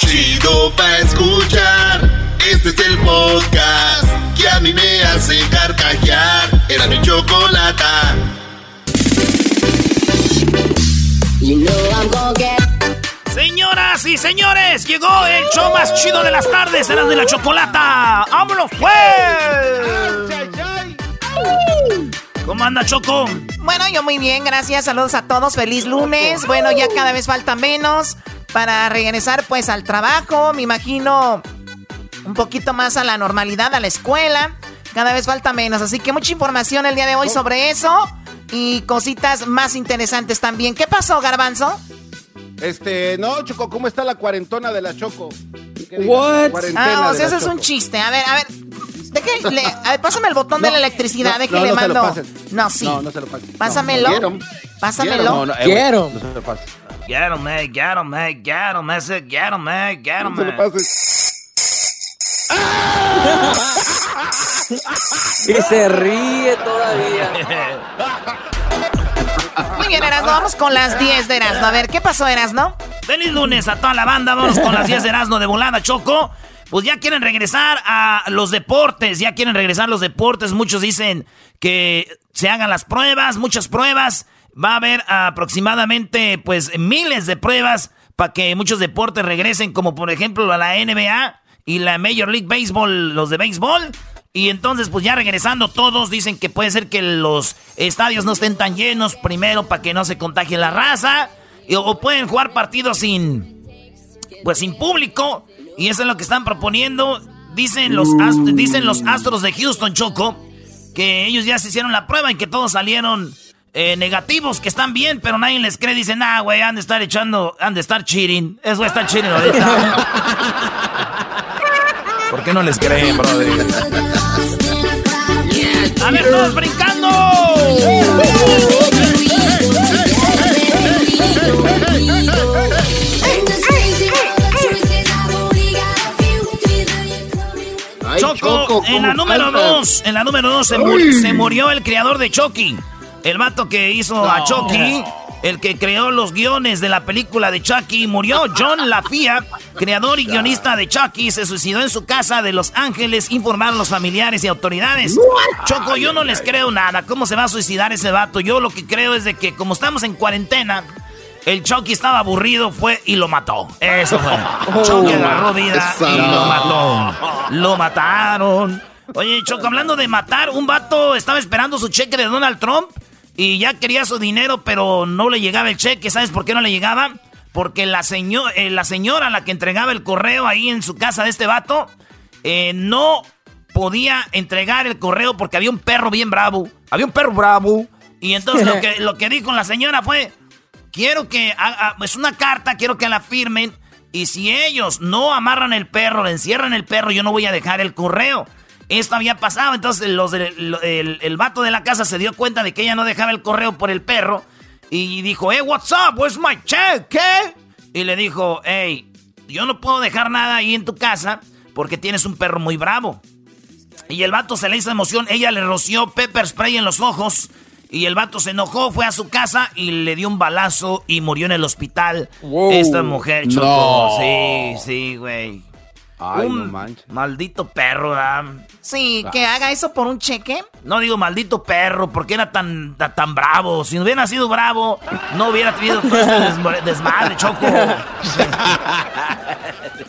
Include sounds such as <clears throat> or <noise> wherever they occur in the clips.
Chido pa' escuchar. Este es el podcast que a mí me hace carcajear. Era mi chocolata. Señoras y señores, llegó el show más chido de las tardes, era de la chocolata. ¡Vámonos, pues! ¿Cómo anda, Choco? Bueno, yo muy bien, gracias. Saludos a todos. Feliz lunes. Bueno, ya cada vez falta menos para regresar pues al trabajo. Me imagino un poquito más a la normalidad, a la escuela. Cada vez falta menos. Así que mucha información el día de hoy sobre eso y cositas más interesantes también. ¿Qué pasó, Garbanzo? Este, no, Choco, ¿cómo está la cuarentona de la Choco? What? Ah, o sea, eso es un chiste. A ver, a ver. Déjale, a ver, pásame el botón de la electricidad, no, no, mando. no, sí. No, no se lo pases. Pásamelo. Quiero. Pásamelo. Eh, quiero. No se lo pases. Get him, man, get him, man, get him, ese, get him, man, get him, man. No se lo pases. <laughs> y se ríe todavía. Muy bien, Erasno, vamos con las 10 de Erasno. A ver, ¿qué pasó, Erasno? Feliz lunes a toda la banda, vamos con las 10 de Erasno de volada, Choco. Pues ya quieren regresar a los deportes, ya quieren regresar a los deportes. Muchos dicen que se hagan las pruebas, muchas pruebas. Va a haber aproximadamente, pues, miles de pruebas para que muchos deportes regresen, como por ejemplo la NBA y la Major League Baseball, los de béisbol. Y entonces, pues ya regresando, todos dicen que puede ser que los estadios no estén tan llenos primero para que no se contagie la raza. o pueden jugar partidos sin, pues sin público. Y eso es lo que están proponiendo. Dicen los, dicen los astros de Houston, Choco, que ellos ya se hicieron la prueba y que todos salieron eh, negativos, que están bien, pero nadie les cree. Dicen, ah, güey, han de estar echando, han de estar cheating. Eso está cheating ahorita. <laughs> ¿Por qué no les creen, brother? A ver, todos brincando. Choco, en la número 2, en la número 2 se, se, murió el creador de Chucky. El vato que hizo a Chucky el que creó los guiones de la película de Chucky, murió. John Lafia, creador y guionista de Chucky, se suicidó en su casa de Los Ángeles, informaron los familiares y autoridades. Choco, yo no les creo nada. ¿Cómo se va a suicidar ese vato? Yo lo que creo es de que como estamos en cuarentena, el Chucky estaba aburrido, fue y lo mató. Eso fue. <laughs> Chucky agarró vida y lo mató. Lo mataron. Oye, Choco, hablando de matar, un vato estaba esperando su cheque de Donald Trump y ya quería su dinero, pero no le llegaba el cheque. ¿Sabes por qué no le llegaba? Porque la, eh, la señora, la que entregaba el correo ahí en su casa de este vato, eh, no podía entregar el correo porque había un perro bien bravo. Había un perro bravo. Y entonces lo, que, <laughs> lo que dijo la señora fue, quiero que, es una carta, quiero que la firmen. Y si ellos no amarran el perro, le encierran el perro, yo no voy a dejar el correo. Esto había pasado, entonces los el, el, vato de la casa se dio cuenta de que ella no dejaba el correo por el perro y dijo, hey, what's up, where's my check, ¿qué? Y le dijo, hey, yo no puedo dejar nada ahí en tu casa porque tienes un perro muy bravo. Y el vato se le hizo emoción, ella le roció pepper spray en los ojos y el vato se enojó, fue a su casa y le dio un balazo y murió en el hospital. Esta mujer, chocó. Sí, sí, güey. Ay, un no Maldito perro, ¿verdad? Sí, que haga eso por un cheque. No digo maldito perro, porque era tan, tan, bravo. Si no hubiera sido bravo, no hubiera tenido todo este desmadre, choco. <laughs>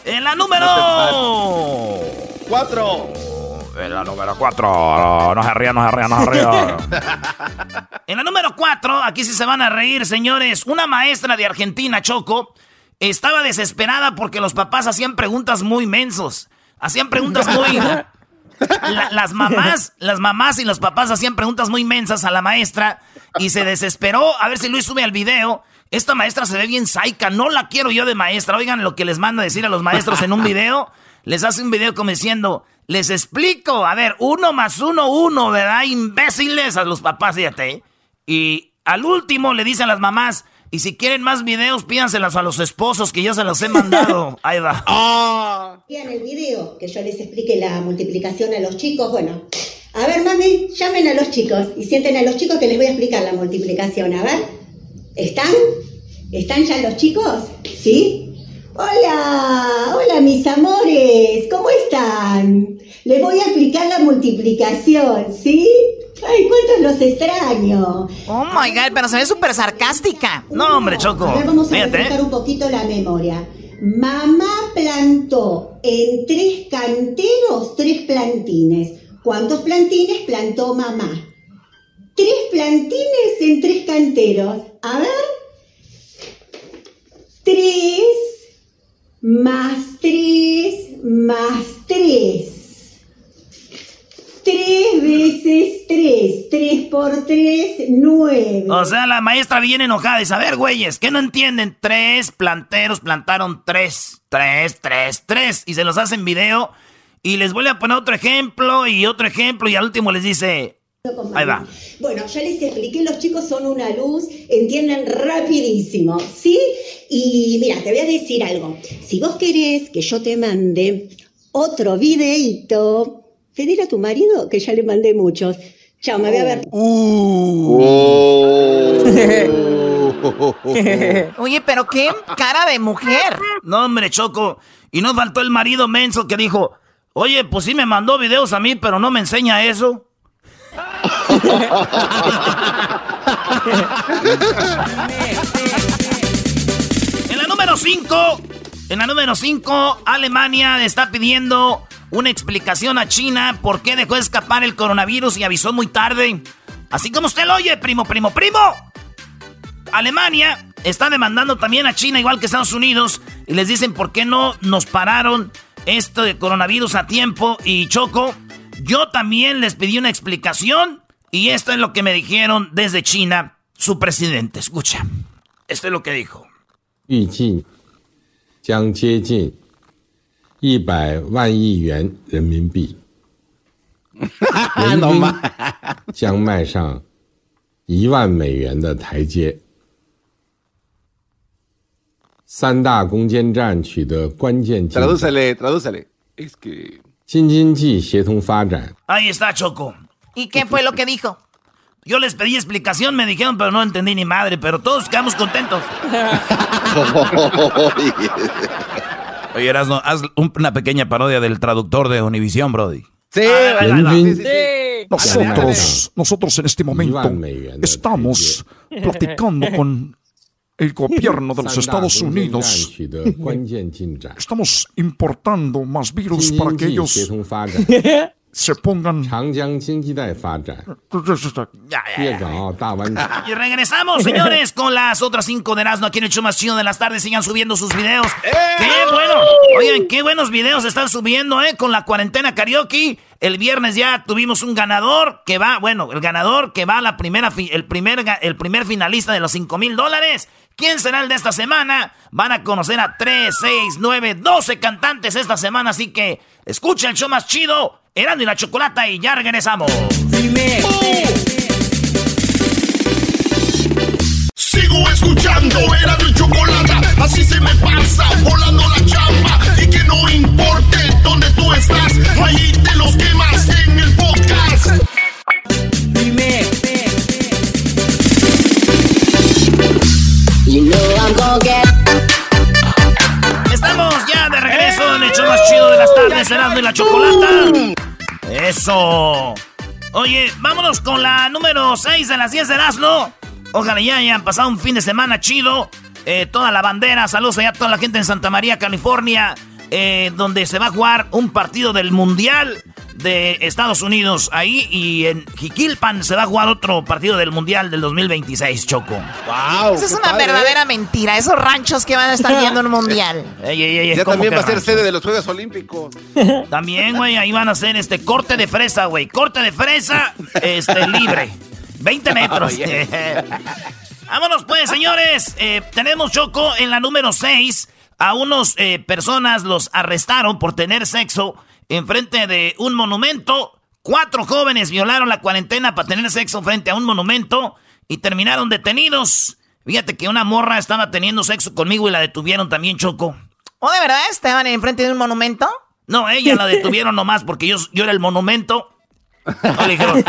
en la número. Cuatro. En la número cuatro. No se ría, no se ría, no se ría. <laughs> en la número cuatro, aquí sí se van a reír, señores. Una maestra de Argentina, Choco estaba desesperada porque los papás hacían preguntas muy mensos. Hacían preguntas muy... las mamás, las mamás y los papás hacían preguntas muy mensas a la maestra y se desesperó. A ver si Luis sube al video. Esta maestra se ve bien saica, no la quiero yo de maestra. Oigan lo que les manda decir a los maestros en un video. Les hace un video como diciendo, les explico, a ver, uno más uno, uno, ¿verdad? Imbéciles a los papás, fíjate. Y al último le dicen a las mamás, y si quieren más videos, pídanselas a los esposos que ya se los he mandado. <laughs> Ahí va. Ah. el video, que yo les explique la multiplicación a los chicos. Bueno, a ver, mami, llamen a los chicos y sienten a los chicos que les voy a explicar la multiplicación. A ver, ¿están? ¿Están ya los chicos? ¿Sí? Hola, mis amores, ¿cómo están? Les voy a explicar la multiplicación, ¿sí? Ay, cuántos los extraño. Oh my god, pero se ve súper sarcástica. No, hombre, Choco. A vamos a refrescar un poquito la memoria. Mamá plantó en tres canteros tres plantines. ¿Cuántos plantines plantó mamá? Tres plantines en tres canteros. A ver. Tres más tres más tres. Tres veces tres. Tres por tres, nueve. O sea, la maestra viene enojada. A ver, güeyes, ¿qué no entienden? Tres planteros plantaron tres. Tres, tres, tres. Y se los hacen video. Y les vuelve a poner otro ejemplo y otro ejemplo. Y al último les dice, Ahí va. Bueno, ya les expliqué, los chicos son una luz, entienden rapidísimo, ¿sí? Y mira, te voy a decir algo. Si vos querés que yo te mande otro videito, pedir a tu marido, que ya le mandé muchos. Chao, me voy a ver. Uh. <laughs> Oye, pero qué cara de mujer. No, hombre, Choco. Y no faltó el marido menso que dijo, oye, pues sí me mandó videos a mí, pero no me enseña eso. En la número 5, en la número 5, Alemania está pidiendo una explicación a China por qué dejó escapar el coronavirus y avisó muy tarde. Así como usted lo oye, primo, primo, primo. Alemania está demandando también a China, igual que Estados Unidos, y les dicen por qué no nos pararon esto de coronavirus a tiempo. Y Choco, yo también les pedí una explicación y esto es lo que me dijeron desde China su presidente. Escucha, esto es lo que dijo. 预计将接近一百万亿元人民币，人均将迈上一万美元的台阶。三大攻坚战取得关键进展。Tradúcele, tradúcele. Es <laughs> <laughs> que 京津冀协同发展。Ahí está Choco. ¿Y qué fue lo que dijo? Yo les pedí explicación, me dijeron, pero no entendí ni madre, pero todos quedamos contentos. <laughs> Oye, Erasno, haz una pequeña parodia del traductor de Univisión, Brody. Sí, Nosotros, nosotros en este momento estamos platicando con el gobierno de los Estados Unidos. Estamos importando más virus para que ellos <laughs> se pongan. Y regresamos, señores, con las otras cinco de Erasmo aquí en el show más chido de las tardes. Sigan subiendo sus videos. ¡Eh! ¡Qué bueno! Oigan, qué buenos videos están subiendo, ¿eh? Con la cuarentena karaoke. El viernes ya tuvimos un ganador que va, bueno, el ganador que va a la primera, el primer, el primer finalista de los cinco mil dólares. ¿Quién será el de esta semana? Van a conocer a 3, 6, 9, 12 cantantes esta semana, así que escucha el show más chido Erando y la Chocolata y ya regresamos. Con la número 6 de las 10 de Erasmo. Ojalá ya hayan pasado un fin de semana chido. Eh, toda la bandera, saludos allá a toda la gente en Santa María, California, eh, donde se va a jugar un partido del Mundial de Estados Unidos ahí y en Jiquilpan se va a jugar otro partido del Mundial del 2026, Choco. Wow, Eso es una verdadera ¿eh? mentira, esos ranchos que van a estar viendo un Mundial. <laughs> ya también va a ser sede de los Juegos Olímpicos. <laughs> También, güey, ahí van a hacer este corte de fresa, güey, corte de fresa este libre. 20 <laughs> metros. Vámonos pues, señores. Eh, tenemos Choco en la número 6. A unos eh, personas los arrestaron por tener sexo enfrente de un monumento. Cuatro jóvenes violaron la cuarentena para tener sexo frente a un monumento y terminaron detenidos. Fíjate que una morra estaba teniendo sexo conmigo y la detuvieron también, Choco. ¿Oh, de verdad? ¿Estaban enfrente de un monumento? No, ella la <laughs> detuvieron nomás porque yo, yo era el monumento. le dijeron,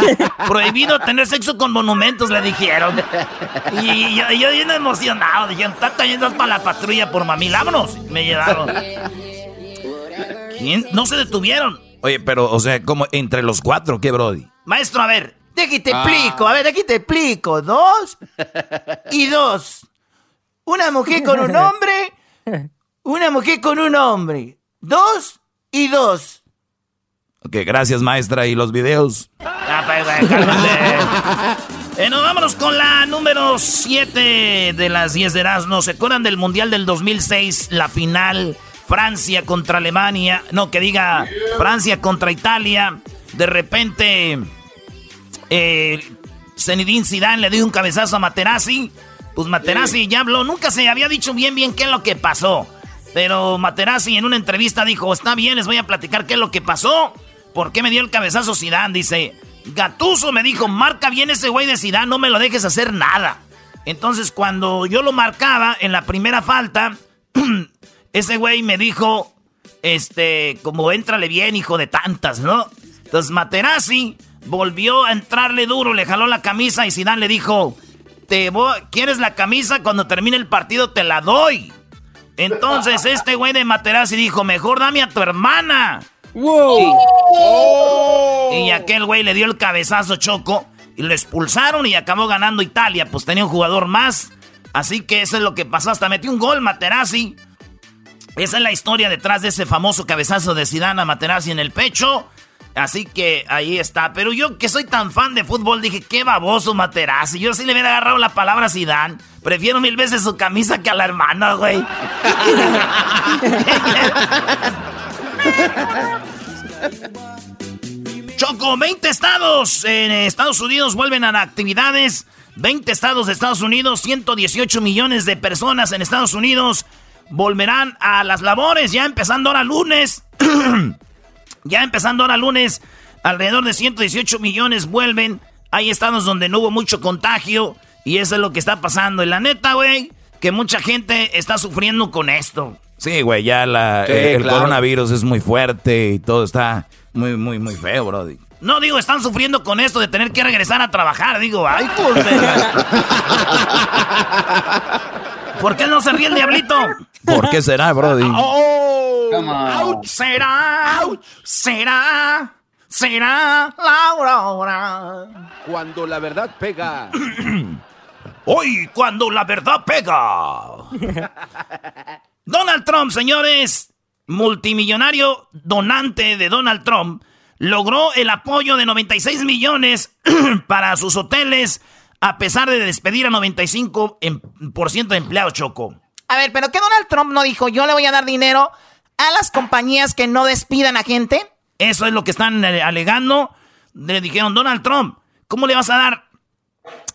prohibido tener sexo con monumentos, le dijeron. Y, yo, yo bien emocionado, dijeron, está trayendo para la patrulla por mami, vámonos. Me llevaron. No se detuvieron. Oye, pero, o sea, como entre los cuatro, ¿qué, Brody? Maestro, a ver, de aquí te ah. explico, a ver, de aquí te explico. Dos y dos. Una mujer con un hombre, una mujer con un hombre. Dos y dos. Ok, gracias, maestra. ¿Y los videos? Ah, pues, bueno, <laughs> vámonos con la número 7 de las 10 de Erasmo. ¿Se acuerdan del Mundial del 2006? La final, Francia contra Alemania. No, que diga Francia contra Italia. De repente, eh, Zenedine Zidane le dio un cabezazo a Materazzi. Pues Materazzi ya habló. Nunca se había dicho bien bien qué es lo que pasó. Pero Materazzi en una entrevista dijo, está bien, les voy a platicar qué es lo que pasó. ¿Por qué me dio el cabezazo Zidane? Dice, Gatuso me dijo, marca bien ese güey de Zidane, no me lo dejes hacer nada. Entonces cuando yo lo marcaba en la primera falta, <clears throat> ese güey me dijo, este, como entrale bien, hijo de tantas, ¿no? Entonces Materazzi volvió a entrarle duro, le jaló la camisa y Zidane le dijo, te ¿quieres la camisa? Cuando termine el partido te la doy. Entonces <laughs> este güey de Materazzi dijo, mejor dame a tu hermana. ¡Wow! Y, aquel güey le dio el cabezazo choco y lo expulsaron y acabó ganando Italia. Pues tenía un jugador más. Así que eso es lo que pasó. Hasta metió un gol Materazzi. Esa es la historia detrás de ese famoso cabezazo de Zidane a Materazzi en el pecho. Así que ahí está. Pero yo que soy tan fan de fútbol dije, qué baboso Materazzi. Yo sí le hubiera agarrado la palabra a Zidane. Prefiero mil veces su camisa que a la hermana, güey. <laughs> Choco, 20 estados en Estados Unidos vuelven a actividades. 20 estados de Estados Unidos, 118 millones de personas en Estados Unidos volverán a las labores ya empezando ahora lunes. <clears throat> ya empezando ahora lunes, alrededor de 118 millones vuelven. Hay estados donde no hubo mucho contagio y eso es lo que está pasando. Y la neta, güey, que mucha gente está sufriendo con esto. Sí, güey, ya el coronavirus es muy fuerte y todo está muy, muy, muy feo, bro. No, digo, están sufriendo con esto de tener que regresar a trabajar. Digo, ay, pues. <laughs> ¿Por qué no se ríe el diablito? ¿Por qué será, Brody? Oh, será, será, será la Cuando la verdad pega. <clears throat> Hoy, cuando la verdad pega. <laughs> Donald Trump, señores, multimillonario donante de Donald Trump, logró el apoyo de 96 millones <clears throat> para sus hoteles a pesar de despedir a 95% de empleados, Choco. A ver, pero ¿qué Donald Trump no dijo? Yo le voy a dar dinero a las compañías que no despidan a gente. Eso es lo que están eh, alegando. Le dijeron, Donald Trump, ¿cómo le vas a dar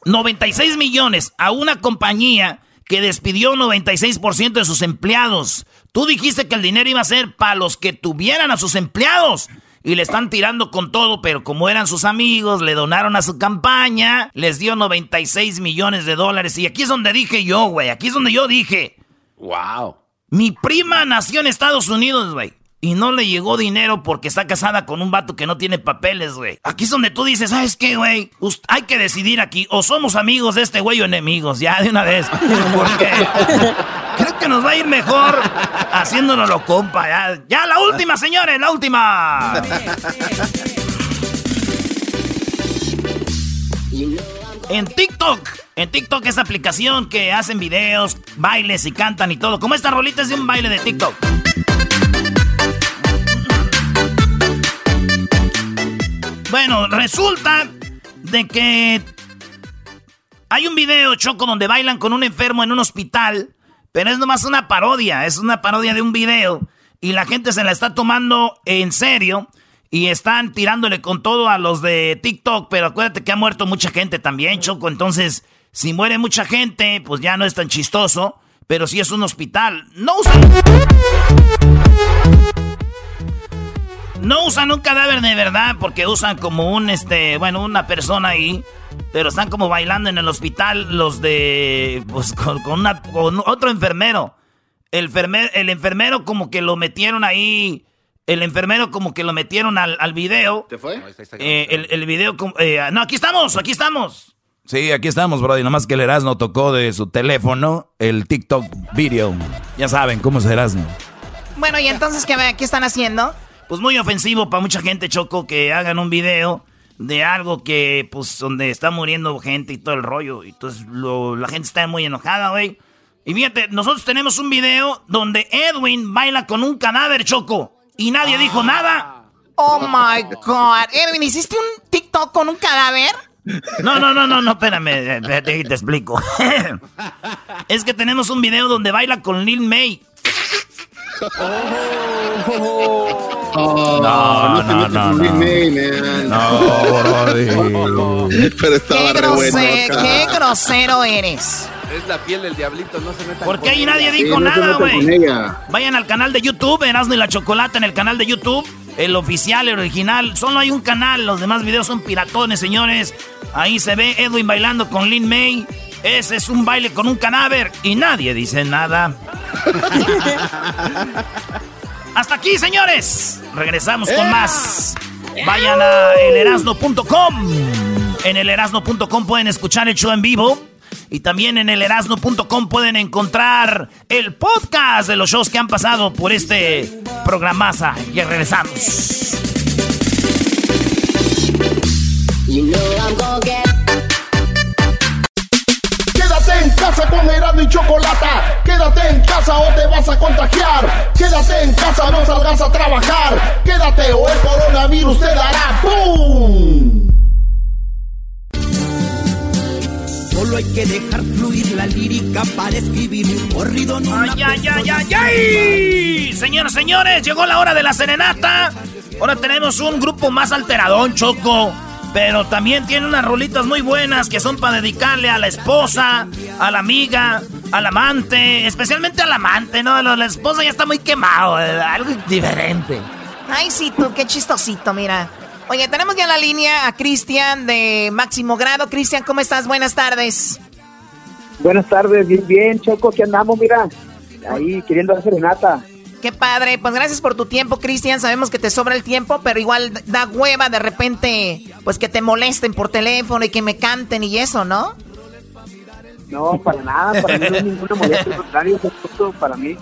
96 millones a una compañía que despidió 96% de sus empleados. Tú dijiste que el dinero iba a ser para los que tuvieran a sus empleados. Y le están tirando con todo, pero como eran sus amigos, le donaron a su campaña, les dio 96 millones de dólares. Y aquí es donde dije yo, güey, aquí es donde yo dije. Wow. Mi prima nació en Estados Unidos, güey. Y no le llegó dinero porque está casada con un vato que no tiene papeles, güey. Aquí es donde tú dices, ¿sabes qué, güey? Hay que decidir aquí. O somos amigos de este güey o enemigos, ya de una vez. <laughs> Porque creo que nos va a ir mejor haciéndonos compa. Ya, ya la última, señores, la última. En TikTok, en TikTok es aplicación que hacen videos, bailes y cantan y todo. Como esta rolita es de un baile de TikTok. Bueno, resulta de que hay un video, Choco, donde bailan con un enfermo en un hospital, pero es nomás una parodia, es una parodia de un video y la gente se la está tomando en serio y están tirándole con todo a los de TikTok, pero acuérdate que ha muerto mucha gente también, Choco, entonces si muere mucha gente, pues ya no es tan chistoso, pero si es un hospital, no usan... No usan un cadáver de verdad porque usan como un, este, bueno, una persona ahí. Pero están como bailando en el hospital los de, pues con, una, con otro enfermero. El, el enfermero como que lo metieron ahí. El enfermero como que lo metieron al, al video. ¿Te fue? Eh, el, el, video... Eh, no, aquí estamos, aquí estamos. Sí, aquí estamos, Brody. Nomás que el Erasmo tocó de su teléfono el TikTok video. Ya saben cómo es Erasmo. Bueno, ¿y entonces qué, qué están haciendo? Pues muy ofensivo para mucha gente, Choco, que hagan un video de algo que, pues, donde está muriendo gente y todo el rollo. Entonces, la gente está muy enojada, güey. Y fíjate, nosotros tenemos un video donde Edwin baila con un cadáver, Choco. Y nadie dijo nada. Oh my God. Edwin, ¿hiciste un TikTok con un cadáver? No, no, no, no, no, espérame, te, te explico. <laughs> es que tenemos un video donde baila con Lil May. Oh, no, no, no, no. No, Pero estaba qué, bueno, qué grosero eres. Es la piel del diablito, no se metan Porque ahí nadie dijo nada, güey. Vayan al canal de YouTube, Erasmo y la Chocolata en el canal de YouTube. El oficial, el original. Solo hay un canal, los demás videos son piratones, señores. Ahí se ve Edwin bailando con Lin May. Ese es un baile con un cadáver y nadie dice nada. <laughs> Hasta aquí, señores. Regresamos con más. Vayan a elerasno.com. En elerasno.com pueden escuchar el show en vivo. Y también en elerasno.com pueden encontrar el podcast de los shows que han pasado por este programaza. Y regresamos. Quédate en casa con Erasmo y Chocolata. Quédate en casa o te vas a contagiar. Quédate en casa, no salgas a trabajar. Quédate o el coronavirus te dará ¡Pum! Solo hay que dejar fluir la lírica para escribir un corrido. No ¡Ay, ay, ay, ay, ay! Señoras, señores, llegó la hora de la serenata. Ahora tenemos un grupo más alteradón, Choco. Pero también tiene unas rolitas muy buenas que son para dedicarle a la esposa, a la amiga, al amante, especialmente al amante, ¿no? La esposa ya está muy quemado, eh, algo diferente. Ay, sí, tú, qué chistosito, mira. Oye, tenemos ya en la línea a Cristian de Máximo Grado. Cristian, ¿cómo estás? Buenas tardes. Buenas tardes, bien, bien, Choco, ¿qué andamos? Mira, ahí queriendo hacer serenata. Qué padre, pues gracias por tu tiempo, Cristian. Sabemos que te sobra el tiempo, pero igual da hueva de repente, pues que te molesten por teléfono y que me canten y eso, ¿no? No, para nada, para mí no es ninguna molestia, contrario, es para mí.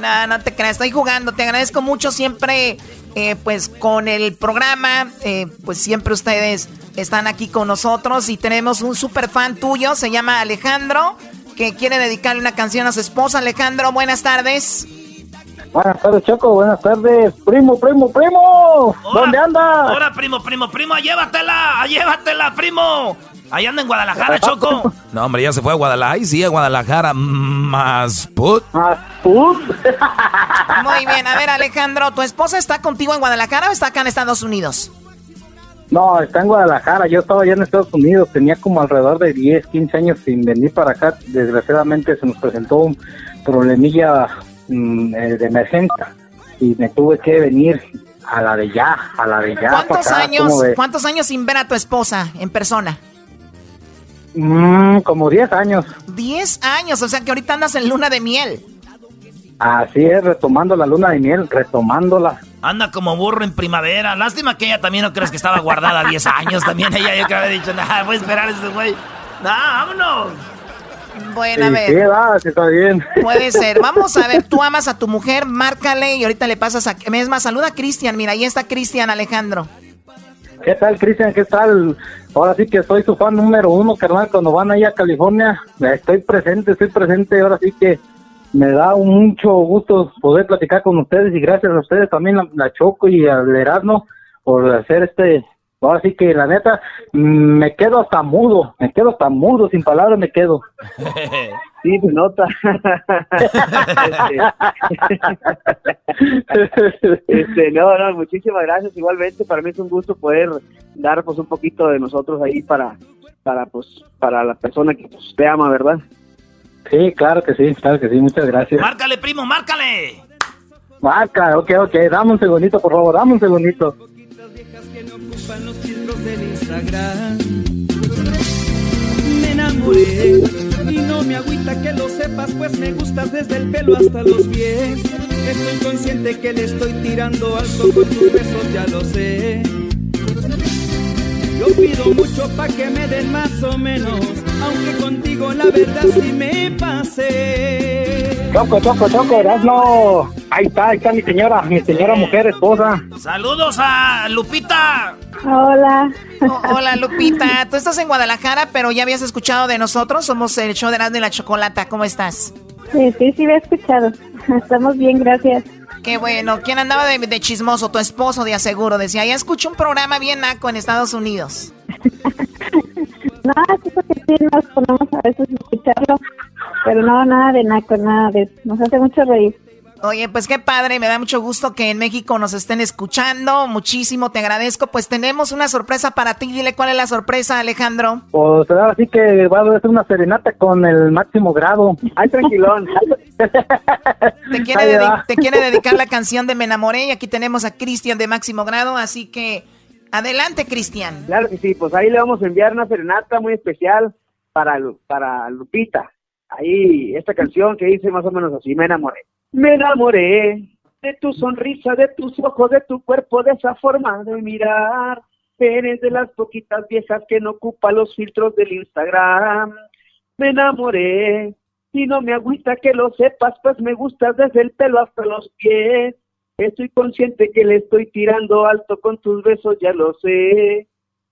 No, no te creas, estoy jugando. Te agradezco mucho siempre, eh, pues con el programa, eh, pues siempre ustedes están aquí con nosotros y tenemos un super fan tuyo, se llama Alejandro, que quiere dedicarle una canción a su esposa. Alejandro, buenas tardes. Buenas tardes, Choco. Buenas tardes. Primo, primo, primo. ¿Dónde anda? Ahora, primo, primo, primo, llévatela, llévatela, primo. Ahí anda en Guadalajara, Choco. No, hombre, ya se fue a Guadalajara. sí, a Guadalajara. Más put. Más put. <laughs> Muy bien. A ver, Alejandro, ¿tu esposa está contigo en Guadalajara o está acá en Estados Unidos? No, está en Guadalajara. Yo estaba allá en Estados Unidos. Tenía como alrededor de 10, 15 años sin venir para acá. Desgraciadamente se nos presentó un problemilla mm, eh, de emergencia y me tuve que venir a la de ya, a la de ya. ¿Cuántos años, ¿cuántos años sin ver a tu esposa en persona? Mm, como 10 años. 10 años, o sea que ahorita andas en luna de miel. Así es, retomando la luna de miel, retomándola. Anda como burro en primavera. Lástima que ella también no crees que estaba guardada 10 años. También <laughs> ella yo que había dicho, nada, voy a esperar a ese güey. Nah, vámonos. Bueno, a ver. Sí, va, sí está bien. Puede <laughs> ser. Vamos a ver, tú amas a tu mujer, márcale y ahorita le pasas a... Es más, saluda a Cristian. Mira, ahí está Cristian Alejandro. ¿Qué tal, Cristian? ¿Qué tal? Ahora sí que soy su fan número uno, carnal. Cuando van ahí a California, estoy presente, estoy presente. Ahora sí que me da mucho gusto poder platicar con ustedes y gracias a ustedes también, la, Choco y al Erasmo, por hacer este. Ahora sí que la neta, me quedo hasta mudo, me quedo hasta mudo, sin palabras me quedo. <laughs> Sí, se nota. este, no, no, muchísimas gracias. Igualmente, para mí es un gusto poder dar pues un poquito de nosotros ahí para, para pues, para la persona que pues, te ama, ¿verdad? Sí, claro que sí, claro que sí. Muchas gracias. Márcale, primo, márcale. Marca, ok, ok. Dame un segundito, por favor, dame un segundito. Me enamoré y no me agüita que lo sepas, pues me gustas desde el pelo hasta los pies. Estoy consciente que le estoy tirando alto con tus besos, ya lo sé. Yo pido mucho pa' que me den más o menos, aunque contigo la verdad sí me pasé. Choco, choco, choco, no. Ahí está, ahí está mi señora, mi señora mujer, esposa. Saludos a Lupita. Hola. hola Lupita, tú estás en Guadalajara, pero ya habías escuchado de nosotros, somos el show de de la Chocolata, ¿cómo estás? Sí, sí, sí, me he escuchado. <laughs> Estamos bien, gracias. Qué bueno. ¿Quién andaba de, chismoso? Tu esposo, de aseguro. Decía, ya escucho un programa bien naco en Estados Unidos. <laughs> no, sí, porque sí, nos ponemos a veces a escucharlo. Pero no, nada de naco, nada de... Nos hace mucho reír. Oye, pues qué padre, me da mucho gusto que en México nos estén escuchando. Muchísimo, te agradezco. Pues tenemos una sorpresa para ti. Dile cuál es la sorpresa, Alejandro. Pues ahora sí que va a ser una serenata con el máximo grado. Ay, tranquilón. <laughs> te, quiere te quiere dedicar la canción de Me enamoré y aquí tenemos a Cristian de máximo grado, así que adelante, Cristian. Claro que sí, pues ahí le vamos a enviar una serenata muy especial para, para Lupita. Ahí, esta canción que dice más o menos así, Me enamoré. Me enamoré de tu sonrisa, de tus ojos, de tu cuerpo, de esa mirar. Eres de las poquitas viejas que no ocupa los filtros del Instagram. Me enamoré y no me agüita que lo sepas, pues me gustas desde el pelo hasta los pies. Estoy consciente que le estoy tirando alto con tus besos, ya lo sé.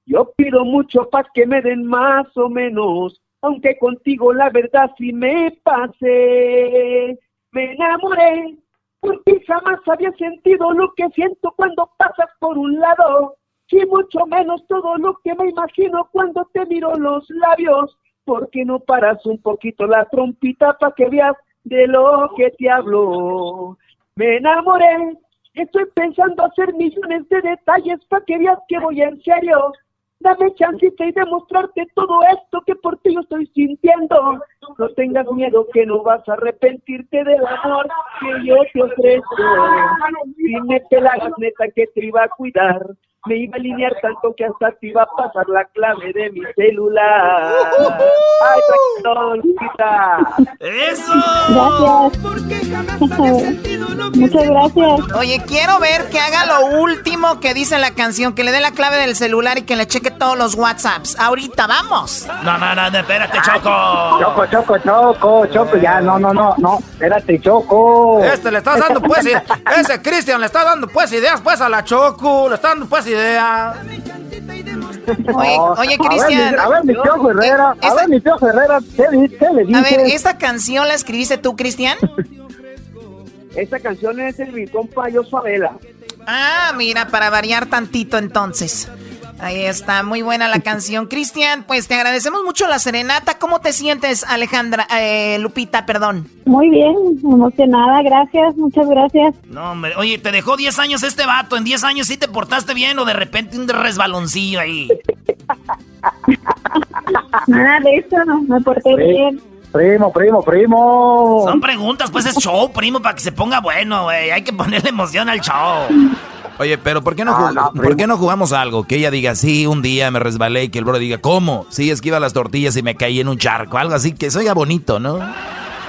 Yo pido mucho para que me den más o menos, aunque contigo la verdad sí me pasé. Me enamoré porque jamás había sentido lo que siento cuando pasas por un lado, y mucho menos todo lo que me imagino cuando te miro los labios. ¿Por qué no paras un poquito la trompita para que veas de lo que te hablo? Me enamoré, estoy pensando hacer millones de detalles para que veas que voy en serio. Dame chancita y demostrarte todo esto que por ti yo estoy sintiendo. No tengas miedo que no vas a arrepentirte del amor que yo te ofrezco. Dime que la neta que te iba a cuidar me iba a alinear tanto que hasta te iba a pasar la clave de mi celular. ¡Ay, ¡Eso! Gracias. Muchas gracias. Oye, quiero ver que haga lo último que dice la canción, que le dé la clave del celular y que le cheque todos los WhatsApps. Ahorita, vamos. No, no, no, espérate, Choco. Choco, Choco, Choco, Choco, ya, no, no, no, no, espérate, Choco. Este le estás dando pues, ese Cristian le está dando pues ideas pues a la Choco, le está dando pues ideas Oye, oye Cristian. A ver, mi tío Herrera. a ver, mi tío Herrera, ¿qué, le dices? A ver, ¿esta canción la escribiste tú, Cristian? <laughs> Esta canción es el mi compa Yo Favela. Ah, mira, para variar tantito entonces. Ahí está, muy buena la canción. Cristian, pues te agradecemos mucho la serenata. ¿Cómo te sientes, Alejandra, eh, Lupita, perdón? Muy bien, emocionada, gracias, muchas gracias. No, hombre, oye, te dejó 10 años este vato. ¿En 10 años sí te portaste bien o de repente un resbaloncillo ahí? <laughs> Nada de eso, me porté bien. Primo, primo, primo. Son preguntas, pues es show, primo, para que se ponga bueno, güey. Hay que ponerle emoción al show. Oye, pero ¿por qué no, ¿por qué no jugamos algo? Que ella diga, sí, un día me resbalé y que el bro diga, ¿cómo? Sí, esquiva las tortillas y me caí en un charco, algo así, que soy bonito, ¿no?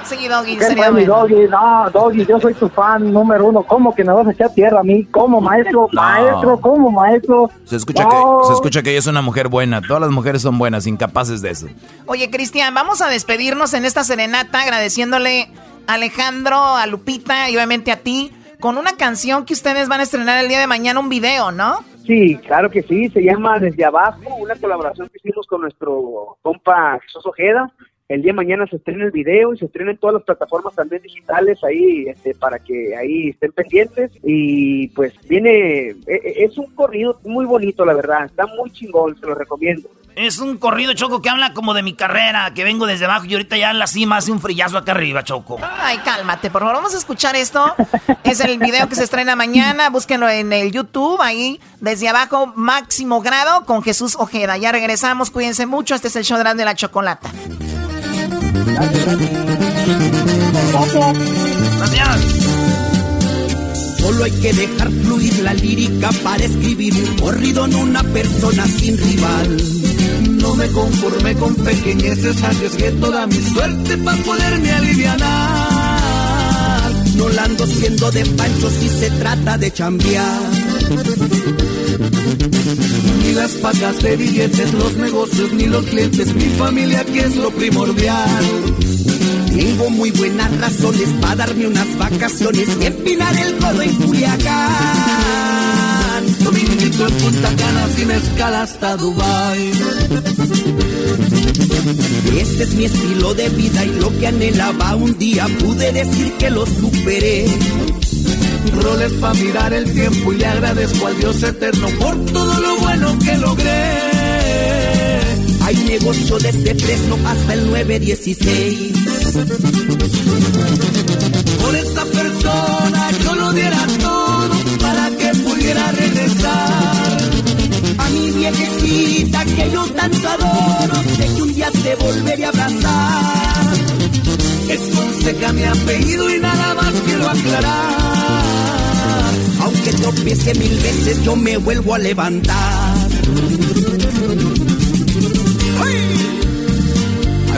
Sí, Doggy, sería Doggy? No, Doggy, yo soy tu fan número uno. ¿Cómo que me vas a echar tierra a mí? ¿Cómo, maestro? Maestro, ¿cómo, maestro? Se escucha, que, se escucha que ella es una mujer buena. Todas las mujeres son buenas, incapaces de eso. Oye, Cristian, vamos a despedirnos en esta serenata agradeciéndole a Alejandro, a Lupita y obviamente a ti con una canción que ustedes van a estrenar el día de mañana, un video, ¿no? Sí, claro que sí, se llama Desde Abajo, una colaboración que hicimos con nuestro compa Jesús Ojeda. El día de mañana se estrena el video y se estrena en todas las plataformas también digitales ahí este, para que ahí estén pendientes. Y pues viene, e, e, es un corrido muy bonito, la verdad, está muy chingón, se lo recomiendo. Es un corrido, Choco, que habla como de mi carrera, que vengo desde abajo y ahorita ya en la cima hace un frillazo acá arriba, Choco. Ay, cálmate, por favor, vamos a escuchar esto. es el video que se estrena mañana, búsquenlo en el YouTube, ahí, desde abajo, máximo grado, con Jesús Ojeda. Ya regresamos, cuídense mucho, este es el show de la chocolata. Solo hay que dejar fluir la lírica para escribir un corrido en una persona sin rival no me conformé con pequeñeces, arriesgué toda mi suerte para poderme aliviar. No la ando siendo de pancho si se trata de chambear. Las pagas de billetes, los negocios, ni los clientes, mi familia que es lo primordial Tengo muy buenas razones para darme unas vacaciones y empinar el codo en Culiacán. Dominguito en Punta Cana sin escala hasta Dubai. Este es mi estilo de vida y lo que anhelaba un día pude decir que lo superé. Roles para mirar el tiempo y le agradezco al Dios eterno por todo lo bueno que logré. Hay negocio desde Fresno hasta el 916. Por esta persona yo lo diera todo para que pudiera regresar. Mi viejecita que yo tanto adoro, sé que un día te volveré a abrazar. Es Fonseca mi apellido y nada más quiero aclarar. Aunque tropiece mil veces, yo me vuelvo a levantar.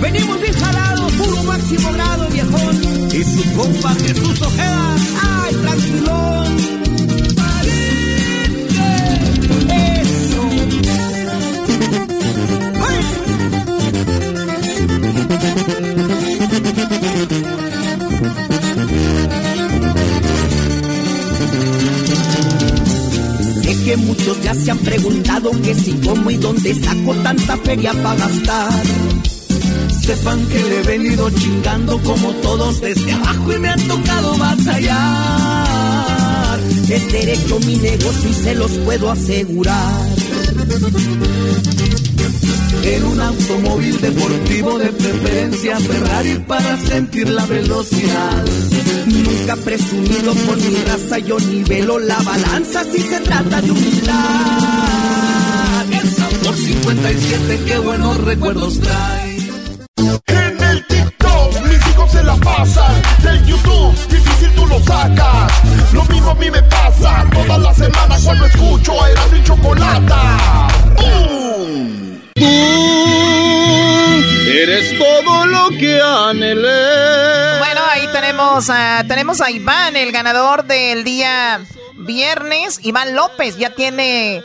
Venimos bien jalados, puro máximo grado, viejón. Y su compa Jesús Ojeda, ¡ay, tranquilón! Que muchos ya se han preguntado que si, cómo y dónde saco tanta feria para gastar. Sepan que le he venido chingando como todos desde abajo y me han tocado batallar. Es derecho mi negocio y se los puedo asegurar. En un automóvil deportivo de preferencia Ferrari para sentir la velocidad. Nunca presumido por mi raza, yo nivelo la balanza si se trata de humildad. El por 57, qué buenos recuerdos trae. Tenemos a, Iván, el ganador del día viernes. Iván López ya tiene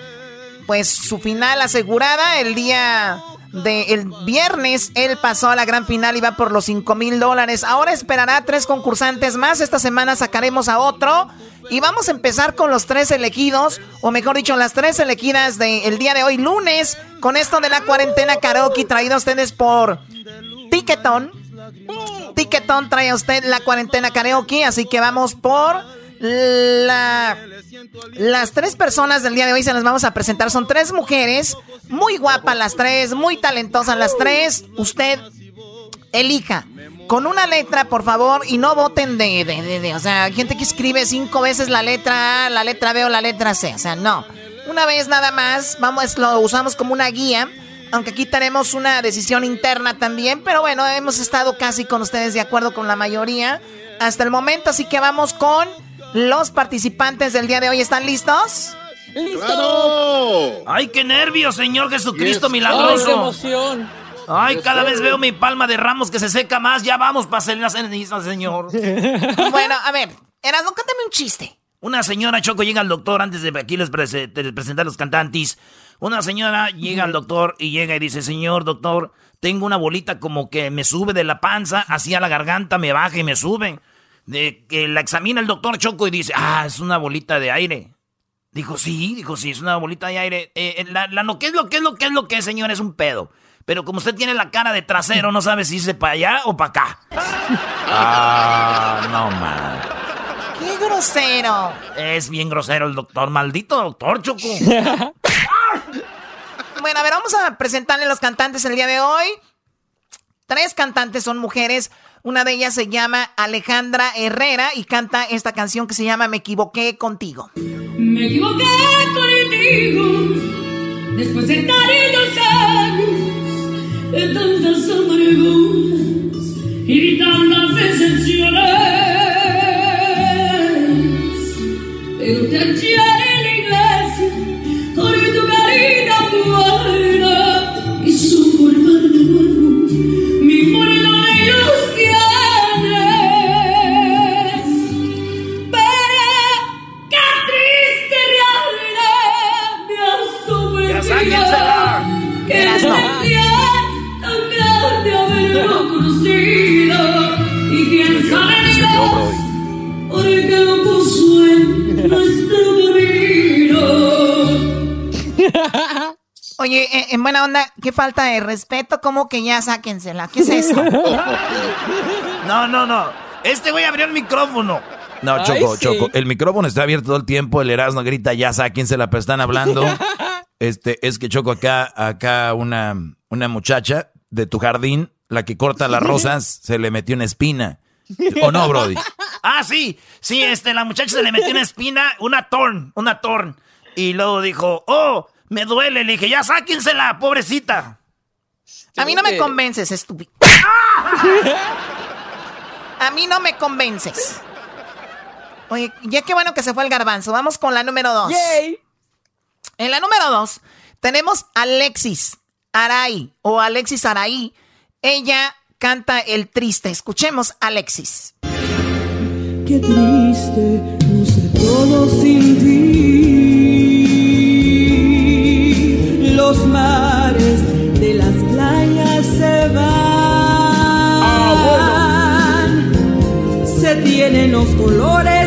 pues su final asegurada el día del viernes. Él pasó a la gran final y va por los 5 mil dólares. Ahora esperará tres concursantes más. Esta semana sacaremos a otro. Y vamos a empezar con los tres elegidos, o mejor dicho, las tres elegidas del día de hoy, lunes, con esto de la cuarentena karaoke traído a ustedes por Ticketon. Ticketon trae a usted la cuarentena karaoke, así que vamos por la... Las tres personas del día de hoy se las vamos a presentar. Son tres mujeres, muy guapas las tres, muy talentosas las tres. Usted elija. Con una letra, por favor, y no voten de, de, de, de, O sea, gente que escribe cinco veces la letra A, la letra B o la letra C. O sea, no. Una vez nada más, vamos, lo usamos como una guía. Aunque aquí tenemos una decisión interna también. Pero bueno, hemos estado casi con ustedes de acuerdo con la mayoría hasta el momento. Así que vamos con los participantes del día de hoy. ¿Están listos? ¡Listo! ¡Ay, qué nervios, Señor Jesucristo milagroso! ¡Ay, qué emoción! Ay, cada vez veo mi palma de ramos que se seca más. Ya vamos para hacer las cenizas, señor. <laughs> bueno, a ver, Erasmo, cántame un chiste. Una señora Choco llega al doctor antes de aquí les, prese, de presentar los cantantes. Una señora llega al doctor y llega y dice, señor doctor, tengo una bolita como que me sube de la panza hacia la garganta, me baja y me sube. De que la examina el doctor Choco y dice, ah, es una bolita de aire. Dijo, sí, dijo, sí, es una bolita de aire. Eh, la, la, no, ¿qué es lo que es lo que es lo que es, señor? Es un pedo. Pero como usted tiene la cara de trasero, no sabe si irse para allá o para acá. <laughs> Ah, no, man. ¡Qué grosero! Es bien grosero el doctor. Maldito doctor, Choco. <laughs> bueno, a ver, vamos a presentarle los cantantes el día de hoy. Tres cantantes son mujeres. Una de ellas se llama Alejandra Herrera y canta esta canción que se llama Me equivoqué contigo. Me equivoqué contigo después de tantos años de tantas amarguras y tantas decepciones. Pero te hallé Oye, eh, en buena onda, qué falta de respeto, como que ya sáquensela. ¿Qué es eso? <laughs> no, no, no. Este güey abrió el micrófono. No, Choco, Choco. El micrófono está abierto todo el tiempo. El Erasmo grita, ya sáquensela, pero están hablando. <laughs> Este, es que Choco, acá, acá una, una muchacha de tu jardín, la que corta las rosas, <laughs> se le metió una espina. ¿O no, Brody? Ah, sí, sí, este, la muchacha se le metió una espina, una torn, una torn. Y luego dijo, oh, me duele. Le dije, ya sáquensela, pobrecita. A mí no me convences, estúpido. A mí no me convences. Oye, ya qué bueno que se fue el garbanzo. Vamos con la número dos. En la número dos tenemos Alexis Aray o Alexis Aray. Ella canta el triste. Escuchemos Alexis. Qué triste, los colores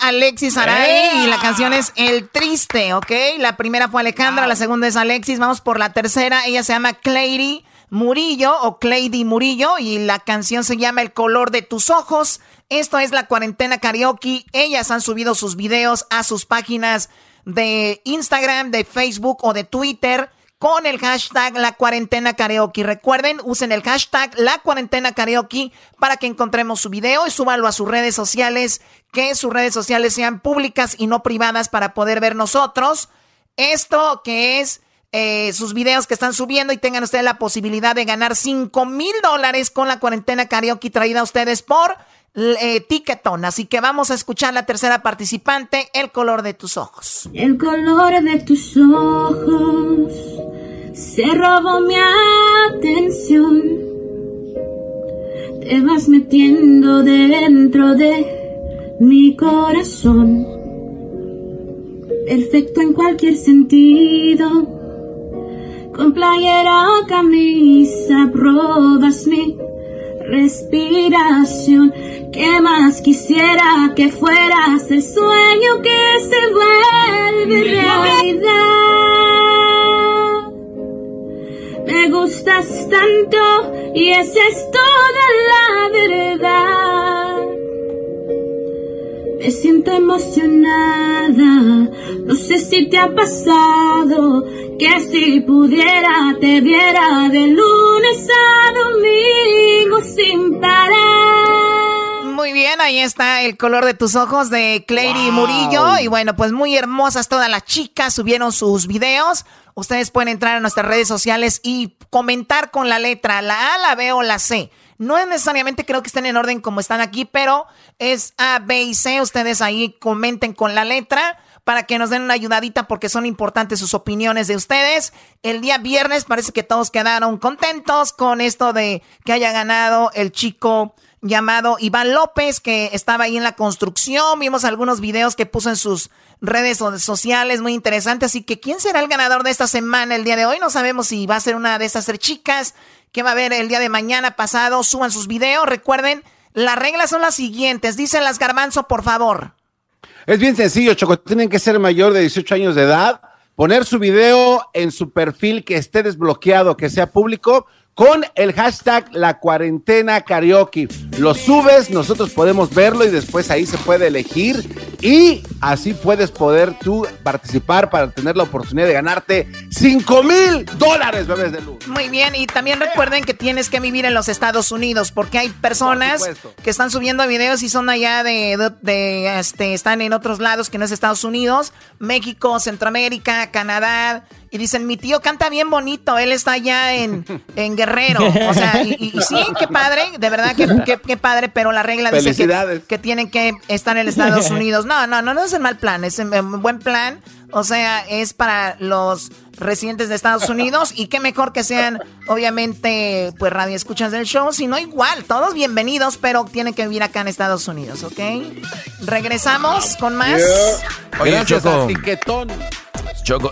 Alexis Aray y la canción es El Triste, ¿ok? La primera fue Alejandra, la segunda es Alexis. Vamos por la tercera. Ella se llama Clady Murillo o Clady Murillo y la canción se llama El color de tus ojos. Esto es la cuarentena karaoke. Ellas han subido sus videos a sus páginas de Instagram, de Facebook o de Twitter con el hashtag La Cuarentena Karaoke. Recuerden, usen el hashtag La Cuarentena Karaoke para que encontremos su video y súbanlo a sus redes sociales, que sus redes sociales sean públicas y no privadas para poder ver nosotros. Esto que es eh, sus videos que están subiendo y tengan ustedes la posibilidad de ganar 5 mil dólares con la Cuarentena Karaoke traída a ustedes por eh, Así que vamos a escuchar la tercera participante, El color de tus ojos. El color de tus ojos se robó mi atención. Te vas metiendo dentro de mi corazón. Perfecto en cualquier sentido. Con playera o camisa probas mi respiración. ¿Qué más quisiera que fueras el sueño que se vuelve realidad? Me gustas tanto y esa es toda la verdad. Me siento emocionada, no sé si te ha pasado que si pudiera te viera de lunes a domingo sin parar. Muy bien, ahí está el color de tus ojos de Clary Murillo. Y bueno, pues muy hermosas todas las chicas subieron sus videos. Ustedes pueden entrar a nuestras redes sociales y comentar con la letra, la A, la B o la C. No es necesariamente creo que estén en orden como están aquí, pero es A, B y C. Ustedes ahí comenten con la letra para que nos den una ayudadita porque son importantes sus opiniones de ustedes. El día viernes parece que todos quedaron contentos con esto de que haya ganado el chico llamado Iván López que estaba ahí en la construcción. Vimos algunos videos que puso en sus redes sociales, muy interesante. Así que, ¿quién será el ganador de esta semana el día de hoy? No sabemos si va a ser una de estas chicas que va a haber el día de mañana pasado. Suban sus videos. Recuerden, las reglas son las siguientes. Dicen las garbanzo, por favor. Es bien sencillo, Choco. Tienen que ser mayor de 18 años de edad, poner su video en su perfil que esté desbloqueado, que sea público con el hashtag la cuarentena karaoke. Lo subes, nosotros podemos verlo y después ahí se puede elegir Y así puedes poder tú participar para tener la oportunidad de ganarte 5 mil dólares, bebés de luz. Muy bien, y también recuerden que tienes que vivir en los Estados Unidos, porque hay personas que están subiendo videos y son allá de, de, este, están en otros lados que no es Estados Unidos, México, Centroamérica, Canadá. Y dicen, mi tío canta bien bonito, él está allá en, en Guerrero. O sea, y, sí, qué padre, de verdad que, qué padre, pero la regla dice que, que, tienen que estar en Estados Unidos. No, no, no, no es el mal plan, es un buen plan. O sea, es para los residentes de Estados Unidos y qué mejor que sean, obviamente, pues radio escuchas del show, sino igual, todos bienvenidos, pero tienen que vivir acá en Estados Unidos, ¿ok? Regresamos con más. Gracias a Tiquetón. Choco,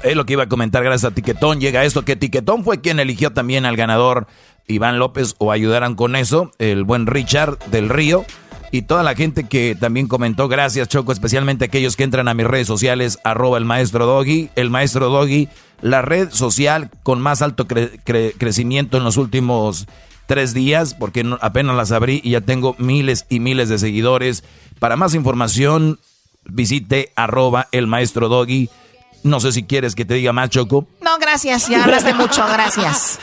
es lo que iba a comentar, gracias a Tiquetón llega esto, que Tiquetón fue quien eligió también al ganador Iván López o ayudaran con eso, el buen Richard del Río y toda la gente que también comentó, gracias Choco, especialmente aquellos que entran a mis redes sociales, arroba el maestro Doggy, el maestro Doggy, la red social con más alto crecimiento en los últimos tres días, porque apenas las abrí y ya tengo miles y miles de seguidores. Para más información, visite arroba el maestro Doggy no sé si quieres que te diga más, Choco. No, gracias, ya hablaste mucho, gracias.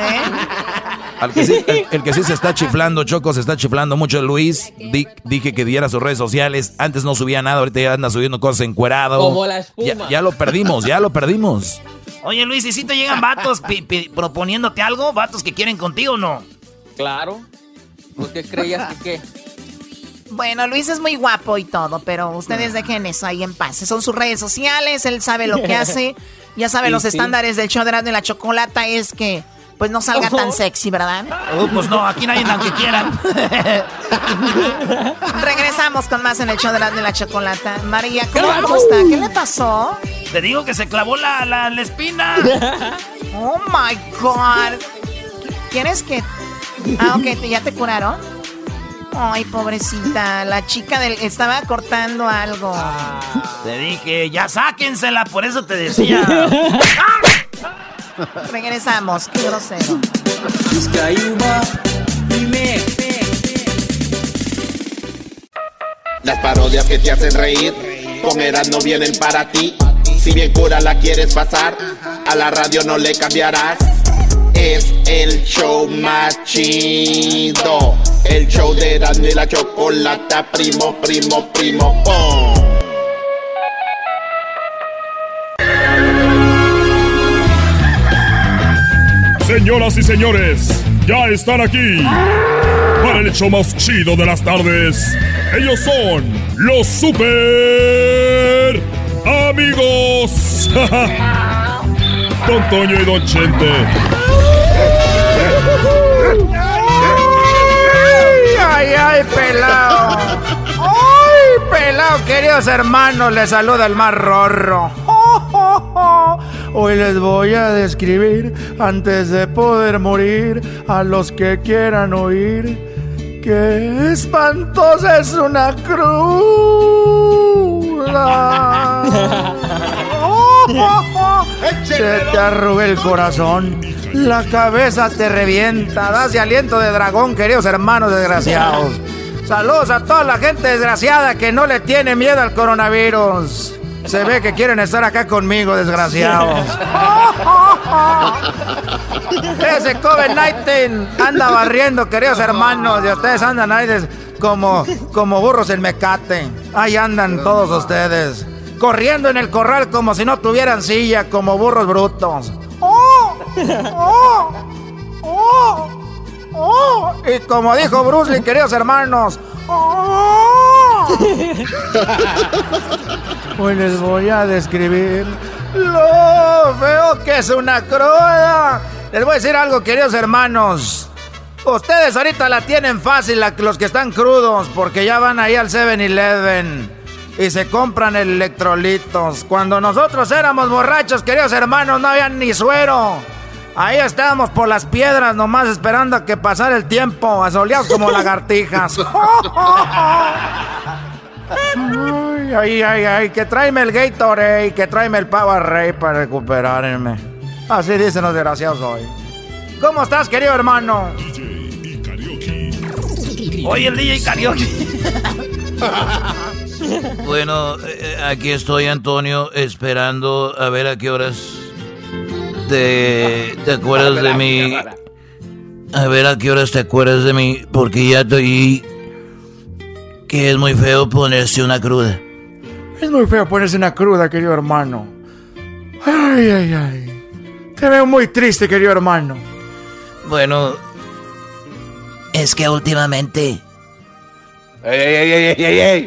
¿Eh? el, que sí se está chiflando, Choco, se está chiflando mucho. Luis, dije que diera sus redes sociales. Antes no subía nada, ahorita ya anda subiendo cosas encuerado. Como la espuma. Ya, lo perdimos, ya lo perdimos. Oye, Luis, ¿y si te llegan vatos proponiéndote algo? ¿Vatos que quieren contigo o no? Claro. ¿Por qué creías que qué? Bueno, Luis es muy guapo y todo, pero ustedes dejen eso ahí en paz. Son sus redes sociales, él sabe lo que <laughs> hace. Ya sabe, los estándares del show de la chocolata es que pues no salga tan sexy, ¿verdad? Oh, pues no, aquí nadie aunque quieran. <laughs> Regresamos con más en el show de la, chocolata. María, ¿cómo, está? ¿Qué le pasó? Te digo que se clavó la, la, la espina. oh my God. ¿Quieres que.? Ah, ok, ¿ya te curaron? Ay, pobrecita, la chica del estaba cortando algo. Te dije, ya sáquensela, por eso te decía. <laughs> Regresamos, qué grosero. Las parodias que te hacen reír, con no vienen para ti. Si bien cura la quieres pasar, a la radio no le cambiarás es el show más chido. El show de Erasmo y la Chocolata, primo, primo, primo, pom. Señoras y señores, ya están aquí para el show más chido de las tardes. Ellos son los super amigos. <laughs> Don Toño y Don Chente. ¡Ay, pelado! ¡Ay, pelado, queridos hermanos! Les saluda el más rorro. Hoy les voy a describir, antes de poder morir, a los que quieran oír. ¡Qué espantosa es una cruz! <laughs> Se te arruga el corazón, la cabeza te revienta, das aliento de dragón, queridos hermanos desgraciados. Saludos a toda la gente desgraciada que no le tiene miedo al coronavirus. Se ve que quieren estar acá conmigo, desgraciados. <laughs> Ese COVID-19 anda barriendo, queridos hermanos, y ustedes andan ahí como, como burros en mecate. Ahí andan todos ustedes corriendo en el corral como si no tuvieran silla, como burros brutos. ¡Oh! ¡Oh! ¡Oh! Y como dijo Bruce Lee, queridos hermanos, ¡Oh! <laughs> Hoy les voy a describir lo feo que es una cruda. Les voy a decir algo, queridos hermanos. Ustedes ahorita la tienen fácil, los que están crudos, porque ya van ahí al 7-Eleven y se compran electrolitos. Cuando nosotros éramos borrachos, queridos hermanos, no había ni suero. Ahí estábamos por las piedras, nomás esperando a que pasara el tiempo, asoleados como lagartijas. ay, ay, ay, ay, que tráeme el Gatorade, que tráeme el Powerade para recuperarme. Así dicen los desgraciados hoy. ¿Cómo estás, querido hermano? Oye, el DJ Karaoke. <laughs> Bueno, eh, aquí estoy, Antonio, esperando a ver a qué horas te, te acuerdas de mí. A ver a qué horas te acuerdas de mí, porque ya estoy que es muy feo ponerse una cruda. Es muy feo ponerse una cruda, querido hermano. Ay, ay, ay. Te veo muy triste, querido hermano. Bueno, es que últimamente...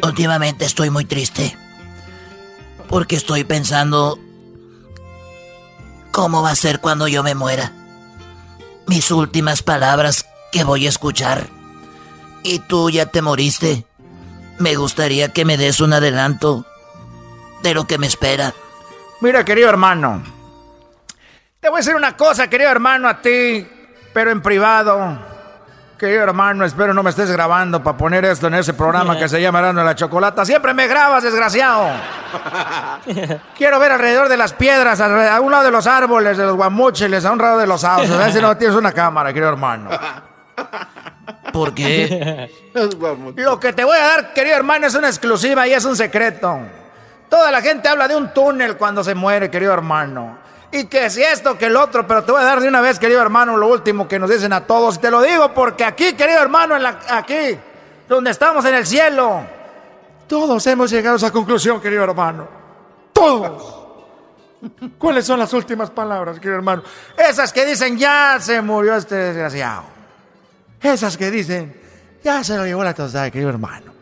últimamente estoy muy triste. Porque estoy pensando... ¿Cómo va a ser cuando yo me muera? Mis últimas palabras que voy a escuchar. Y tú ya te moriste. Me gustaría que me des un adelanto de lo que me espera. Mira, querido hermano. Te voy a decir una cosa, querido hermano, a ti, pero en privado. Querido hermano, espero no me estés grabando para poner esto en ese programa que se llama Dando la Chocolata. Siempre me grabas, desgraciado. <laughs> Quiero ver alrededor de las piedras, a un lado de los árboles, de los guamucheles, a un lado de los sauces. A ver si no tienes una cámara, querido hermano. ¿Por qué? <laughs> Lo que te voy a dar, querido hermano, es una exclusiva y es un secreto. Toda la gente habla de un túnel cuando se muere, querido hermano. Y que si esto, que el otro, pero te voy a dar de una vez, querido hermano, lo último que nos dicen a todos. Y te lo digo porque aquí, querido hermano, en la, aquí, donde estamos en el cielo, todos hemos llegado a esa conclusión, querido hermano. Todos. <laughs> ¿Cuáles son las últimas palabras, querido hermano? Esas que dicen, ya se murió este desgraciado. Esas que dicen, ya se lo llevó la tostada, querido hermano.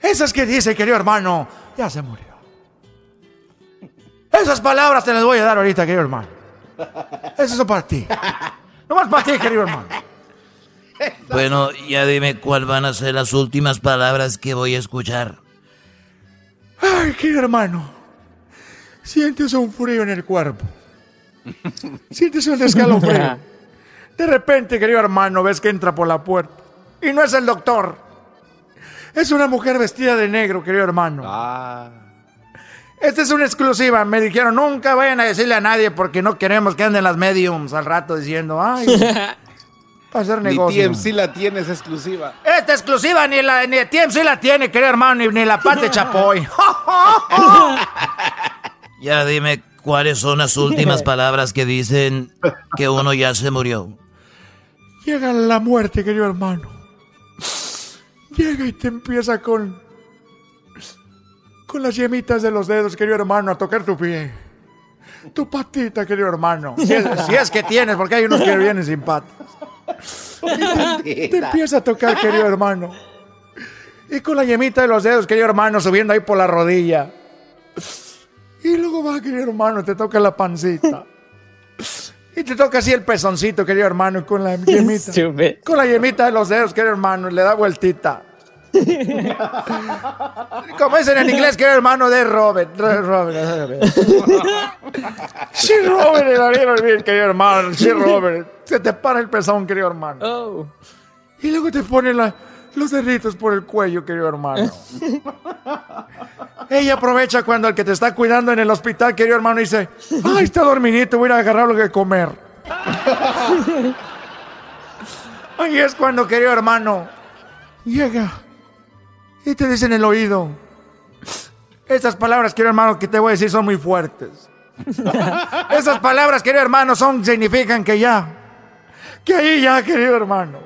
Esas que dicen, querido hermano, ya se murió. Esas palabras te las voy a dar ahorita, querido hermano. Esas son para ti. No más para ti, querido hermano. Bueno, ya dime cuáles van a ser las últimas palabras que voy a escuchar. Ay, querido hermano. Sientes un frío en el cuerpo. Sientes un escalofrío. De repente, querido hermano, ves que entra por la puerta. Y no es el doctor. Es una mujer vestida de negro, querido hermano. Ah. Esta es una exclusiva. Me dijeron, nunca vayan a decirle a nadie porque no queremos que anden las mediums al rato diciendo, ay, <laughs> para hacer negocio. Ni TMC la tiene, es exclusiva. Esta exclusiva ni, la, ni TMC la tiene, querido hermano, ni, ni la pate chapoy. <laughs> ya dime cuáles son las últimas palabras que dicen que uno ya se murió. Llega la muerte, querido hermano. Llega y te empieza con con las yemitas de los dedos, querido hermano, a tocar tu pie. Tu patita, querido hermano. <laughs> Si es, que tienes, porque hay unos que vienen sin patas. te, empieza a tocar, querido hermano. Y con la yemita de los dedos, querido hermano, subiendo ahí por la rodilla. Y luego va, querido hermano, te toca la pancita. Y te toca así el pezoncito, querido hermano, con la <laughs> yemita. Con la yemita de los dedos, querido hermano, le da vueltita. <laughs> Como dicen en inglés, que era hermano de Robert. Robert. <laughs> Sí, Robert, bien, querido hermano. Sí, Robert. Se te para el pezón, querido hermano. Oh. Y luego te pone los deditos por el cuello, querido hermano. <laughs> Ella aprovecha cuando el que te está cuidando en el hospital, querido hermano, dice: Ay, está dormidito, voy a agarrar lo que comer. Ahí es cuando, querido hermano, llega y te dicen en el oído. Estas palabras, querido hermano, que te voy a decir son muy fuertes. <laughs> Esas palabras, querido hermano, son, significan que ya. Que ahí ya, querido hermano.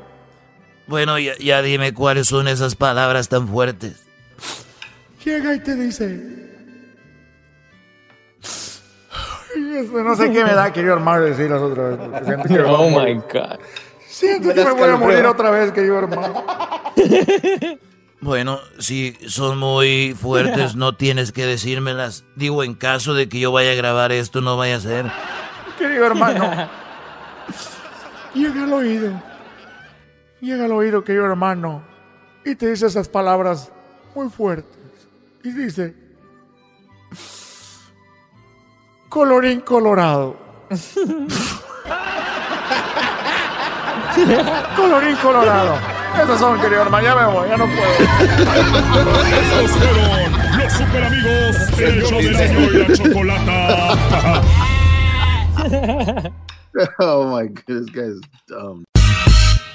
Bueno, ya, dime cuáles son esas palabras tan fuertes. Llega y te dice. no sé qué me da, querido hermano, decirlas otra vez. <laughs> oh my God. Siento que me voy a morir otra vez, querido hermano. <laughs> Bueno, si son muy fuertes, <laughs> no tienes que decírmelas. Digo, en caso de que yo vaya a grabar esto, no vaya a ser. Querido hermano, <laughs> llega al oído. Llega al oído, querido hermano, y te dice esas palabras muy fuertes. Y dice, colorín colorado. <laughs> colorín colorado. Esos son, querido hermano, ya me voy, ya no puedo. Estos fueron los super amigos del show de la y la chocolata. <laughs> oh my goodness, guys dumb.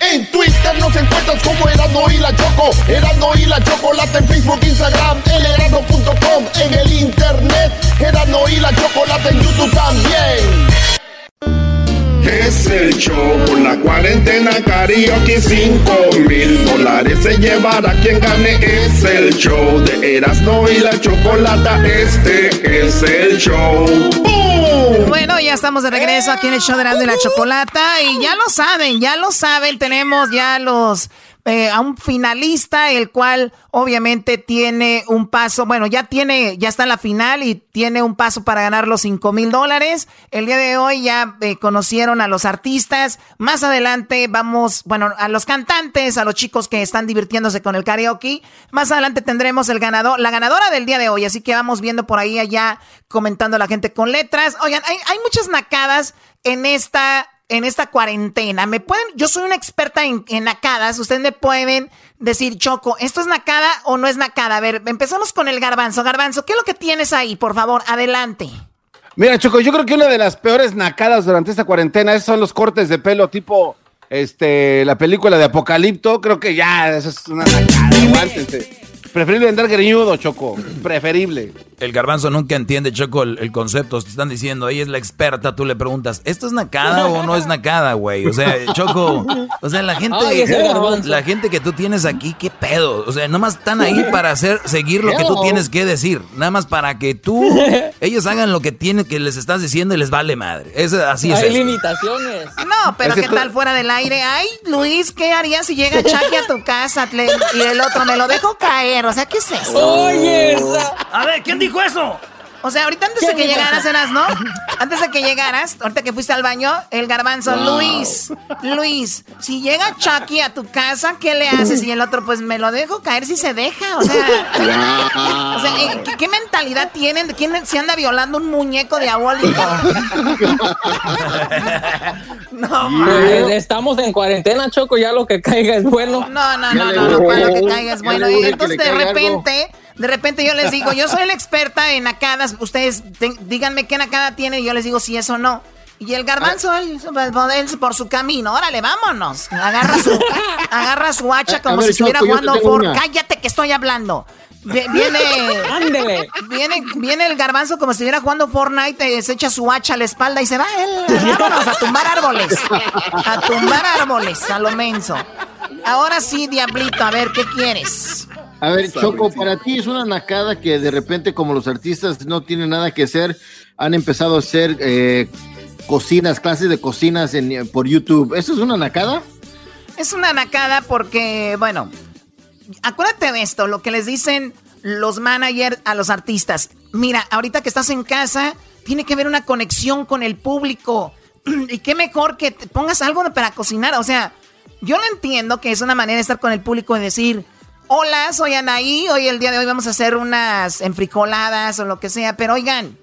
En Twitter nos encuentras como Erasmo y la Choco. Erasmo y la Chocolata en Facebook, Instagram, elerasmo.com, en el internet. Erasmo y la Chocolata en YouTube también. Es el show con la cuarentena karaoke 5 mil dólares se llevará quien gane. Es el show de Erasmo y la Chocolata. Este es el show. ¡Bum! Bueno, ya estamos de regreso aquí en el show de Erasmo y la Chocolata. Y ya lo saben, ya lo saben, tenemos ya los eh, a un finalista, el cual obviamente tiene un paso, bueno, ya tiene, ya está en la final y tiene un paso para ganar los 5 mil dólares. El día de hoy ya eh, conocieron a los artistas. Más adelante vamos, bueno, a los cantantes, a los chicos que están divirtiéndose con el karaoke. Más adelante tendremos el ganador, la ganadora del día de hoy. Así que vamos viendo por ahí allá comentando a la gente con letras. Oigan, hay, hay muchas nacadas en esta en esta cuarentena. Me pueden, yo soy una experta en, en nacadas. Ustedes me pueden decir, Choco, ¿esto es nacada o no es nacada? A ver, empezamos con el garbanzo. Garbanzo, ¿qué es lo que tienes ahí? Por favor, adelante. Mira, Choco, yo creo que una de las peores nacadas durante esta cuarentena son los cortes de pelo tipo este la película de Apocalipto. Creo que ya, eso es una nacada. Preferible andar greñudo, Choco. Preferible. El garbanzo nunca entiende, Choco, el, el concepto. Te están diciendo, ella es la experta, tú le preguntas, ¿esto es nacada o no es nacada, güey? O sea, Choco, o sea, la gente, Ay, la gente que tú tienes aquí, ¿qué pedo? O sea, nomás están ahí para hacer, seguir lo que tú tienes que decir. Nada más para que tú, <laughs> ellos hagan lo que tienen, que les estás diciendo y les vale madre. Es, así es Hay limitaciones. No, pero Es que ¿qué tú- tal fuera del aire? Ay, Luis, ¿qué harías si llega Chucky a tu casa y el otro me lo dejo caer? O sea, ¿qué es eso? Oye, esa. A ver, ¿quién dijo eso? O sea, ahorita antes de que llegaras, eras, ¿no? Antes de que llegaras, ahorita que fuiste al baño, el garbanzo, Luis, Luis, si llega Chucky a tu casa, ¿qué le haces? Y el otro, pues me lo dejo caer si se deja. O sea, o sea eh, ¿qué, qué mentalidad tienen? ¿Quién se anda violando un muñeco diabólico? No, Pues, estamos en cuarentena, Choco, ya lo que caiga es bueno. No, no, no, no, no, para lo que caiga es bueno. Y entonces de repente, de repente yo les digo, yo soy la experta en nacadas, ustedes díganme qué nacada tiene y yo les digo si es o no. Y el garbanzo, él, él por su camino, órale, vámonos. Agarra su, <laughs> agarra su hacha como a si ver, estuviera jugando por... una. Cállate que estoy hablando. Vi- Viene, <laughs> Ándele. viene, viene el garbanzo como si estuviera jugando Fortnite, eh, se echa su hacha a la espalda y se va él, vámonos a tumbar árboles. A tumbar árboles, a lo menso. Ahora sí, Diablito, a ver, ¿qué quieres? A ver, Choco, para ti es una nacada que de repente, como los artistas no tienen nada que hacer, han empezado a hacer eh, cocinas, clases de cocinas en, por YouTube. ¿Eso es una nacada? Es una nacada porque, bueno, acuérdate de esto, lo que les dicen los managers a los artistas. Mira, ahorita que estás en casa, tiene que haber una conexión con el público. <clears throat> y qué mejor que te pongas algo para cocinar. O sea, yo lo entiendo que es una manera de estar con el público y decir, hola, soy Anaí, hoy el día de hoy vamos a hacer unas enfricoladas o lo que sea, pero oigan,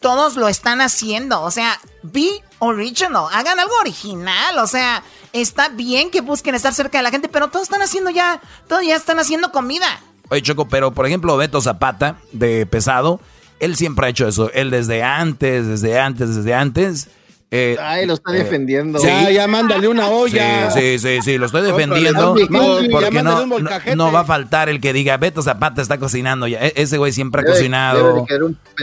todos lo están haciendo. O sea, be original. Hagan algo original. O sea, está bien que busquen estar cerca de la gente, pero todos están haciendo ya, todos ya están haciendo comida. Oye, Choco, pero por ejemplo, Beto Zapata, de pesado, él siempre ha hecho eso. Él desde antes, desde antes, desde antes. Eh, Ay, lo está eh, defendiendo. sí. Ya, ya mándale una olla. Sí, sí, sí, sí, lo estoy No, defendiendo. mi- porque no, no, no va a faltar el que diga, Beto Zapata está cocinando ya. E- ese güey siempre ha Debe- cocinado.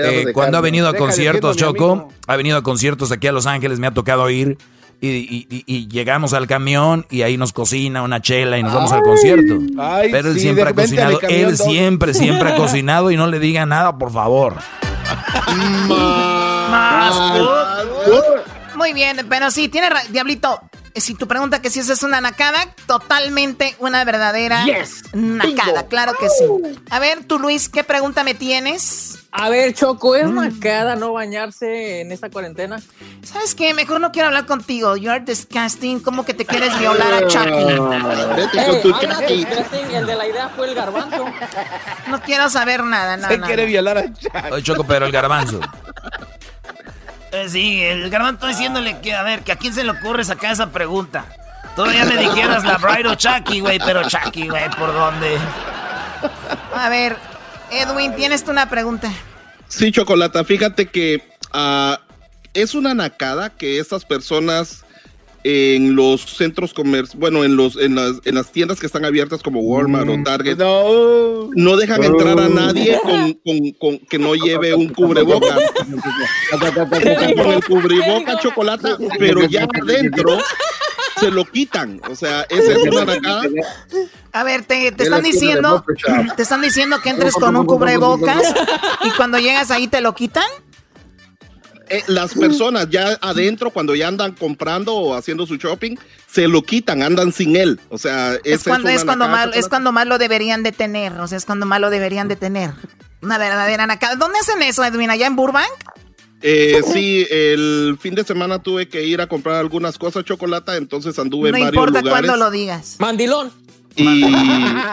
Eh, cuando ha venido a conciertos, Choco, ha venido a conciertos aquí a Los Ángeles, me ha tocado ir. Y, y- y- y llegamos al camión y ahí nos cocina una chela y nos vamos al concierto. Ay, Pero él sí, siempre ha cocinado. camión, Él siempre, siempre ha cocinado y no le diga nada, por favor. <laughs> Muy bien, pero sí, tiene Diablito. Si tu pregunta que si esa es una nacada, totalmente una verdadera nacada, claro que sí. A ver, tú Luis, ¿qué pregunta me tienes? A ver, Choco, ¿es nacada no bañarse en esta cuarentena? ¿Sabes qué? Mejor no quiero hablar contigo. You're disgusting. ¿Cómo que te quieres violar a Chucky? Chucky. el de la idea fue el garbanzo. No quiero saber nada, nada. Se quiere violar a Chuck. Oye, Choco, pero el garbanzo. Eh, sí, el garbanzo diciéndole que, a ver, que a quién se le ocurre sacar esa pregunta. Todavía me dijeras la Bride o Chucky, güey, pero Chucky, güey, ¿por dónde? A ver, Edwin, tienes tú una pregunta. Sí, Chocolata, fíjate que ah, es una nacada que estas personas en los centros comerciales, bueno, en los en las, en las tiendas que están abiertas como Walmart o Target, no, dejan entrar a nadie <laughs> con, con- con que no lleve un cubreboca. con el cubreboca chocolate, pero ya adentro se lo quitan. O sea, esa es una nacada. A ver, te, te están diciendo, te están diciendo que entres con un cubrebocas y cuando llegas ahí te lo quitan. Eh, las personas ya adentro, cuando ya andan comprando o haciendo su shopping, se lo quitan, andan sin él. O sea, Es cuando, una es, cuando mal, es cuando más lo deberían de tener. O sea, es cuando más lo deberían de tener. Una verdadera nacada. ¿Dónde hacen eso, Edwin? ¿Allá en Burbank? Eh, sí, el fin de semana tuve que ir a comprar algunas cosas chocolate, entonces anduve No en varios importa lugares. cuándo lo digas. Mandilón. Y,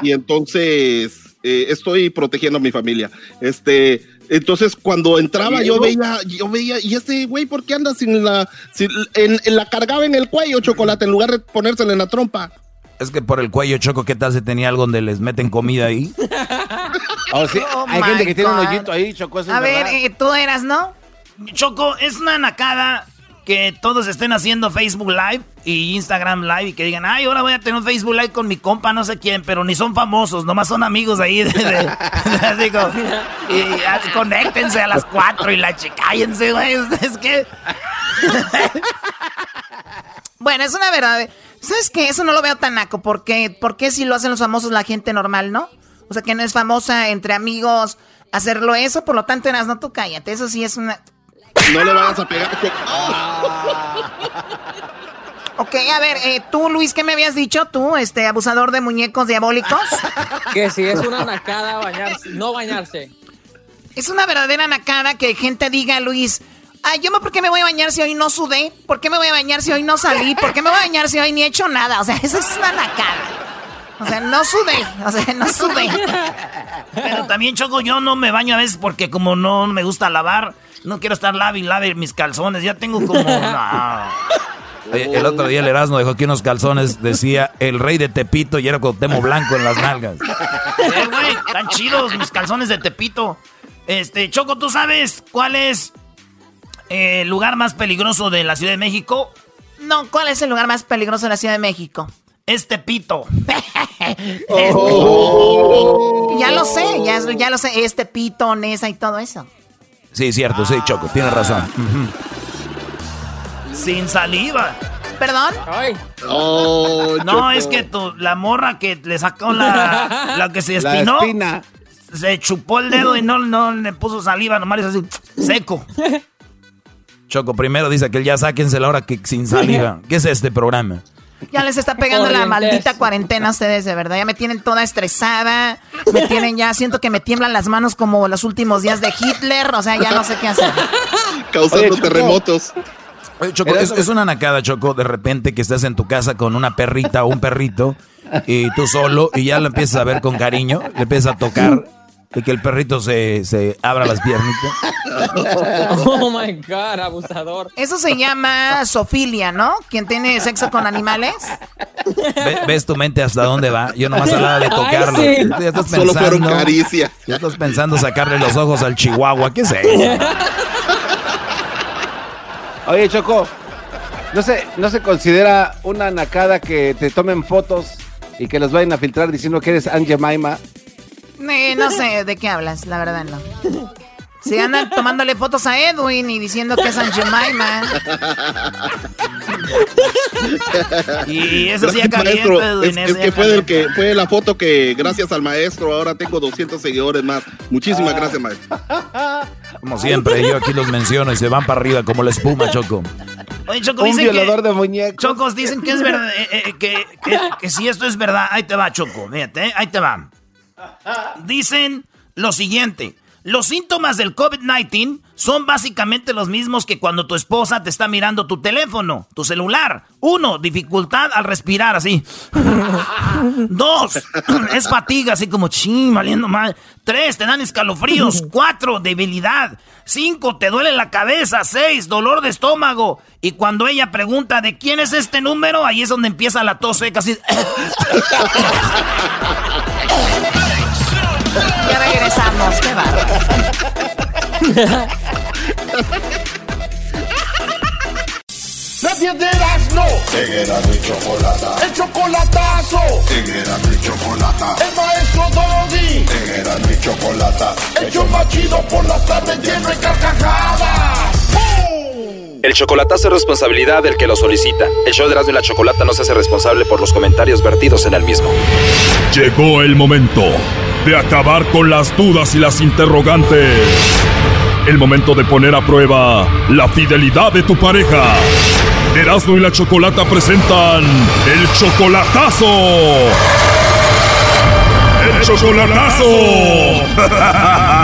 y entonces eh, estoy protegiendo a mi familia. Este, entonces cuando entraba yo veía, yo veía, y este güey, ¿por qué anda sin la, sin- en, en la cargaba en el cuello chocolate en lugar de ponérsela en la trompa? Es que por el cuello choco, ¿qué tal si tenía algo donde les meten comida ahí? <laughs> Oh, sí, Oh, hay gente que tiene un hoyito ahí, Choco. eso es A ver, verdad. eh, tú eras, ¿no? Choco, es una nacada que todos estén haciendo Facebook Live y Instagram Live y que digan, ay, ahora voy a tener un Facebook Live con mi compa, no sé quién, pero ni son famosos, nomás son amigos ahí. De, y, ah, conéctense a las cuatro y la chica, cállense, güey. Es que. <laughs> Bueno, es una verdad. ¿Sabes qué? Eso no lo veo tan naco. Porque, ¿Por qué si lo hacen los famosos la gente normal, no? O sea, que no es famosa entre amigos hacerlo eso. Por lo tanto, eras, no, tú cállate. Eso sí es una... No le vayas a pegar. Choco. Ok, a ver, eh, tú, Luis, ¿qué me habías dicho? Tú, este, abusador de muñecos diabólicos. Que si es una nacada bañarse, no bañarse. Es una verdadera nacada que gente diga, Luis, ay, yo ¿por qué me voy a bañar si hoy no sudé? ¿Por qué me voy a bañar si hoy no salí? ¿Por qué me voy a bañar si hoy ni he hecho nada? O sea, eso es una nacada. O sea, no sudé, o sea, no sudé. Pero también, Choco, yo no me baño a veces porque como no me gusta lavar, no quiero estar lave y lave mis calzones. Ya tengo como... no. Oye, el otro día el Erasmo dejó aquí unos calzones, decía el rey de Tepito y era Cuauhtémoc Blanco en las nalgas. Eh, güey, están chidos mis calzones de Tepito. Este, Choco, ¿tú sabes cuál es el lugar más peligroso de la Ciudad de México? No, ¿cuál es el lugar más peligroso de la Ciudad de México? Es <laughs> Tepito. Ya lo sé, ya, ya lo sé, este pito, Nesa y todo eso. Sí, cierto, sí, Choco, tienes razón. Sin saliva. ¿Perdón? Oh, No, Choco. es que tu- la morra que le sacó la, la que se <laughs> La espinó, espina. se chupó el dedo y no, no le puso saliva, nomás es así, seco. Choco, primero dice que él ya sáquense la hora que sin saliva. <laughs> ¿Qué es este programa? Ya les está pegando la maldita <laughs> cuarentena a ustedes, de verdad. Ya me tienen toda estresada. Me tienen ya, siento que me tiemblan las manos como los últimos días de Hitler. O sea, ya no sé qué hacer. Causando Oye, terremotos. Oye, Choco, es, es una nacada, Choco, de repente que estás en tu casa con una perrita o un perrito y tú solo y ya lo empiezas a ver con cariño, le empiezas a tocar y que el perrito se, se abra las piernitas. <laughs> Oh my god, abusador. Eso se llama sofilia, ¿no? Quien tiene sexo con animales. Ve- ¿Ves tu mente hasta dónde va? Yo nomás hablaba de tocarlo. Ay, sí. Ya estás Solo fueron caricias. Ya estás pensando sacarle los ojos al chihuahua. ¿Qué es eso? Oye, Choco, ¿no se, ¿no se considera una nacada que te tomen fotos y que los vayan a filtrar diciendo que eres Aunt Jemima? Eh, no sé de qué hablas, la verdad no. Si andan tomándole fotos a Edwin y diciendo que es Aunt Jemima. Y eso sí maestro. Edwin, Es, que fue, que fue la foto que gracias al maestro ahora tengo 200 seguidores más. Muchísimas gracias, maestro. Como siempre, yo aquí los menciono y se van para arriba como la espuma, Choco. Oye, Choco, Un dicen que... violador de muñecos. Chocos dicen que es verdad, eh, eh, que, que- que si esto es verdad, ahí te va, Choco, fíjate, eh, ahí te va. Dicen lo siguiente, los síntomas del COVID-19 son básicamente los mismos que cuando tu esposa te está mirando tu teléfono, tu celular. Uno, dificultad al respirar, así. <laughs> Dos, <clears throat> es fatiga, así como ching, valiendo mal. Tres, te dan escalofríos. <laughs> Cuatro, debilidad. Cinco, te duele la cabeza. Seis, dolor de estómago. Y cuando ella pregunta de quién es este número, ahí es donde empieza la tos seca, así. <laughs> Ya regresamos, qué bárbaro. 10 de. En Erasmo y Chocolata. El chocolatazo. Erasmo y Chocolata. El maestro. En Erasmo y Chocolata. El show más chido por las tardes lleno de carcajadas. El chocolatazo es responsabilidad del que lo solicita. El show de Erasmo y la Chocolata no se hace responsable por los comentarios vertidos en el mismo. Llegó el momento de acabar con las dudas y las interrogantes. El momento de poner a prueba la fidelidad de tu pareja. Erasmo y la Chocolata presentan el chocolatazo. ¡El chocolatazo! <laughs>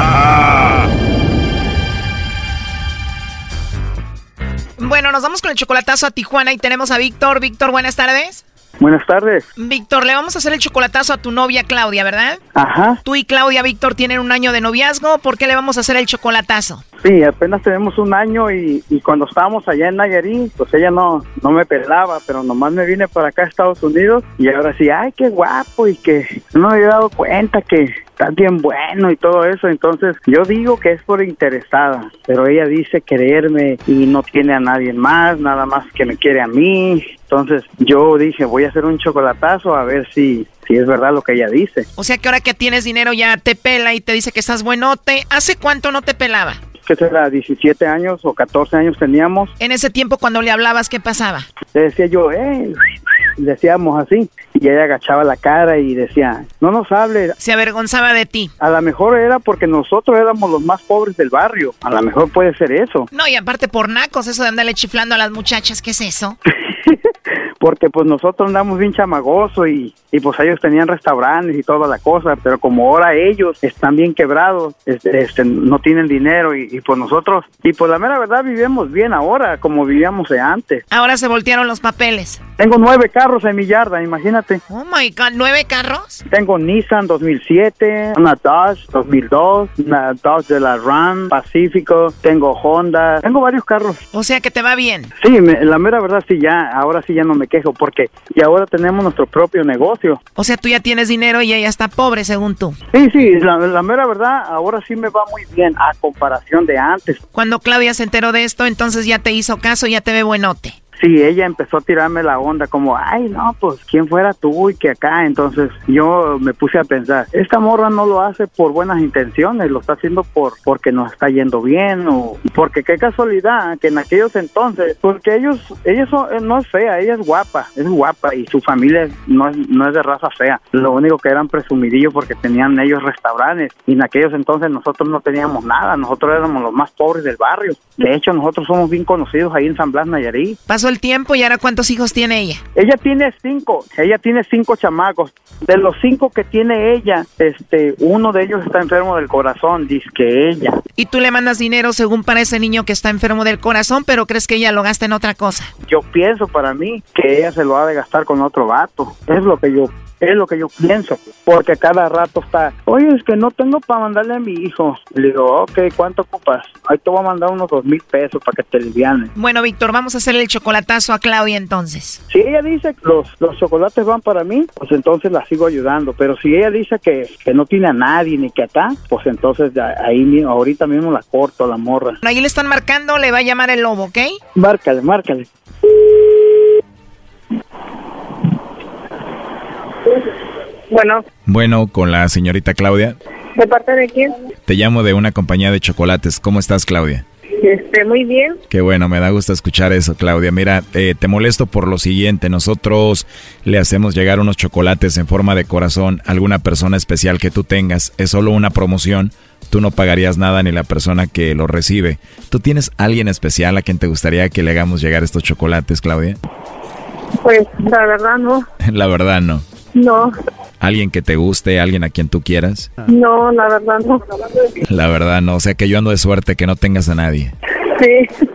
Bueno, nos vamos con el chocolatazo a Tijuana y tenemos a Víctor. Víctor, buenas tardes. Buenas tardes. Víctor, le vamos a hacer el chocolatazo a tu novia Claudia, ¿verdad? Ajá. Tú y Claudia, Víctor, tienen un año de noviazgo. ¿Por qué le vamos a hacer el chocolatazo? Sí, apenas tenemos un año y, cuando estábamos allá en Nayarit, pues ella no, no me pelaba, pero nomás me vine para acá a Estados Unidos y ahora sí, ay, qué guapo y que no me había dado cuenta que estás bien bueno y todo eso. Entonces yo digo que es por interesada, pero ella dice quererme y no tiene a nadie más, nada más que me quiere a mí. Entonces yo dije, voy a hacer un chocolatazo a ver si, si es verdad lo que ella dice. O sea que ahora que tienes dinero ya te pela y te dice que estás buenote. ¿Hace cuánto no te pelaba? Que será 17 años o 14 años teníamos. En ese tiempo cuando le hablabas, ¿qué pasaba? Le decía yo, eh, decíamos así, y ella agachaba la cara y decía, no nos hable. Se avergonzaba de ti. A lo mejor era porque nosotros éramos los más pobres del barrio, a lo mejor puede ser eso. No, y aparte por nacos, eso de andarle chiflando a las muchachas, ¿qué es eso? <laughs> porque pues nosotros andamos bien chamagoso y, y pues ellos tenían restaurantes y toda la cosa, pero como ahora ellos están bien quebrados, este, este, no tienen dinero y, y pues nosotros, y pues la mera verdad vivimos bien ahora como vivíamos de antes. Ahora se voltearon los papeles. Tengo nueve carros en mi yarda, imagínate. Oh my god, ¿nueve carros? Tengo Nissan 2007, una Dodge 2002, una Dodge de la Ram, Pacífico, tengo Honda, tengo varios carros. O sea que te va bien. Sí, me- la mera verdad sí ya, ahora sí ya no me quejo porque y ahora tenemos nuestro propio negocio. O sea, tú ya tienes dinero y ella está pobre, según tú. Sí, sí, la, la mera verdad ahora sí me va muy bien a comparación de antes. Cuando Claudia se enteró de esto, entonces ya te hizo caso, ya te ve buenote. Sí, ella empezó a tirarme la onda como, ay, no, pues, ¿quién fuera tú y que acá? Entonces yo me puse a pensar, esta morra no lo hace por buenas intenciones, lo está haciendo por porque nos está yendo bien o porque qué casualidad que en aquellos entonces, porque ellos, ellos eh, no es fea, ella es guapa, es guapa y su familia no es, no es de raza fea, lo único que eran presumidillos porque tenían ellos restaurantes y en aquellos entonces nosotros no teníamos nada, nosotros éramos los más pobres del barrio, de hecho nosotros somos bien conocidos ahí en San Blas, Nayarit. Pasó el tiempo y ahora ¿cuántos hijos tiene ella? Ella tiene cinco, ella tiene cinco chamacos. De los cinco que tiene ella, este, uno de ellos está enfermo del corazón, dice que ella. Y tú le mandas dinero según para ese niño que está enfermo del corazón, pero crees que ella lo gasta en otra cosa. Yo pienso para mí que ella se lo ha de gastar con otro vato. Es lo que yo, es lo que yo pienso. Porque cada rato está, oye, es que no tengo para mandarle a mi hijo. Le digo, ok, ¿cuánto ocupas? Ahí te voy a mandar unos dos mil pesos para que te livianes. Bueno, Víctor, vamos a hacerle el chocolatazo a Claudia entonces. Si ella dice que los, los chocolates van para mí, pues entonces la sigo ayudando. Pero si ella dice que, que no tiene a nadie ni que acá, pues entonces ya ahí mismo, ahorita mismo la corto la morra. Ahí le están marcando, le va a llamar el lobo, ¿ok? Márcale, márcale. Bueno, Bueno, con la señorita Claudia. ¿de parte de quién? Te llamo de una compañía de chocolates. ¿Cómo estás, Claudia? Este, muy bien. Qué bueno, me da gusto escuchar eso, Claudia. Mira, eh, te molesto por lo siguiente. Nosotros le hacemos llegar unos chocolates en forma de corazón a alguna persona especial que tú tengas. Es solo una promoción. Tú no pagarías nada ni la persona que lo recibe. ¿Tú tienes alguien especial a quien te gustaría que le hagamos llegar estos chocolates, Claudia? Pues, la verdad, no. <laughs> La verdad, no. No, ¿Alguien que te guste, alguien a quien tú quieras? no, la verdad, no. La verdad, no. O sea que yo ando de suerte que no tengas a nadie. Sí,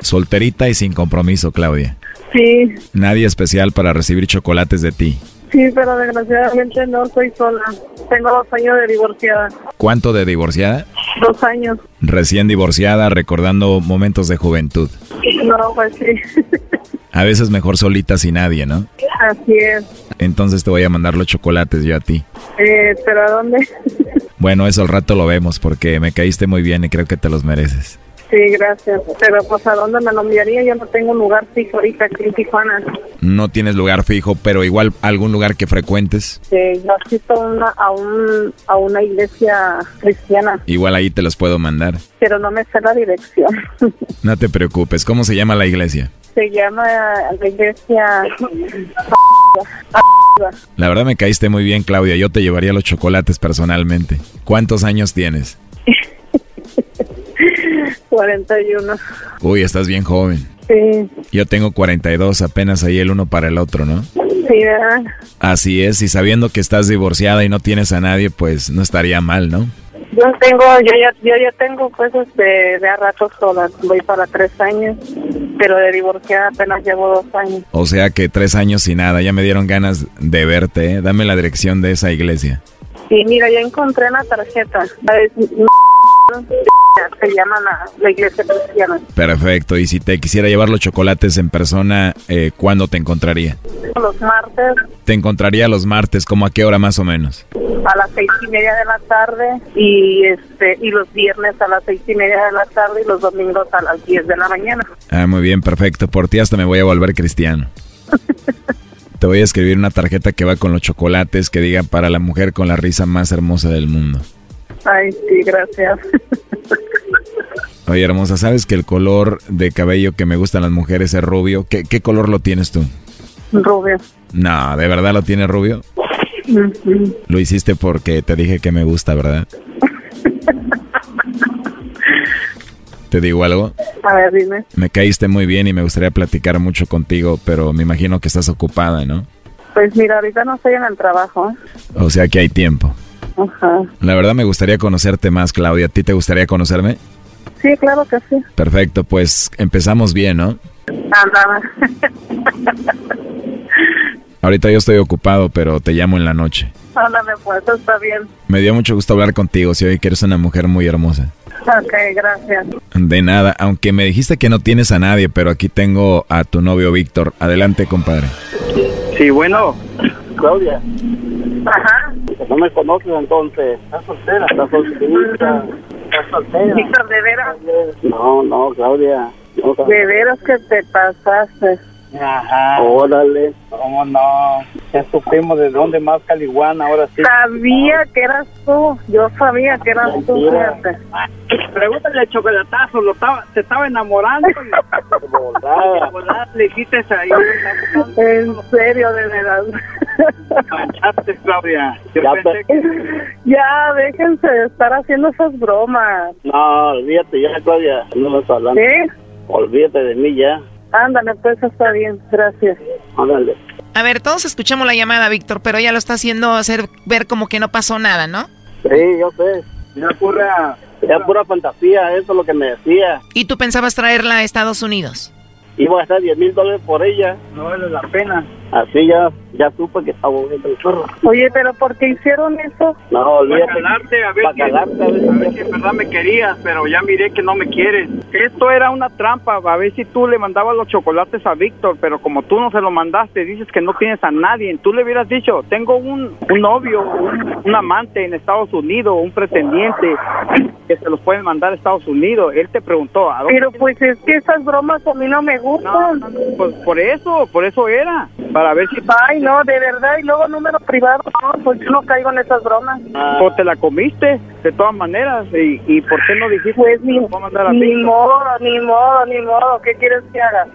Solterita y sin compromiso, Claudia. sí, Nadie especial para recibir chocolates de ti. Sí, pero desgraciadamente no soy sola. Tengo dos años de divorciada. ¿Cuánto de divorciada? Dos años. Recién divorciada, recordando momentos de juventud. No, pues sí. A veces mejor solita sin nadie, ¿no? Así es. Entonces te voy a mandar los chocolates yo a ti. Eh, ¿Pero a dónde? Bueno, eso al rato lo vemos porque me caíste muy bien y creo que te los mereces. Sí, gracias. Pero pues a dónde me lo enviaría? Yo no tengo un lugar fijo ahorita aquí en Tijuana. No tienes lugar fijo, pero igual algún lugar que frecuentes. Sí, yo asisto una, a, un, a una iglesia cristiana, Igual ahí te los puedo mandar. pero no me sé la dirección. <laughs> No te preocupes. ¿Cómo se llama la iglesia? Se llama la iglesia... La verdad me caíste muy bien, Claudia. Yo te llevaría los chocolates personalmente. ¿Cuántos años tienes? <laughs> 41. Uy, estás bien joven. Sí, Yo tengo 42, apenas ahí el uno para el otro, ¿no? sí, ¿verdad? Así es, y sabiendo que estás divorciada y no tienes a nadie, pues no estaría mal, ¿no? Yo tengo, yo ya, yo ya tengo cosas de, de a ratos solas. Voy para tres años, pero de divorciada apenas llevo dos años. O sea que tres años y nada, ya me dieron ganas de verte, ¿eh? Dame la dirección de esa iglesia. Y mira, ya encontré la tarjeta. Es- Se llama la, la iglesia cristiana. Perfecto, y si te quisiera llevar los chocolates en persona, eh, ¿cuándo te encontraría? Los martes Te encontraría los martes, ¿como a qué hora más o menos? a las seis y media de la tarde y este y los viernes a las seis y media de la tarde y los domingos a las diez de la mañana. Ah, muy bien, perfecto. Por ti hasta me voy a volver cristiano. <laughs> Te voy a escribir una tarjeta que va con los chocolates que diga para la mujer con la risa más hermosa del mundo. Ay, sí, gracias. <laughs> Oye, hermosa, ¿sabes que el color de cabello que me gustan las mujeres es rubio? ¿Qué, qué color lo tienes tú? Rubio. No, ¿de verdad lo tienes rubio? Lo hiciste porque te dije que me gusta, ¿verdad? <laughs> ¿Te digo algo? A ver, dime. Me caíste muy bien y me gustaría platicar mucho contigo, pero me imagino que estás ocupada, ¿no? Pues mira, ahorita no estoy en el trabajo. O sea que hay tiempo. Ajá. La verdad me gustaría conocerte más, Claudia. ¿A ti te gustaría conocerme? Sí, claro que sí. Perfecto, pues empezamos bien, ¿no? Andaba. Ahorita yo estoy ocupado, pero te llamo en la noche. Ándame, pues, está bien. Me dio mucho gusto hablar contigo, si hoy que eres una mujer muy hermosa. Ok, gracias. De nada, aunque me dijiste que no tienes a nadie, pero aquí tengo a tu novio Víctor. Adelante, compadre. Sí, bueno. Claudia. Ajá. No me conoces entonces. ¿Estás soltera? ¿Estás soltera? ¿Estás soltera? Víctor, ¿de veras? No, no, Claudia. No, Claudia. De veras que te pasaste. Ajá. Órale. ¿Cómo no? Ya supimos de dónde más Caliguana, ahora sí. Sabía que eras tú. Yo sabía que eras tú, fíjate. Pregúntale al chocolatazo, lo estaba, se estaba enamorando. Le dijiste ahí. En serio, de veras. Manchaste, Claudia. Yo Ya, pensé que... Ya, déjense de estar haciendo esas bromas. No, olvídate ya, Claudia. No me hablando. ¿Sí? Olvídate de mí ya. Ándale, pues está bien. Gracias. Ándale. A ver, todos escuchamos la llamada, Víctor, pero ella lo está haciendo hacer ver como que no pasó nada, ¿no? Sí, yo sé. Era pura, era pura fantasía, eso es lo que me decía. ¿Y tú pensabas traerla a Estados Unidos? Iba a gastar 10 mil dólares por ella. No vale la pena. Así ya, ya supe que estaba bonito el perro. Oye, pero ¿por qué hicieron eso? No, olvídate. Para calarte, a ver, Para si, calarte, a ver si- a ver si en verdad me querías, pero ya miré que no me quieres. Esto era una trampa, a ver si tú le mandabas los chocolates a Víctor, pero como tú no se lo mandaste, dices que no tienes a nadie. Tú le hubieras dicho, tengo un, un novio, un, un amante en Estados Unidos, un pretendiente, que se los pueden mandar a Estados Unidos. Él te preguntó, ¿a dónde Pero pues es que esas bromas a mí no me gustan. Pues por eso, por eso era, para ver si... Ay, no, de verdad. Y luego número privado, no, pues yo no caigo en esas bromas. O te la comiste, de todas maneras, y, y ¿por qué no dijiste? Pues ni, Voy a mandar a ni modo, ni modo, ni modo. ¿Qué quieres que haga?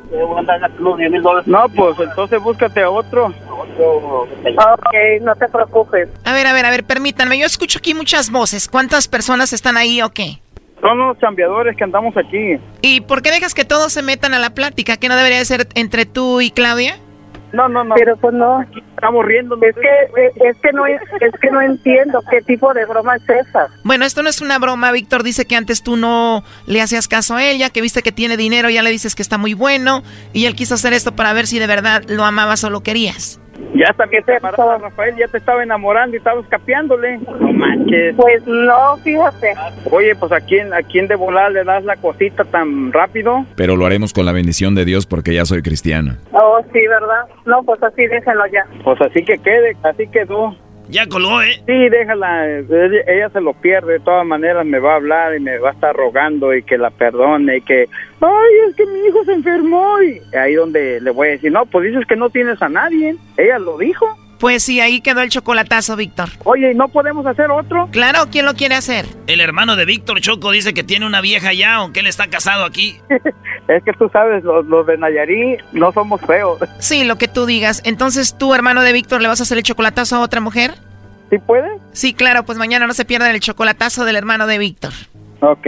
No, pues entonces búscate a otro. Ok, no te preocupes. A ver, a ver, a ver, permítanme. Yo escucho aquí muchas voces. ¿Cuántas personas están ahí o qué? Son los chambeadores que andamos aquí. ¿Y por qué dejas que todos se metan a la plática? ¿Que no debería de ser entre tú y Claudia? No, no, no. Pero pues no. Estamos riendo. Es que, es, es que no, es, es que no entiendo qué tipo de broma es esa. Bueno, esto no es una broma. Víctor dice que antes tú no le hacías caso a ella, que viste que tiene dinero, ya le dices que está muy bueno, y él quiso hacer esto para ver si de verdad lo amabas o lo querías. Ya también te embaraza, Rafael, ya te estaba enamorando y estabas capeándole. No manches. Pues no, fíjate. Oye, pues a quién, a quién de volar le das la cosita tan rápido. Pero lo haremos con la bendición de Dios porque ya soy cristiano. Oh, sí, ¿verdad? No, pues así déjenlo ya. Pues así que quede, así quedó. Ya colgó, ¿eh? Sí, déjala. Ella se lo pierde. De todas maneras me va a hablar y me va a estar rogando y que la perdone y que, ay, es que mi hijo se enfermó. Y ahí donde le voy a decir, no, pues dices que no tienes a nadie. Ella lo dijo. Pues sí, ahí quedó el chocolatazo, Víctor. Oye, ¿y no podemos hacer otro? Claro, ¿quién lo quiere hacer? El hermano de Víctor Choco dice que tiene una vieja ya, aunque él está casado aquí. <laughs> es que tú sabes, los, los de Nayarí no somos feos. Sí, lo que tú digas. Entonces, ¿tú, hermano de Víctor, le vas a hacer el chocolatazo a otra mujer? ¿Sí puede? Sí, claro, pues mañana no se pierdan el chocolatazo del hermano de Víctor. Ok.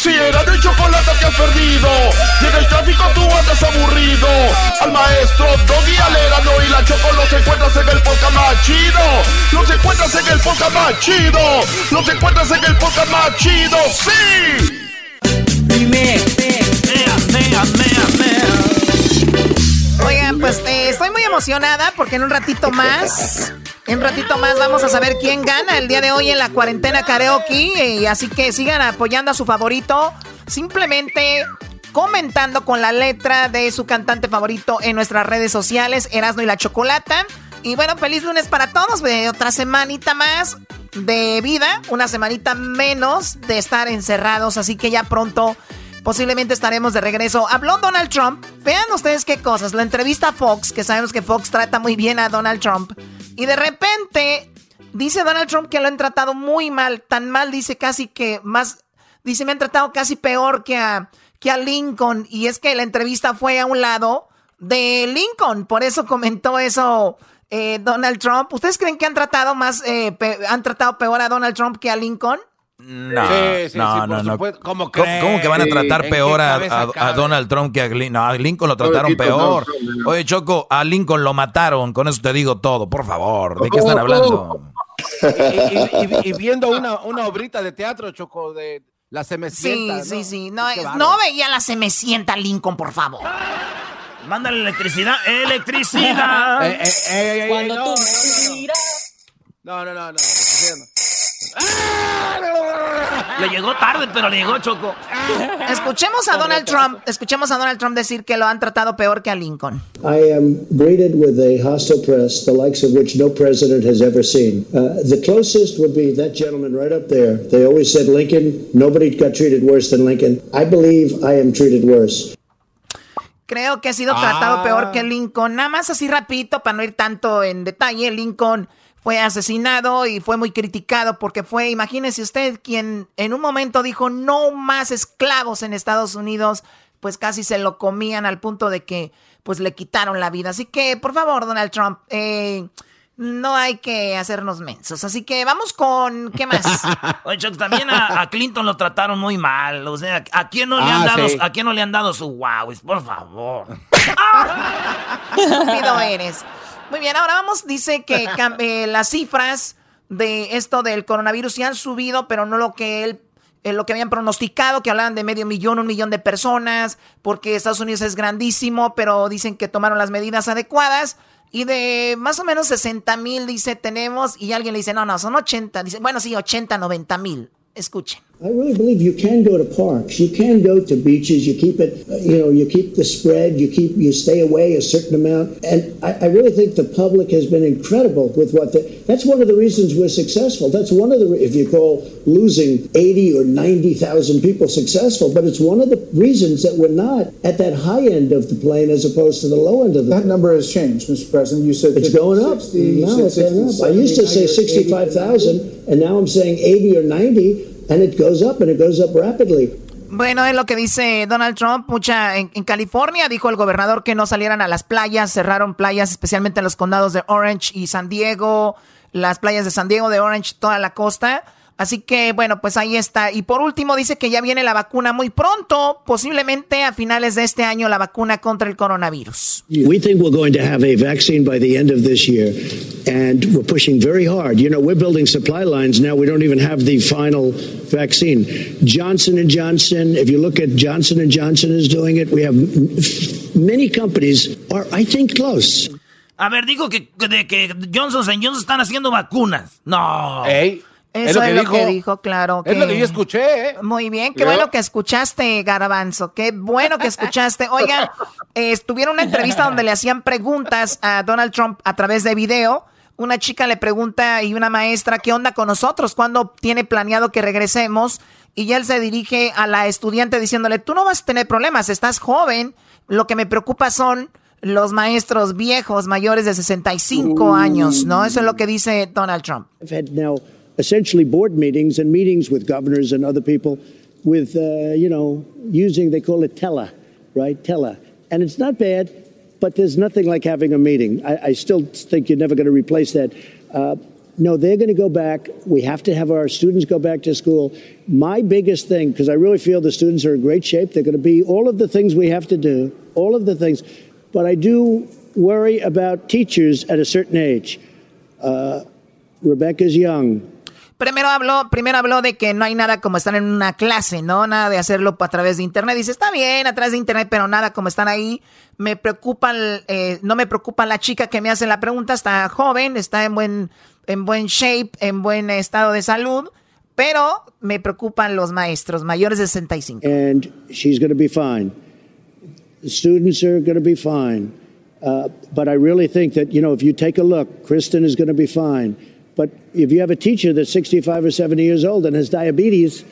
Si era de chocolate que has perdido, y en el tráfico tú andas aburrido. Al maestro Doggy Alerano y la Choco los encuentras en el podcast más chido. Los encuentras en el podcast más chido. Los encuentras en el podcast más chido, sí. Dime, mea, mea, mea, Oigan, pues eh, estoy muy emocionada porque en un ratito más en un ratito más vamos a saber quién gana el día de hoy en la cuarentena karaoke. Y así que sigan apoyando a su favorito. Simplemente comentando con la letra de su cantante favorito en nuestras redes sociales, Erasmo y la Chocolata. Y bueno, feliz lunes para todos. Otra semanita más de vida, una semanita menos de estar encerrados. Así que ya pronto posiblemente estaremos de regreso. Habló Donald Trump. Vean ustedes qué cosas. La entrevista a Fox, que sabemos que Fox trata muy bien a Donald Trump. Y de repente dice Donald Trump que lo han tratado muy mal, tan mal dice casi que más, dice me han tratado casi peor que a, que a Lincoln. Y es que la entrevista fue a un lado de Lincoln, por eso comentó eso eh, Donald Trump. ¿Ustedes creen que han tratado más, eh, han tratado peor a Donald Trump que a Lincoln? No, no, no, no. ¿Cómo, que van a tratar peor a, Donald Trump que a Lincoln? No, a Lincoln lo trataron peor. Oye, Choco, a Lincoln lo mataron. Con eso te digo todo, por favor. ¿De qué están hablando? y, viendo una, una obrita de teatro, Choco, de la semecienta. Sí, sí, sí. No, no veía la semecienta Lincoln, por favor. Mándale electricidad. ¡Electricidad! eh, eh, eh, Cuando tú me miras. No, no, no, no. Le llegó tarde, pero le llegó Choco. <laughs> Escuchemos a Donald Trump, escuchemos a Donald Trump decir que lo han tratado peor que a Lincoln. I am greeted with a hostile press, the likes of which no president has ever seen. Uh, the closest would be that gentleman right up there. They always said Lincoln, nobody got treated worse than Lincoln. I believe I am treated worse. Creo que ha sido tratado peor que Lincoln. Nada más así rapidito para no ir tanto en detalle. Lincoln fue asesinado y fue muy criticado porque fue, imagínese usted, quien en un momento dijo no más esclavos en Estados Unidos, pues casi se lo comían al punto de que pues le quitaron la vida. Así que, por favor, Donald Trump, eh, no hay que hacernos mensos. Así que vamos con, ¿qué más? <laughs> Oye, también a, Clinton lo trataron muy mal. O sea, ¿a quién no le han ah, dado, a quién no le han dado su wow? Por favor. <laughs> Estúpido eres. Muy bien, ahora vamos, dice que <laughs> eh, las cifras de esto del coronavirus sí han subido, pero no lo que él eh, lo que habían pronosticado, que hablaban de medio millón, un millón de personas, porque Estados Unidos es grandísimo, pero dicen que tomaron las medidas adecuadas. Y de más o menos 60 mil, dice, tenemos, y alguien le dice, no, no, son 80. Dice, bueno, sí, 80, 90 mil. Escuchen. I really believe you can go to parks, you can go to beaches, you keep it, uh, you know, you keep the spread, you keep, you stay away a certain amount. And I, I really think the public has been incredible with what the, that's one of the reasons we're successful. That's one of the, if you call losing 80 or 90,000 people successful, but it's one of the reasons that we're not at that high end of the plane as opposed to the low end of the That number has changed, Mr. President. You said it's going up. 60, no, it's going up. I used to say 65,000 and now I'm saying 80 or 90 and it goes up and it goes up rapidly. Bueno, es lo que dice Donald Trump. Mucha en, California dijo el gobernador que no salieran a las playas, cerraron playas, especialmente en los condados de Orange y San Diego, las playas de San Diego, de Orange, toda la costa. Así que bueno, pues ahí está. Y por último dice que ya viene la vacuna muy pronto, posiblemente a finales de este año la vacuna contra el coronavirus. We think we're going to have a vaccine by the end of this year, and we're pushing very hard. You know, we're building supply lines now. We don't even have the final vaccine. Johnson and Johnson. If you look at Johnson and Johnson is doing it. We have many companies are, I think, close. A ver, digo que, de que Johnson Johnson están haciendo vacunas. No. Eso es lo, que, dijo, claro. es lo que yo escuché. ¿eh? Muy bien, qué bueno que escuchaste, Garbanzo. Qué bueno que escuchaste. <laughs> Oigan, eh, estuvieron una entrevista donde le hacían preguntas a Donald Trump a través de video. Una chica le pregunta y una maestra, ¿qué onda con nosotros? ¿Cuándo tiene planeado que regresemos? Y él se dirige a la estudiante diciéndole, tú no vas a tener problemas, estás joven. Lo que me preocupa son los maestros viejos, mayores de 65 años, ¿no? Eso es lo que dice Donald Trump. Essentially board meetings and meetings with governors and other people with, uh, you know, using, they call it tele, right? Tele. And it's not bad, but there's nothing like having a meeting. I, I still think you're never going to replace that. Uh, no, they're going to go back. We have to have our students go back to school. My biggest thing, because I really feel the students are in great shape, they're going to be all of the things we have to do, all of the things. But I do worry about teachers at a certain age. Uh, Rebecca's young. Primero habló, primero habló de que no hay nada como estar en una clase, ¿no? Nada de hacerlo a través de internet. Dice, está bien a través de internet, pero nada como están ahí. Me preocupa, eh, no me preocupa la chica que me hace la pregunta, está joven, está en buen, en buen shape, en buen estado de salud, pero me preocupan los maestros mayores de 65. And she's going to be fine. The students are going to be fine. Uh, but I really think that, you know, if you take a look, Kristen is going be fine. But if you have a teacher that's 65 or 70 years old and has diabetes,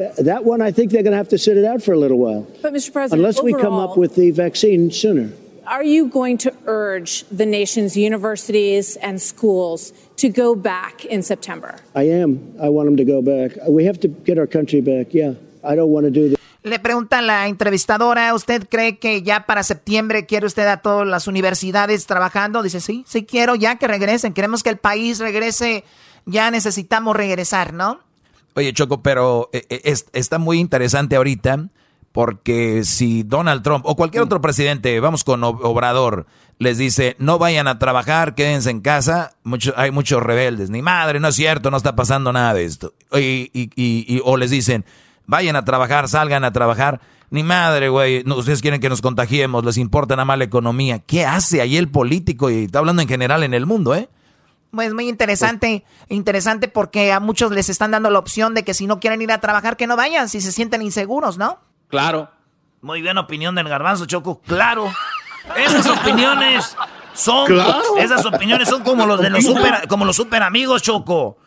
uh, that one, I think they're going to have to sit it out for a little while. But, Mr. President, unless we come up with the vaccine sooner. Are you going to urge the nation's universities and schools to go back in September? I am. I want them to go back. We have to get our country back. Yeah. I don't want to do this. Le pregunta la entrevistadora, ¿usted cree que ya para septiembre quiere usted a todas las universidades trabajando? Dice, sí, sí quiero ya que regresen, queremos que el país regrese, ya necesitamos regresar, ¿no? Oye, Choco, pero eh, eh, está muy interesante ahorita porque si Donald Trump o cualquier otro presidente, vamos con Obrador, les dice, no vayan a trabajar, quédense en casa, hay muchos rebeldes, ni madre, no es cierto, no está pasando nada de esto. y, o les dicen, vayan a trabajar, salgan a trabajar. Ni madre, güey, ustedes quieren que nos contagiemos, les importa nada más la economía. ¿Qué hace ahí el político? Y está hablando en general en el mundo, ¿eh? Pues muy interesante, interesante porque a muchos les están dando la opción de que si no quieren ir a trabajar, que no vayan, si se sienten inseguros, ¿no? Claro. Muy bien opinión del garbanzo, Choco. Claro. Esas opiniones son esas opiniones son como los de los super como los super amigos, Choco.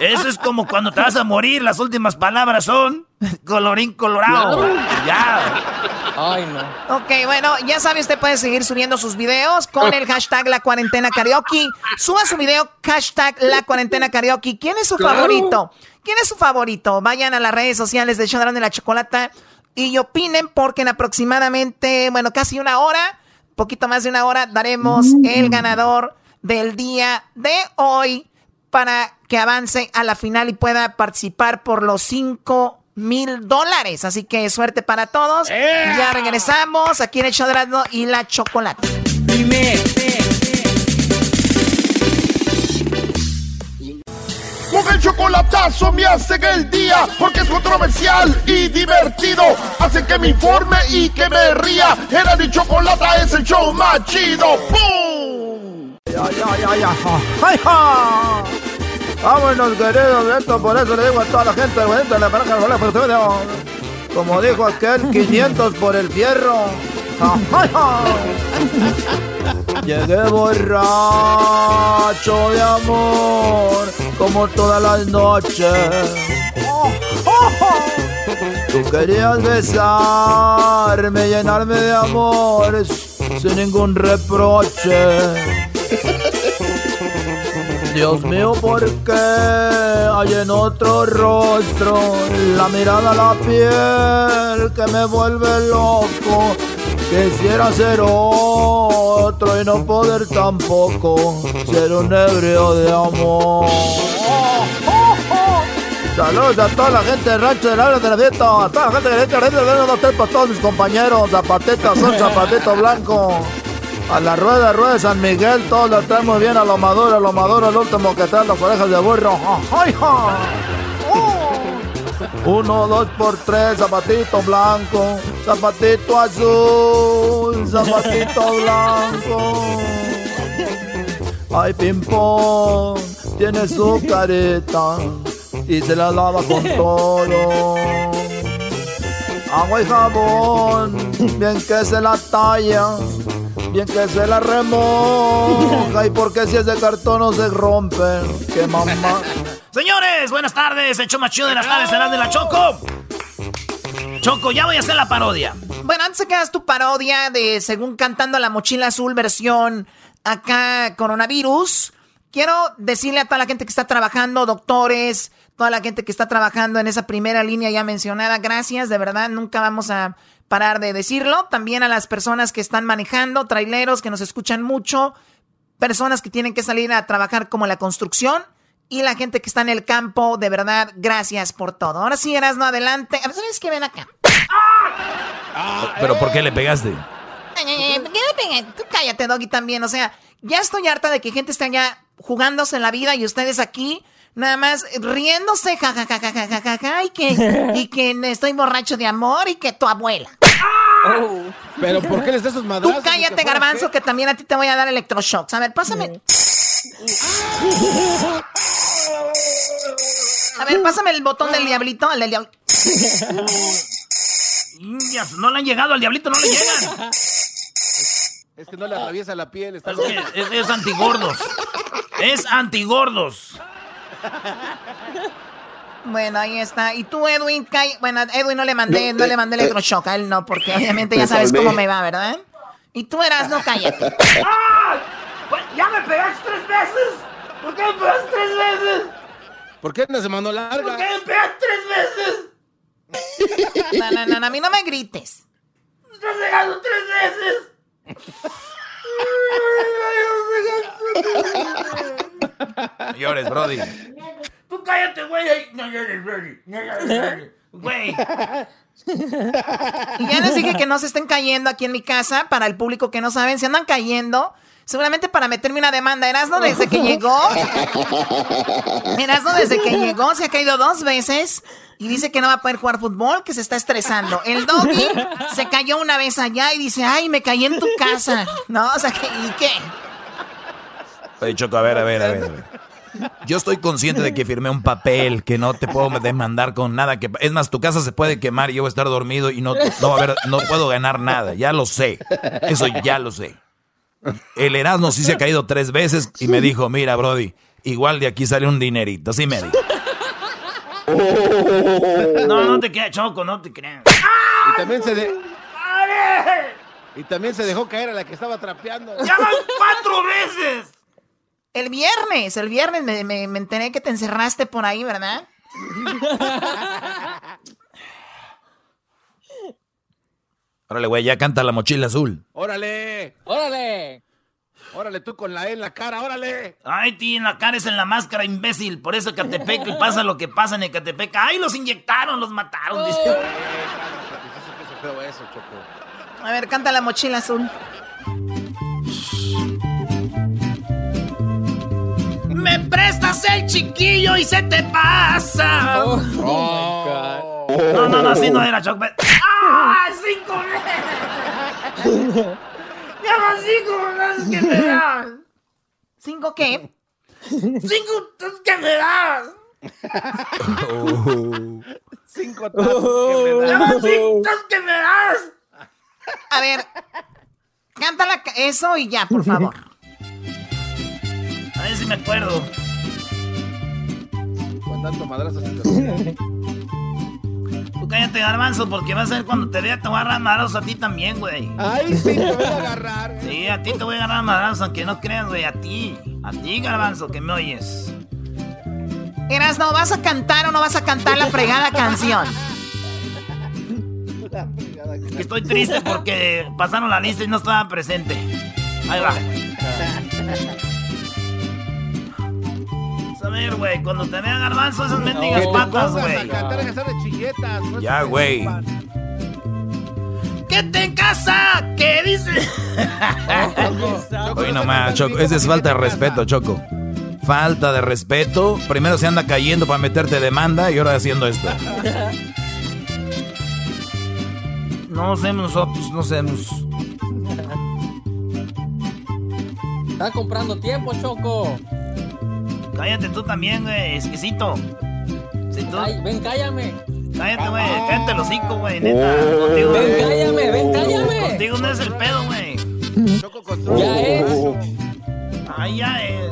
Eso es como cuando te vas a morir, las últimas palabras son colorín colorado. Ya. Ay, no. Ok, bueno, ya sabe, usted puede seguir subiendo sus videos con el hashtag La Cuarentena Karaoke. Suba su video, hashtag La Cuarentena Karaoke. ¿Quién es su favorito? ¿Quién es su favorito? Vayan a las redes sociales de Chodrán de la Chocolata y opinen porque en aproximadamente, bueno, casi una hora poquito más de una hora, daremos el ganador del día de hoy para que avance a la final y pueda participar por los 5 mil dólares. Así que suerte para todos. Ya regresamos aquí en el Chodrado y la chocolate. Dime. El chocolatazo me hacen el día porque es controversial y divertido. Hacen que me informe y que me ría. Era mi chocolata es el show más chido. ¡Pum! Ya, ya, ya, ya. ¡Ay, ja! Vámonos, queridos, esto por eso le digo a toda la gente, de la pareja, como dijo aquel, 500 por el fierro. <laughs> Llegué borracho de amor, como todas las noches. Tú querías besarme, llenarme de amores, sin ningún reproche. Dios mío, ¿por qué hay en otro rostro la mirada, la piel que me vuelve loco? Quisiera ser otro y no poder tampoco ser un ebrio de amor. Saludos a toda la gente del rancho del área de la dieta. A toda la gente de la dieta de los para todos mis compañeros. Zapatitas son <laughs> zapatito blanco. A la rueda, rueda de San Miguel, todos la traemos bien a lo maduro, a lo maduro, el último que trae las orejas de burro. ¡Ay, ja! Uh. Uno, dos por tres, zapatito blanco, zapatito azul, zapatito blanco. Ay, ping-pong, tiene su careta y se la lava con <laughs> todo. Agua y jabón, bien que se la talla, bien que se la remoja. Y porque si es de cartón no se rompe, que mamá. Señores, buenas tardes. Hecho más chido de las tardes, serás de la Choco. Choco, ya voy a hacer la parodia. Bueno, antes de que hagas tu parodia de según cantando la mochila azul versión acá coronavirus, quiero decirle a toda la gente que está trabajando, doctores, toda la gente que está trabajando en esa primera línea ya mencionada, gracias, de verdad, nunca vamos a parar de decirlo. También a las personas que están manejando, traileros que nos escuchan mucho, personas que tienen que salir a trabajar como la construcción y la gente que está en el campo, de verdad, gracias por todo. Ahora sí, no adelante. ¿Sabes qué? Ven acá. ¿Pero por qué le pegaste? Tú cállate, Doggy, también. O sea, ya estoy harta de que gente esté allá jugándose en la vida y ustedes aquí nada más riéndose, jajajajajaja, y que, <laughs> y que estoy borracho de amor y que tu abuela. Pero ¿por qué les das esos madrazos? Tú cállate, garbanzo, que también a ti te voy a dar electroshocks. A ver, pásame. A ver, pásame el botón del diablito, el del diablito. no le han llegado al diablito, no le llegan. Es que no le atraviesa la piel. Está es, es, antigordos. Es antigordos. Bueno, ahí está. Y tú, Edwin, bueno, Edwin no le mandé, no, le mandé eh, electroshock a él, no, porque obviamente ya sabes cómo me va, ¿verdad? Y tú eras, no cállate. <laughs> ¿Ya me pegaste tres veces? ¿Por qué me pegaste tres veces? ¿Por qué no se mandó larga? ¿Por qué me pegaste tres veces? No, no, no, a mí no me grites. Me estás pegando tres veces. Llores, Brody. Tú cállate, güey. No llores, Brody. No llores, Güey. Y ya les dije que no se estén cayendo aquí en mi casa. Para el público que no saben, se andan cayendo. Seguramente para meterme una demanda. Erasno desde que llegó. <laughs> Erasno desde que llegó se ha caído dos veces. Y dice que no va a poder jugar fútbol, que se está estresando. El doggy se cayó una vez allá y dice, ay, me caí en tu casa. ¿No? O sea, ¿y qué? Oye, Choco, a ver, a ver, a ver. Yo estoy consciente de que firmé un papel que no te puedo demandar con nada que es más tu casa se puede quemar y yo voy a estar dormido y no no, a ver, no puedo ganar nada, ya lo sé. Eso ya lo sé. El Erasmo sí se ha caído tres veces y me dijo, "Mira, brody, igual de aquí sale un dinerito." Así me dijo. No, no te creas, Choco, no te creas. Y también se Y también se dejó caer a la que estaba trapeando. ¡Ya van cuatro veces! El viernes, el viernes me, me, me enteré que te encerraste por ahí, ¿verdad? <laughs> Órale, güey, ya canta la mochila azul. ¡Órale! ¡Órale! Órale, tú con la E en la cara, órale. Ay, ti en la cara es en la máscara, imbécil. Por eso Catepec y pasa lo que pasa en Ecatepec. Ay, los inyectaron, los mataron. Dice. <laughs> A ver, canta la mochila azul. Me prestas el chiquillo y se te pasa. Oh, oh my God. No, no, no, así no era, Choc. ¡Ah! ¡Cinco veces! ¡Ya van cinco veces que me das! ¿Cinco qué? ¡Cinco que me das! Oh. Cinco tazos que me das. ¡Ya van cinco que me das! A ver, cántala eso y ya, por favor. A ver si me acuerdo. Con tanto madrazo Tú cállate, garbanzo, porque va a ser cuando te vea, te voy a agarrar madrazos a ti también, güey. Ay, sí, te voy a agarrar. Sí, a ti te voy a agarrar madrazos, aunque no creas, güey, a ti. A ti, garbanzo, que me oyes. Eras, ¿no vas a cantar o no vas a cantar la fregada canción? Estoy triste porque pasaron la lista y no estaba presente. Ahí va. <laughs> ver, güey, cuando te vean garbanzo esas mendigas patas, güey. Ya, güey. ¿Qué te en casa? ¿Qué dice? Oye, nomás, Choco. Esa es falta de respeto, Choco. Falta de respeto. Primero se anda cayendo para meterte demanda y ahora haciendo esto. No hacemos nosotros, no hacemos. Está comprando tiempo, Choco. Cállate tú también, güey, exquisito. Si tú... Ay, ven, cállame. Cállate, güey, cállate los cinco, güey, neta. Contigo, Ven, güey. cállame, ven, cállame. Contigo no es el pedo, güey. Ya es. Ay, ya es.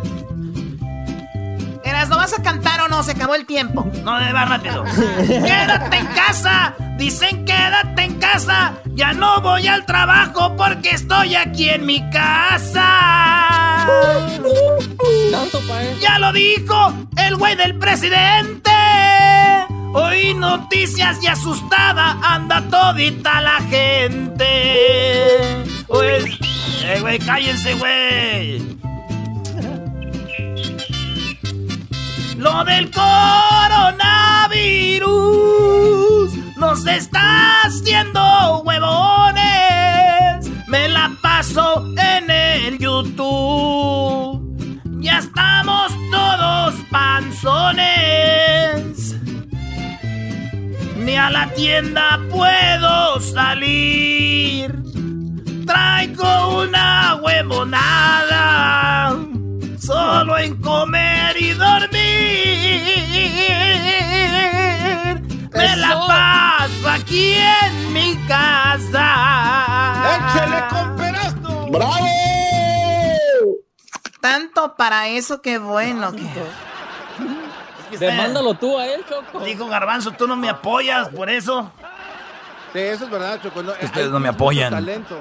Eras, ¿no vas a cantar o no? Se acabó el tiempo. No, va rápido. ¡Quédate en casa! Dicen quédate en casa. Ya no voy al trabajo porque estoy aquí en mi casa. Ya lo dijo el güey del presidente. Oí noticias y asustada anda todita la gente. Eh, güey, cállense, güey. Lo del coronavirus nos está haciendo huevones. Me la paso en el YouTube. Ya estamos todos panzones. Ni a la tienda puedo salir. Traigo una huevonada. Solo en comer y dormir. Me la Eso. paso aquí en mi casa. ¡Échale con Perasto! ¡Bravo! Tanto para eso, qué bueno. que- Demándalo tú a él, Choco. Dijo Garbanzo, tú no me apoyas por eso. Sí, eso es verdad, Choco. No, Ustedes hay no me apoyan. talento.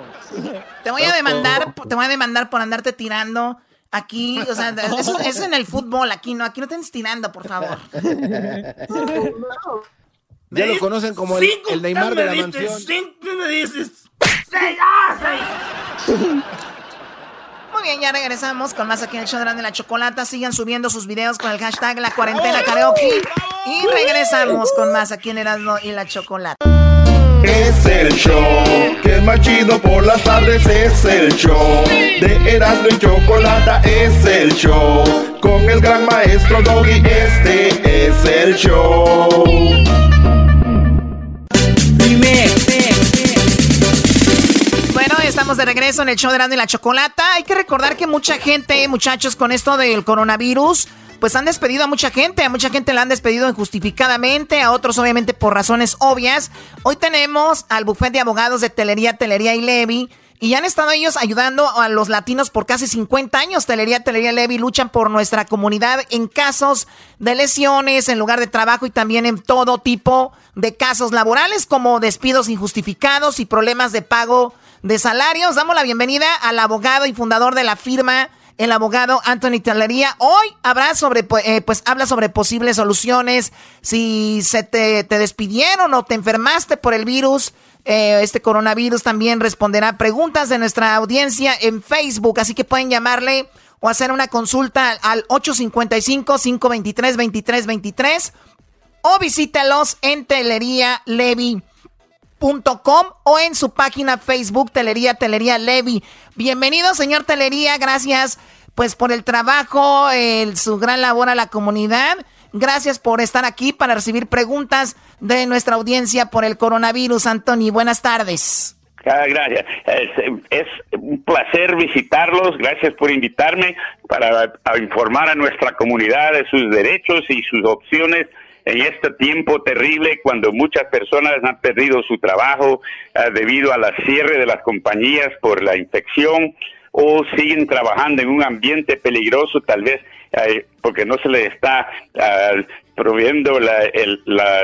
Te voy a demandar, te voy a demandar por andarte tirando. Aquí, o sea, <laughs> eso es en el fútbol, aquí no, aquí no te estés tirando, por favor. <laughs> Ya lo conocen como el, Neymar de la diste, mansión. Cinco me dices. Seis, ah, seis. Muy bien, ya regresamos con más aquí en el show de la Chocolata. Sigan subiendo sus videos con el hashtag La Cuarentena Karaoke. Y regresamos con más aquí en Erasmo y la Chocolata. Es el show que es más chido por las tardes. Es el show de Erasmo y Chocolata. Es el show con el gran maestro Doggy. Este es el show. Bueno, estamos de regreso en el show de y la Chocolata. Hay que recordar que mucha gente, muchachos, con esto del coronavirus, pues han despedido a mucha gente. A mucha gente la han despedido injustificadamente, a otros obviamente por razones obvias. Hoy tenemos al bufete de abogados de Telería, Telería y Levi. Y han estado ellos ayudando a los latinos por casi 50 años. Telería, Telería y Levi luchan por nuestra comunidad en casos de lesiones, en lugar de trabajo y también en todo tipo de casos laborales como despidos injustificados y problemas de pago de salarios. Damos la bienvenida al abogado y fundador de la firma, el abogado Anthony Telería. Hoy habrá sobre, eh, pues habla sobre posibles soluciones. Si se te despidieron o te enfermaste por el virus, eh, este coronavirus también responderá preguntas de nuestra audiencia en Facebook. Así que pueden llamarle o hacer una consulta al 855-523-2323 o visítelos en Telería Levi com o en su página Facebook Telería Telería Levi. Bienvenido, señor Telería, gracias pues por el trabajo, el, su gran labor a la comunidad. Gracias por estar aquí para recibir preguntas de nuestra audiencia por el coronavirus. Anthony, buenas tardes. Ah, gracias. Es, un placer visitarlos. Gracias por invitarme para informar a nuestra comunidad de sus derechos y sus opciones en este tiempo terrible cuando muchas personas han perdido su trabajo ah, debido a la cierre de las compañías por la infección o siguen trabajando en un ambiente peligroso tal vez porque no se les está ah, proveyendo la, el- la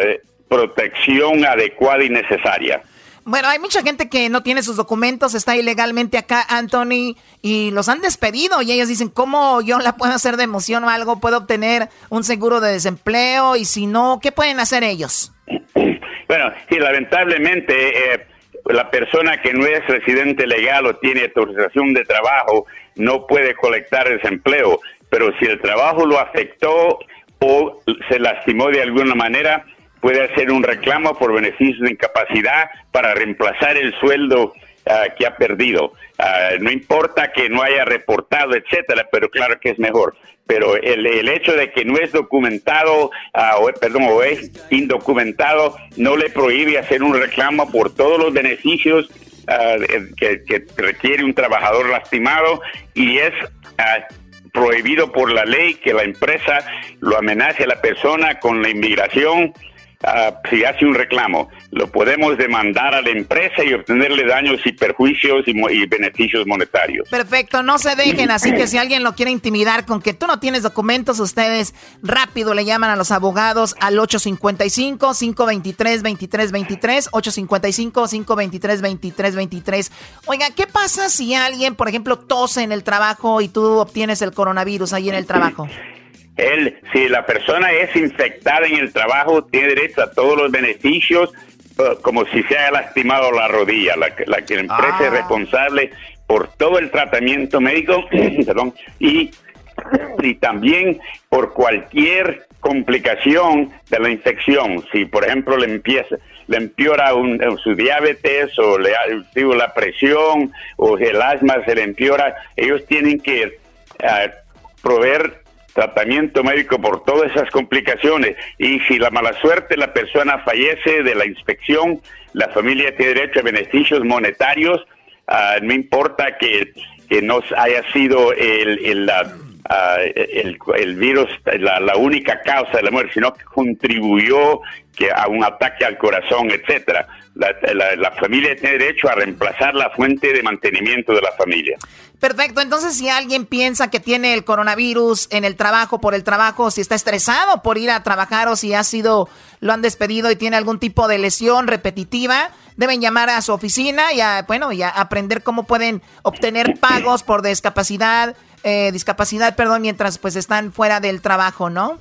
protección adecuada y necesaria. Bueno, hay mucha gente que no tiene sus documentos, está ilegalmente acá, Anthony, y los han despedido y ellos dicen, ¿cómo yo la puedo hacer de emoción o algo? ¿Puedo obtener un seguro de desempleo? Y si no, ¿qué pueden hacer ellos? <clears throat> Bueno, sí, lamentablemente eh, la persona que no es residente legal o tiene autorización de trabajo no puede colectar desempleo, pero si el trabajo lo afectó o se lastimó de alguna manera, puede hacer un reclamo por beneficios de incapacidad para reemplazar el sueldo ah, que ha perdido. Ah, no importa que no haya reportado, etcétera, pero claro que es mejor. Pero el, el hecho de que no es documentado, ah, o, perdón, o es indocumentado, no le prohíbe hacer un reclamo por todos los beneficios que, que, requiere un trabajador lastimado y es prohibido por la ley que la empresa lo amenace a la persona con la inmigración Ah, si hace un reclamo, lo podemos demandar a la empresa y obtenerle daños y perjuicios y, beneficios monetarios. Perfecto, no se dejen, así que si alguien lo quiere intimidar con que tú no tienes documentos, ustedes rápido le llaman a los abogados al 855-523-2323, 855-523-2323. Oiga, ¿qué pasa si alguien, por ejemplo, tose en el trabajo y tú obtienes el coronavirus ahí en el trabajo? Él, si la persona es infectada en el trabajo, tiene derecho a todos los beneficios, como si se haya lastimado la rodilla. La, la, la empresa es ah. responsable por todo el tratamiento médico <clears throat> perdón, y, y también por cualquier complicación de la infección. Si, por ejemplo, le empieza le empeora un, su diabetes o le digo, la presión o el asma se le empeora, ellos tienen que uh, proveer tratamiento médico por todas esas complicaciones. Y si la mala suerte la persona fallece de la inspección, la familia tiene derecho a beneficios monetarios, uh, no importa que, que no haya sido el, el, uh, el, el, virus la, la, única causa de la muerte, sino que contribuyó que a un ataque al corazón, etcétera la, familia tiene derecho a reemplazar la fuente de mantenimiento de la familia. Perfecto, entonces si alguien piensa que tiene el coronavirus en el trabajo, por el trabajo, si está estresado por ir a trabajar o si ha sido, lo han despedido y tiene algún tipo de lesión repetitiva, deben llamar a su oficina y a, bueno, y aprender cómo pueden obtener <clears throat> pagos por discapacidad, eh, discapacidad, perdón, mientras pues están fuera del trabajo, ¿no?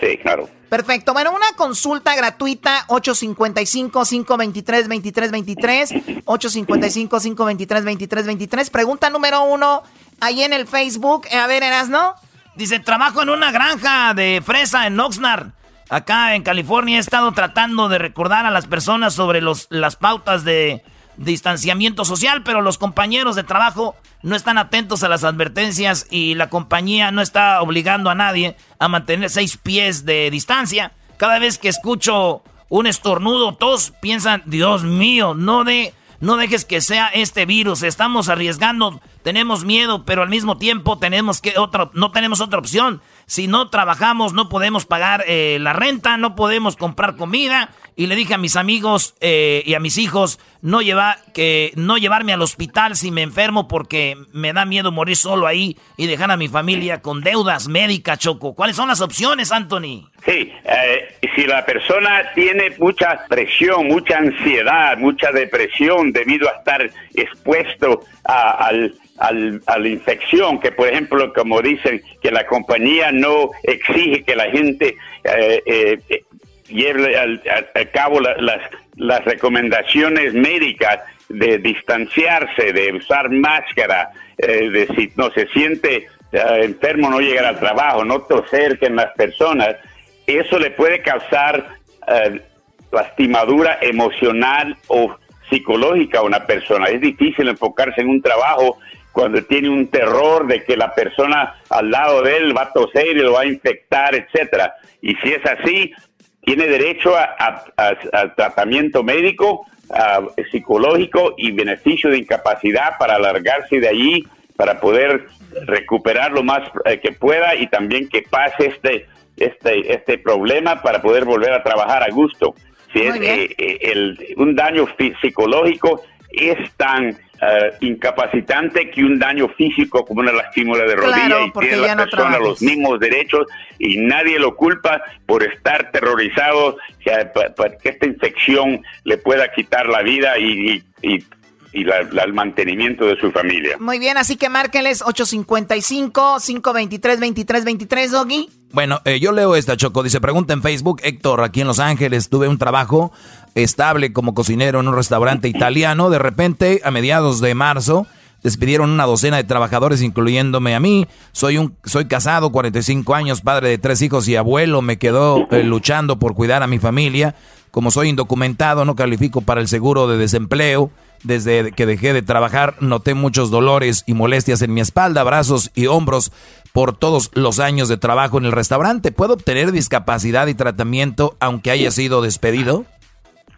Sí, claro. Perfecto. Bueno, una consulta gratuita, 855-523-2323. 855-523-2323. Pregunta número uno, ahí en el Facebook. A ver, ¿no? Dice, trabajo en una granja de fresa en Oxnard. Acá en California he estado tratando de recordar a las personas sobre los, las pautas de distanciamiento social, pero los compañeros de trabajo no están atentos a las advertencias y la compañía no está obligando a nadie a mantener seis pies de distancia. Cada vez que escucho un estornudo, todos piensan, Dios mío, no de... No dejes que sea este virus, estamos arriesgando, tenemos miedo, pero al mismo tiempo tenemos que otra, no tenemos otra opción. Si no trabajamos, no podemos pagar eh, la renta, no podemos comprar comida, y le dije a mis amigos eh, y a mis hijos no, lleva, que, no llevarme al hospital si me enfermo porque me da miedo morir solo ahí y dejar a mi familia con deudas médicas, Choco. ¿Cuáles son las opciones, Anthony? Sí, eh, si la persona tiene mucha presión, mucha ansiedad, mucha depresión debido a estar expuesto a, la infección, que por ejemplo, como dicen, que la compañía no exige que la gente eh, lleve al, cabo las, las recomendaciones médicas de distanciarse, de usar máscara, eh, de si no se siente eh, enfermo no llegar al trabajo, no toser en las personas, eso le puede causar eh, lastimadura emocional o psicológica a una persona. Es difícil enfocarse en un trabajo cuando tiene un terror de que la persona al lado de él va a toser y lo va a infectar, etcétera. Y si es así, tiene derecho a, tratamiento médico, psicológico y beneficio de incapacidad para alargarse de allí, para poder recuperar lo más eh, que pueda y también que pase este, este, este problema para poder volver a trabajar a gusto. Si es eh, eh, el, un daño psicológico es tan uh, incapacitante que un daño físico como una lastimula de rodilla y tiene la persona los mismos derechos y nadie lo culpa por estar terrorizado que, que esta infección le pueda quitar la vida y, y, y la, el mantenimiento de su familia. Muy bien, así que márquenles 855-523-2323, Doggy. Bueno, eh, yo leo esta, Choco. Dice, pregunta en Facebook, Héctor, aquí en Los Ángeles tuve un trabajo estable como cocinero en un restaurante italiano. De repente, a mediados de marzo, Despidieron una docena de trabajadores, incluyéndome a mí. Soy un, soy casado, 45 años, padre de tres hijos y abuelo. Me quedo eh, luchando por cuidar a mi familia. Como soy indocumentado, no califico para el seguro de desempleo. Desde que dejé de trabajar, noté muchos dolores y molestias en mi espalda, brazos y hombros por todos los años de trabajo en el restaurante. ¿Puedo obtener discapacidad y tratamiento aunque haya sido despedido?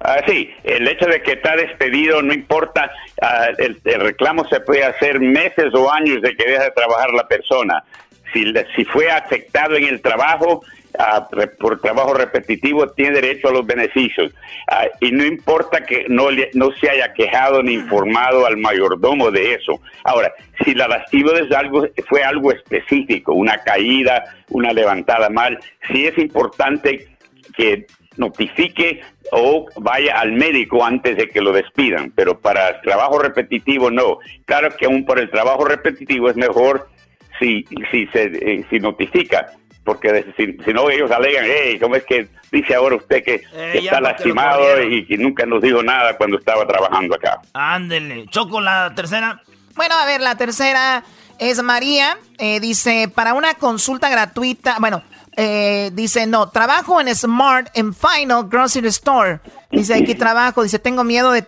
Ah, sí, el hecho de que está despedido no importa, ah, el, reclamo se puede hacer meses o años de que deja de trabajar la persona. Si, fue afectado en el trabajo, ah, por trabajo repetitivo, tiene derecho a los beneficios. y no importa que no, se haya quejado ni informado al mayordomo de eso. Ahora, si la lastima fue algo específico, una caída, una levantada mal, sí es importante que notifique o vaya al médico antes de que lo despidan, pero para el trabajo repetitivo no. Claro que aún por el trabajo repetitivo es mejor si, si se eh, si notifica, porque si, no ellos alegan, hey, ¿cómo es que dice ahora usted que, eh, está lastimado y que nunca nos dijo nada cuando estaba trabajando acá? Ándele, Choco, la tercera. Bueno, a ver, la tercera es María, eh, dice, para una consulta gratuita, bueno, eh, dice, no, trabajo en Smart en Final Grocery Store. Dice, aquí <clears throat> trabajo. Dice, tengo miedo de,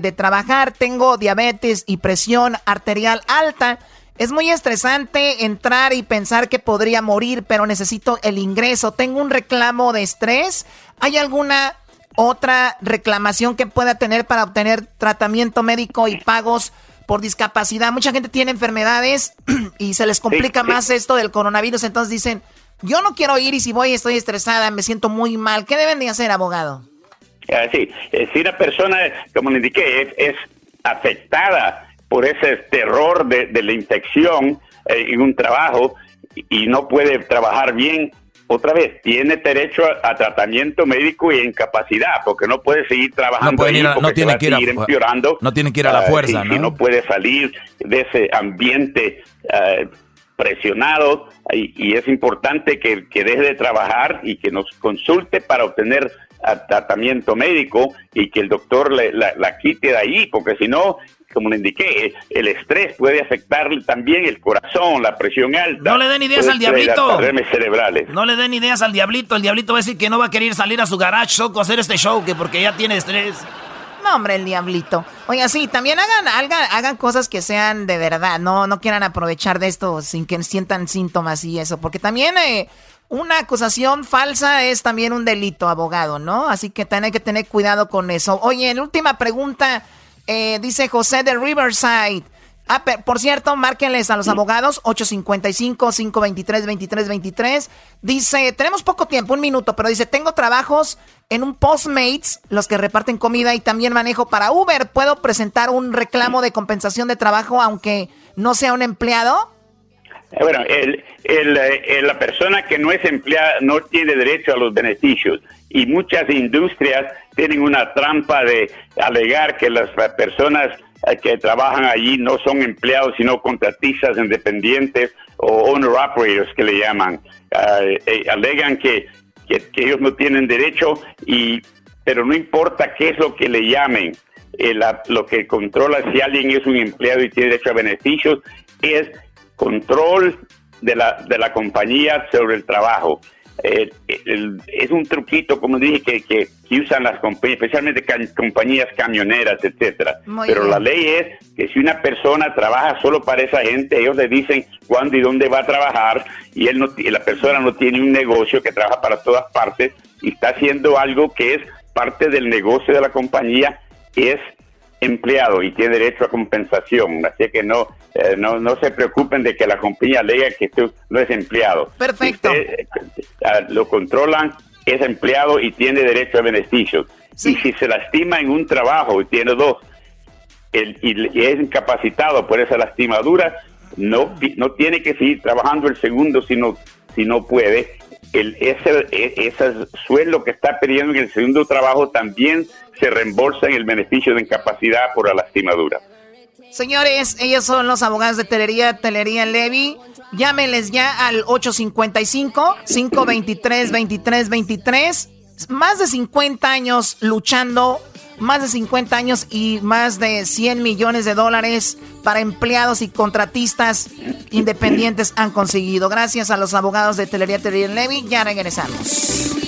de, trabajar, tengo diabetes y presión arterial alta. Es muy estresante entrar y pensar que podría morir, pero necesito el ingreso. Tengo un reclamo de estrés. ¿Hay alguna otra reclamación que pueda tener para obtener tratamiento médico y pagos por discapacidad? Mucha gente tiene enfermedades <clears throat> y se les complica más esto del coronavirus. Entonces dicen, yo no quiero ir y si voy estoy estresada, me siento muy mal. ¿Qué deben de hacer, abogado? Ah, sí, eh, si una persona, como le indiqué, es, afectada por ese terror de, la infección eh, en un trabajo y, no puede trabajar bien, otra vez, tiene derecho a, tratamiento médico y incapacidad, porque no puede seguir trabajando no, no tiene que ir a, empeorando. No tiene que ir a la ah, fuerza, ¿no? no puede salir de ese ambiente uh, presionado y, es importante que, deje de trabajar y que nos consulte para obtener tratamiento médico y que el doctor la, quite de ahí, porque si no, como le indiqué, el estrés puede afectarle también el corazón, la presión alta. No le den ideas al diablito. cerebrales. No le den ideas al diablito. El diablito va a decir que no va a querer salir a su garage o hacer este show, que porque ya tiene estrés. No, hombre, el diablito. Oiga, sí, también hagan, hagan, cosas que sean de verdad. No, no quieran aprovechar de esto sin que sientan síntomas y eso. Porque también eh, una acusación falsa es también un delito, abogado, ¿no? Así que tiene que tener cuidado con eso. Oye, en última pregunta, eh, dice José de Riverside. Ah, por cierto, márquenles a los abogados 855-523-2323. Dice, tenemos poco tiempo, un minuto, pero dice, tengo trabajos en un Postmates, los que reparten comida y también manejo para Uber. ¿Puedo presentar un reclamo de compensación de trabajo aunque no sea un empleado? Eh, bueno, el, eh, la persona que no es empleada no tiene derecho a los beneficios y muchas industrias tienen una trampa de alegar que las personas que trabajan allí no son empleados, sino contratistas independientes o owner operators que le llaman. Eh, eh, alegan que, que, ellos no tienen derecho, y, pero no importa qué es lo que le llamen. lo que controla si alguien es un empleado y tiene derecho a beneficios es control de la, de la compañía sobre el trabajo. Es un truquito, como dije, que, que, usan las compañías, especialmente compañías camioneras, etcétera. Pero la ley es que si una persona trabaja solo para esa gente, ellos le dicen cuándo y dónde va a trabajar y él no, la persona no tiene un negocio que trabaja para todas partes y está haciendo algo que es parte del negocio de la compañía, es empleado y tiene derecho a compensación. Así que no, eh, no, no se preocupen de que la compañía diga que usted no es empleado. Perfecto. Eh, lo controlan, es empleado y tiene derecho a beneficios. Y si se lastima en un trabajo y tiene dos el, y, es incapacitado por esa lastimadura, no, no tiene que seguir trabajando el segundo si no, si no puede. El, ese, e, ese sueldo que está pidiendo en el segundo trabajo también se reembolsa en el beneficio de incapacidad por la lastimadura. Señores, ellos son los abogados de Telería, Telería Levy. Llámenles ya al 855-523-2323. Más de 50 años luchando más de 50 años y más de 100 millones de dólares para empleados y contratistas independientes han conseguido. Gracias a los abogados de Telería Telería Levy, ya regresamos.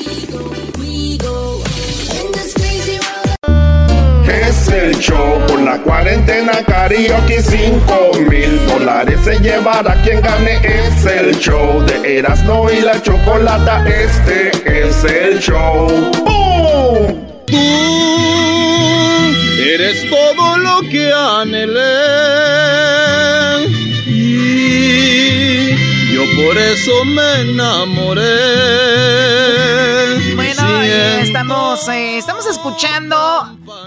El show. Por la cuarentena karaoke 5 mil dólares se llevará quien gane. Es el show de Erasmo y la chocolata. Este es el show. ¡Bum! Eres todo lo que anhelé. Y yo por eso me enamoré. Estamos, eh, estamos escuchando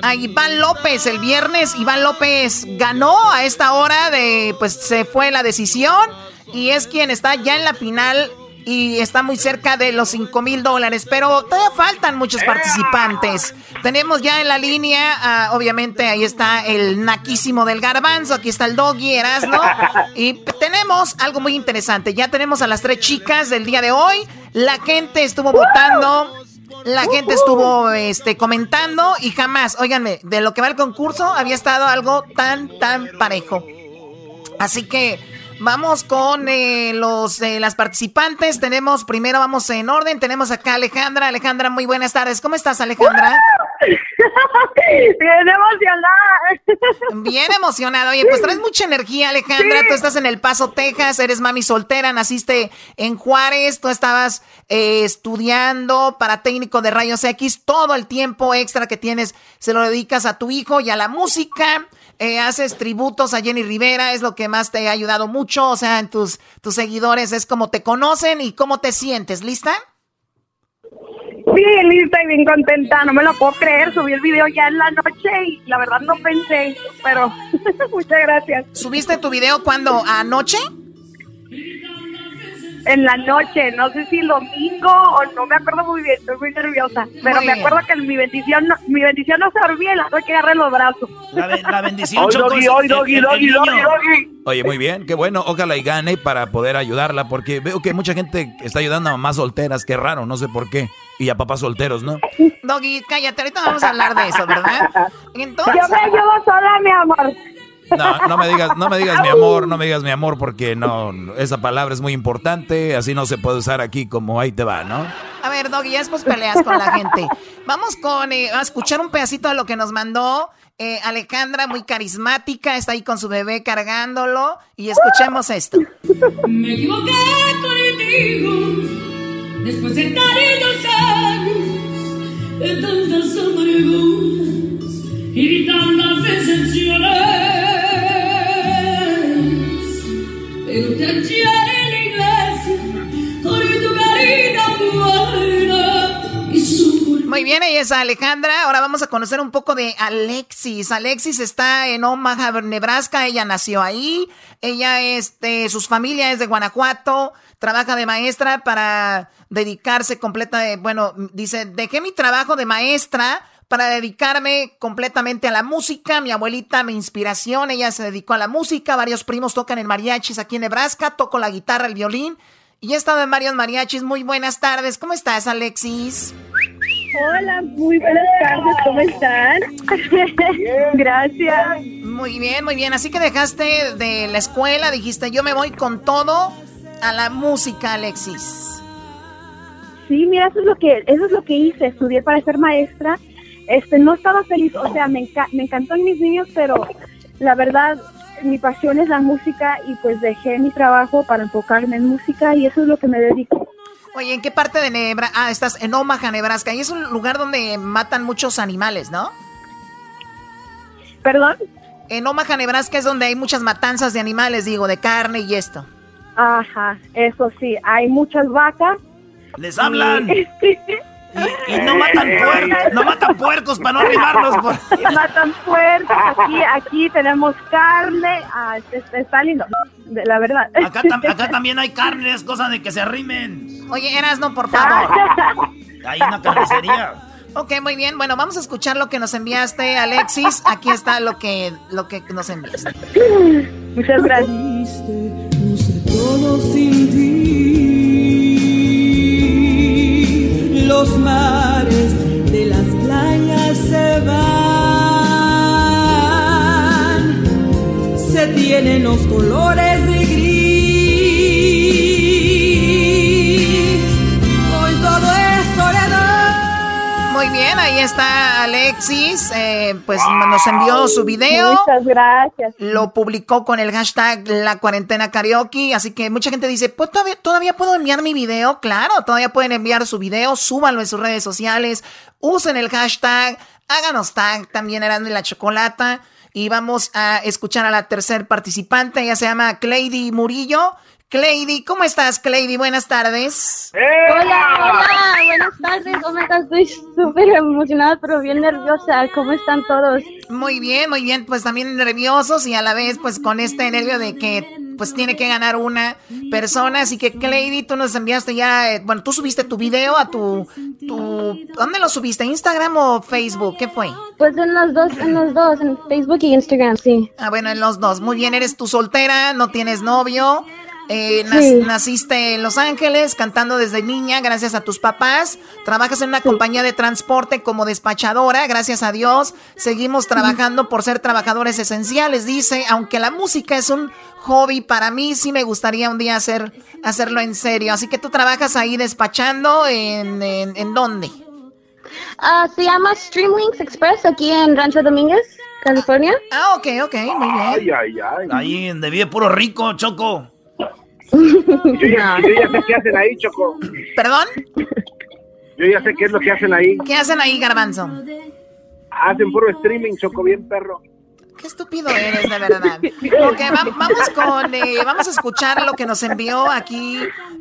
a Iván López. El viernes Iván López ganó a esta hora de, pues se fue la decisión y es quien está ya en la final y está muy cerca de los 5 mil dólares, pero todavía faltan muchos participantes. Tenemos ya en la línea, ah, obviamente ahí está el naquísimo del garbanzo, aquí está el doggy, Erasno, <laughs> y tenemos algo muy interesante, ya tenemos a las tres chicas del día de hoy, la gente estuvo votando. La gente estuvo este, comentando y jamás, óiganme, de lo que va el concurso había estado algo tan, tan parejo. Así que Vamos con eh, los eh, las participantes. Tenemos, primero vamos en orden. Tenemos acá a Alejandra. Alejandra, muy buenas tardes. ¿Cómo estás, Alejandra? Bien emocionada. Bien emocionada. Oye, pues traes mucha energía, Alejandra. Tú estás en El Paso, Texas. Eres mami soltera. Naciste en Juárez. Tú estabas eh, estudiando para técnico de rayos X. Todo el tiempo extra que tienes se lo dedicas a tu hijo y a la música. Eh, haces tributos a Jenny Rivera, es lo que más te ha ayudado mucho, o sea, en tus, tus seguidores es como te conocen y cómo te sientes, ¿lista? Bien, lista y bien contenta, no me lo puedo creer, subí el video ya en la noche y la verdad no pensé, pero <laughs> muchas gracias. ¿Subiste tu video cuando anoche? En la noche, no sé si domingo o no me acuerdo muy bien, estoy muy nerviosa, pero me acuerdo que mi bendición no, mi bendición no se dormía y la tuve que agarrar los brazos. La, bendición Choco, Oye, muy bien, qué bueno, ojalá y gane para poder ayudarla, porque veo que mucha gente está ayudando a mamás solteras, qué raro, no sé por qué, y a papás solteros, ¿no? Doggy, cállate, ahorita vamos a hablar de eso, ¿verdad? Entonces... <laughs> Yo me ayudo sola, mi amor. No, no me digas, no me digas mi amor, no me digas mi amor, porque no, esa palabra es muy importante, así no se puede usar aquí como ahí te va, ¿no? A ver, Doggy, ya después peleas con la gente. Vamos con eh, a escuchar un pedacito de lo que nos mandó eh, Alejandra, muy carismática, está ahí con su bebé cargándolo, y escuchemos esto. Me equivoqué contigo, después de tantos años, de tantas amarguras y tantas decepciones. Muy bien, ella es Alejandra. Ahora vamos a conocer un poco de Alexis. Alexis está en Omaha, Nebraska. Ella nació ahí. Ella, este, sus familia es de Guanajuato. Trabaja de maestra para dedicarse completa de, bueno, dice, dejé mi trabajo de maestra para dedicarme completamente a la música. Mi abuelita, mi inspiración, ella se dedicó a la música. Varios primos tocan en mariachis aquí en Nebraska. Toco la guitarra, el violín. Y he estado en varios mariachis. Muy buenas tardes. ¿Cómo estás, Alexis? Hola, muy buenas tardes. ¿Cómo están? <laughs> Gracias. Muy bien, muy bien. Así que dejaste de la escuela, dijiste, yo me voy con todo a la música, Alexis. Sí, mira, eso es lo que, eso es lo que hice. Estudié para ser maestra este, no estaba feliz, o sea, me, me encantó en mis niños, pero la verdad, mi pasión es la música y pues dejé mi trabajo para enfocarme en música y eso es lo que me dedico. Oye, ¿en qué parte de Nebraska? Ah, estás en Omaha, Nebraska, y es un lugar donde matan muchos animales, ¿no? ¿Perdón? En Omaha, Nebraska es donde hay muchas matanzas de animales, digo, de carne y esto. Ajá, eso sí, hay muchas vacas. ¡Les hablan! Y, <laughs> no matan puercos, no matan puercos para no arrimarlos. Por... Matan puercos, aquí, aquí tenemos carne, ah, está, lindo, la verdad. Acá, acá, también hay carne, es cosa de que se arrimen. Oye, Erasno, por favor. <laughs> Hay una carnicería. Ok, muy bien. Bueno, vamos a escuchar lo que nos enviaste, Alexis. Aquí está lo que, lo que nos enviaste. Muchas gracias. los mares de las playas se van, se tienen los colores Muy bien, ahí está Alexis. eh, pues nos envió su video. Muchas gracias. Lo publicó con el hashtag La Cuarentena Karaoke. Así que mucha gente dice, pues todavía, todavía puedo enviar mi video. Claro, todavía pueden enviar su video. Súbanlo en sus redes sociales. Usen el hashtag. Háganos tag. También eran de la chocolata. Y vamos a escuchar a la tercer participante. Ella se llama Cleidy Murillo. Cleidy, ¿cómo estás, Cleidy? Buenas tardes. Hola, hola, buenas tardes, ¿cómo estás? Estoy súper emocionada, pero bien nerviosa. ¿Cómo están todos? Muy bien, muy bien, pues también nerviosos y a la vez pues con este nervio de que pues tiene que ganar una persona, así que Cleidy, tú nos enviaste ya, eh, bueno, tú subiste tu video a tu, tu, ¿dónde lo subiste? ¿Instagram o Facebook? ¿Qué fue? Pues en los dos, en los dos, en Facebook y Instagram, sí. Ah, bueno, en los dos. Muy bien, eres tú soltera, no tienes novio. Eh, Sí. Naciste en Los Ángeles cantando desde niña, gracias a tus papás. Trabajas en una compañía de transporte como despachadora, gracias a Dios. Seguimos trabajando por ser trabajadores esenciales, dice. Aunque la música es un hobby para mí, sí me gustaría un día hacer, hacerlo en serio. Así que tú trabajas ahí despachando en, en, ¿en dónde? Ah, se llama Streamlinks Express aquí en Rancho Domínguez, California. Ah, ok, ok, muy bien. Ay, ay, ay. Ahí donde vive puro rico, Choco. <laughs> Yo ya, yo ya sé qué hacen ahí, Choco. ¿Perdón? Yo ya sé qué es lo que hacen ahí. ¿Qué hacen ahí, Garbanzo? Hacen puro streaming, Choco, bien perro. Qué estúpido eres, de verdad. Ok, va- vamos con, eh, vamos a escuchar lo que nos envió aquí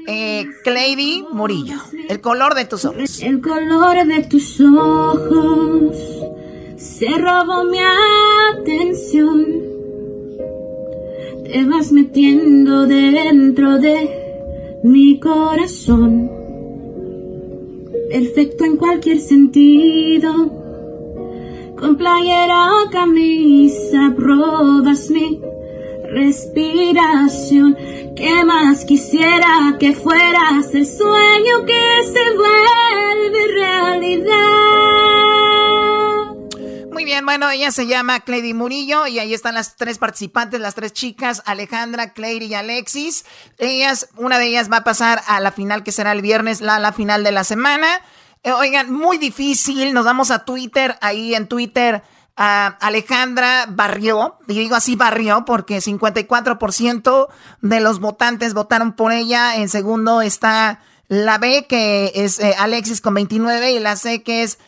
eh, Cleidy Murillo. El color de tus ojos. El color de tus ojos se robó mi atención. Te vas metiendo dentro de mi corazón. Perfecto en cualquier sentido. Con playera o camisa probas mi respiración. ¿Qué más quisiera que fueras el sueño que se vuelve realidad? Muy bien, bueno, ella se llama Cleidy Murillo y ahí están las tres participantes, las tres chicas, Alejandra, Cleidy y Alexis. Ellas, una de ellas va a pasar a la final que será el viernes, la, la final de la semana. Eh, oigan, muy difícil, nos vamos a Twitter, ahí en Twitter. ah, Alejandra barrió, y digo así barrió porque 54% de los votantes votaron por ella. En segundo está la B, que es eh, Alexis con 29, y la C, que es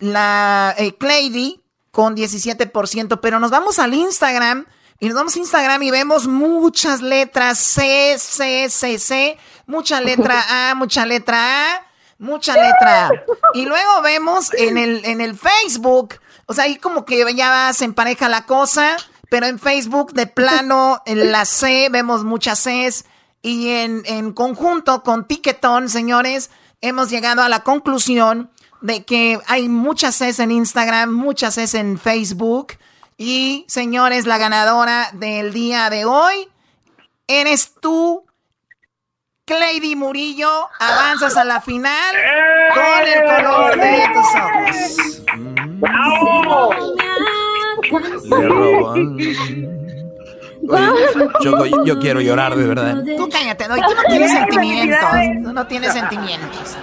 la eh, Cleidy con 17%. Pero nos vamos al Instagram. Y nos vamos a Instagram y vemos muchas letras C, C, C, C, mucha letra <laughs> A, mucha letra A, mucha letra A. Y luego vemos en el, en el Facebook, o sea, ahí como que ya se empareja la cosa, pero en Facebook de plano, en la C, vemos muchas Cs. Y en, en conjunto con Tiquetón, señores, hemos llegado a la conclusión de que hay muchas Cs en Instagram, muchas Cs en Facebook. Y, señores, la ganadora del día de hoy eres tú, Cleidy Murillo. Avanzas a la final con el color de tus ojos. Le roban. Yo, yo quiero llorar de verdad. Tú cállate, no, tú no tienes sentimientos. Tú no tienes sentimientos.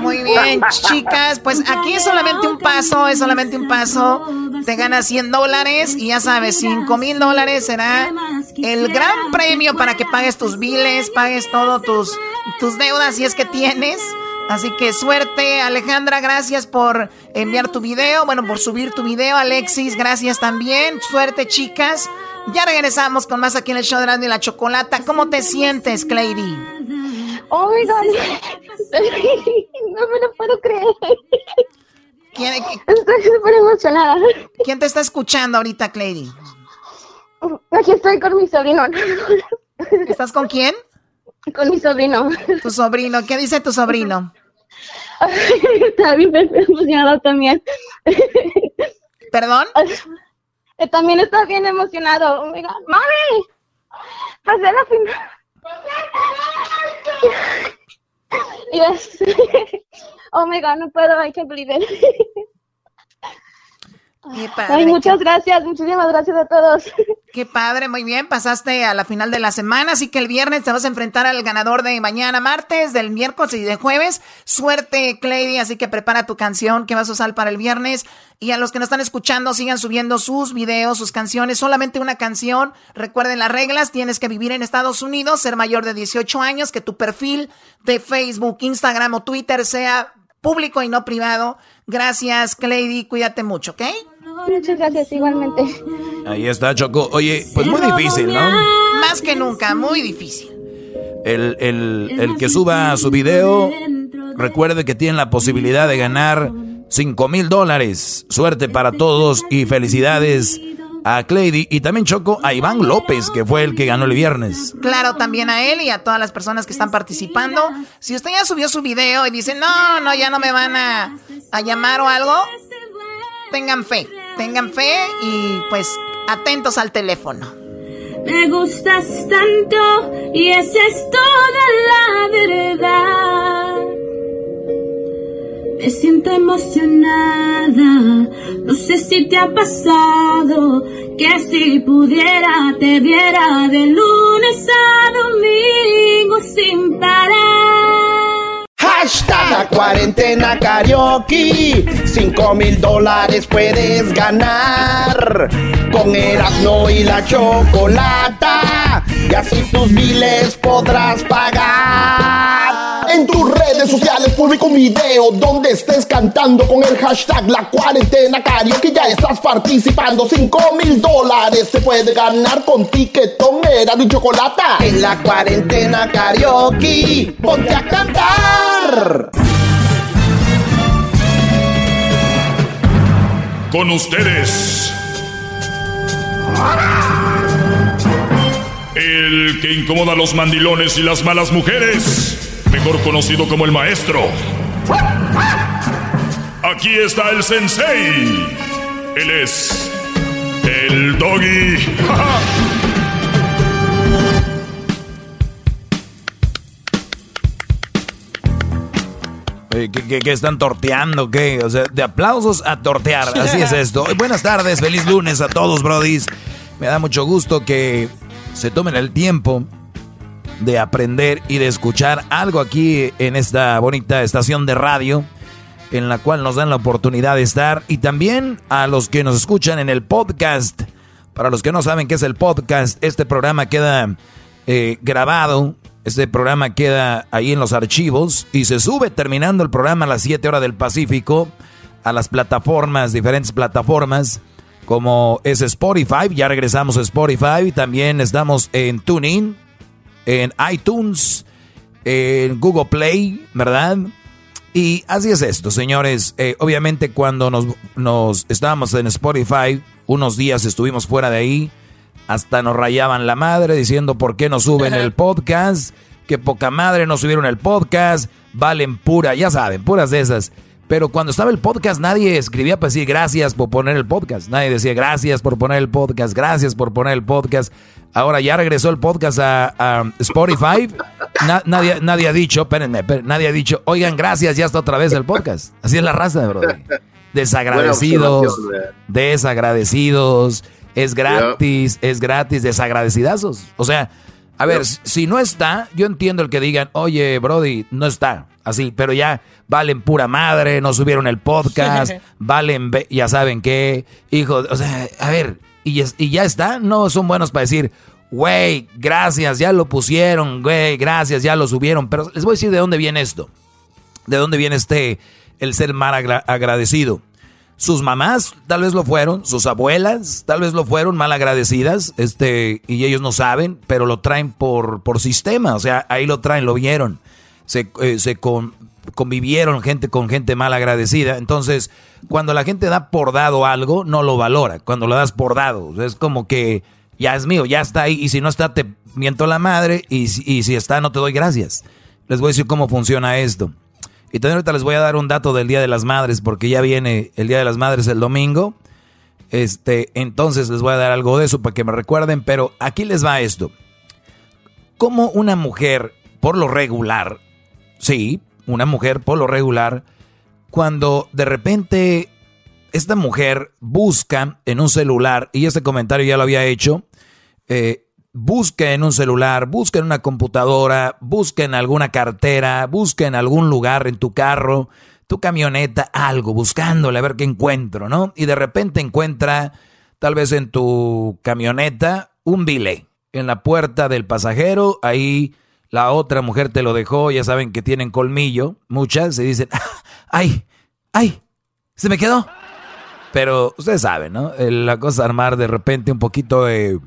Muy bien, chicas. Pues aquí es solamente un paso, es solamente un paso. Te ganas 100 dólares y ya sabes, 5 mil dólares será el gran premio para que pagues tus biles, pagues todo tus, tus deudas si es que tienes. Así que suerte, Alejandra, gracias por enviar tu video, bueno, por subir tu video, Alexis, gracias también. Suerte, chicas. Ya regresamos con más aquí en el show de y la Chocolata. ¿Cómo te sientes, Cleidy? Oh my god. <laughs> no me lo puedo creer. Estoy súper emocionada. ¿Quién te está escuchando ahorita, Cleidy? Aquí estoy con mi sobrino. ¿Estás con quién? Con mi sobrino. Tu sobrino. ¿Qué dice tu sobrino? Está bien emocionado también. ¿Perdón? También está bien emocionado. Oh my god. ¡Mami! Pasé la final. Yes. Oh my god, no puedo, I can't believe it. Qué padre, Ay, muchas gracias, muchísimas gracias a todos. <laughs> Qué padre, muy bien, pasaste a la final de la semana, así que el viernes te vas a enfrentar al ganador de mañana martes, del miércoles y de jueves. Suerte, Clady, así que prepara tu canción que vas a usar para el viernes. Y a los que nos están escuchando, sigan subiendo sus videos, sus canciones, solamente una canción. Recuerden las reglas, tienes que vivir en Estados Unidos, ser mayor de 18 años, que tu perfil de Facebook, Instagram o Twitter sea público y no privado. Gracias, Clady, cuídate mucho, ¿ok? Muchas gracias, igualmente. Ahí está, Choco. Oye, pues muy difícil, ¿no? Más que nunca, muy difícil. El, el, el que suba su video, recuerde que tiene la posibilidad de ganar 5 mil dólares. Suerte para todos y felicidades a Clady y también Choco a Iván López, que fue el que ganó el viernes. Claro, también a él y a todas las personas que están participando. Si usted ya subió su video y dice, no, no, ya no me van a, a llamar o algo, tengan fe, tengan fe y pues atentos al teléfono. Me gustas tanto y esa es toda la verdad. Me siento emocionada, no sé si te ha pasado que si pudiera te viera de lunes a domingo sin parar. Hashtag cuarentena karaoke, 5 mil dólares puedes ganar con Erasmo y la chocolata y así tus miles podrás pagar. En tus redes sociales publica un video donde estés cantando con el hashtag La Cuarentena que Ya estás participando. 5 mil dólares se puede ganar con tiquetón, era de chocolate. En la cuarentena karaoke, ponte a cantar. Con ustedes. El que incomoda a los mandilones y las malas mujeres mejor conocido como el maestro. Aquí está el sensei. Él es el doggy. <laughs> ¿Qué, están torteando? ¿Qué? O sea, de aplausos a tortear. Así es <laughs> esto. Buenas tardes, feliz lunes a todos, brodis. Me da mucho gusto que se tomen el tiempo de aprender y de escuchar algo aquí en esta bonita estación de radio en la cual nos dan la oportunidad de estar. Y también a los que nos escuchan en el podcast. Para los que no saben qué es el podcast, este programa queda eh, grabado, este programa queda ahí en los archivos y se sube terminando el programa a las 7 horas del Pacífico a las plataformas, diferentes plataformas como es Spotify, ya regresamos a Spotify, también estamos en TuneIn, en iTunes, en Google Play, ¿verdad? Y así es esto, señores. Eh, obviamente cuando nos, nos estábamos en Spotify, unos días estuvimos fuera de ahí, hasta nos rayaban la madre diciendo por qué no suben el podcast, que poca madre no subieron el podcast, valen pura, ya saben, puras de esas. Pero cuando estaba el podcast, nadie escribía para decir gracias por poner el podcast. Nadie decía gracias por poner el podcast, gracias por poner el podcast. Ahora ya regresó el podcast a, Spotify. nadie, nadie ha dicho, espérenme, nadie ha dicho, oigan, gracias, ya está otra vez el podcast. Así es la raza, bro. <laughs> Desagradecidos, desagradecidos, es gratis, es gratis, desagradecidazos. O sea, a ver, si no está, yo entiendo el que digan, oye, Brody, no está, así, pero ya valen pura madre, no subieron el podcast, <laughs> valen, ya saben qué, hijo, o sea, a ver, y, y ya está, no son buenos para decir, güey, gracias, ya lo pusieron, güey, gracias, ya lo subieron. Pero les voy a decir de dónde viene esto. De dónde viene este, el ser mal agradecido. Sus mamás tal vez lo fueron, sus abuelas tal vez lo fueron mal agradecidas, este, y ellos no saben, pero lo traen por, por sistema, o sea, ahí lo traen, lo vieron. Se, eh, se convivieron gente con gente mal agradecida. Entonces, cuando la gente da por dado algo, no lo valora. Cuando lo das por dado, es como que ya es mío, ya está ahí. Y si no está, te miento la madre. Y, y si está, no te doy gracias. Les voy a decir cómo funciona esto. Y también ahorita les voy a dar un dato del Día de las Madres, porque ya viene el Día de las Madres el domingo. Este, entonces les voy a dar algo de eso para que me recuerden, pero aquí les va esto. Como una mujer, por lo regular, sí, una mujer por lo regular, cuando de repente esta mujer busca en un celular, y este comentario ya lo había hecho, eh, busca en un celular, busca en una computadora, busca en alguna cartera, busca en algún lugar, en tu carro, tu camioneta, algo, buscándole a ver qué encuentro, ¿no? Y de repente encuentra, tal vez en tu camioneta, un bile en la puerta del pasajero, ahí la otra mujer te lo dejó, ya saben que tienen colmillo, muchas, se dicen, ay, ay, se me quedó. Pero ustedes saben, ¿no? La cosa armar de repente un poquito de,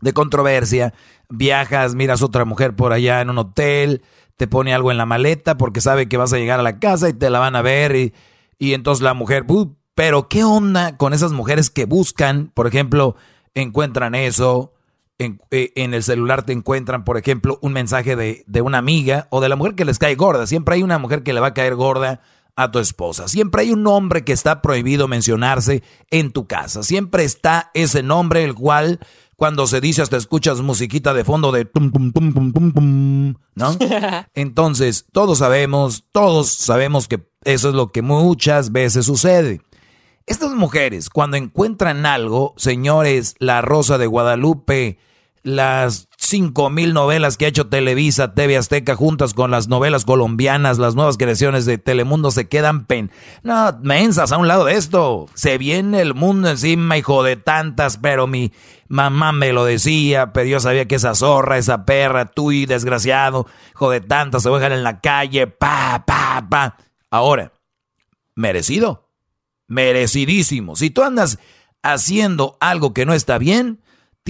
de controversia. Viajas, miras otra mujer por allá en un hotel, te pone algo en la maleta porque sabe que vas a llegar a la casa y te la van a ver y, y entonces la mujer, uh, pero ¿qué onda con esas mujeres que buscan, por ejemplo, encuentran eso, en, eh, en, el celular te encuentran, por ejemplo, un mensaje de, de, una amiga o de la mujer que les cae gorda. Siempre hay una mujer que le va a caer gorda a tu esposa. Siempre hay un nombre que está prohibido mencionarse en tu casa. Siempre está ese nombre, el cual cuando se dice hasta escuchas musiquita de fondo de tum, tum, tum, tum, tum, tum, ¿no? <laughs> Entonces, todos sabemos, todos sabemos que eso es lo que muchas veces sucede. Estas mujeres, cuando encuentran algo, señores, La Rosa de Guadalupe, las cinco mil novelas que ha hecho Televisa, TV Azteca, juntas con las novelas colombianas, las nuevas creaciones de Telemundo se quedan pen. No, mensas a un lado de esto. Se viene el mundo encima, hijo de tantas, pero mi mamá me lo decía, pero yo sabía que esa zorra, esa perra, tú y desgraciado, hijo de tantas, se dejar en la calle, pa, pa, pa. Ahora, merecido, merecidísimo. Si tú andas haciendo algo que no está bien,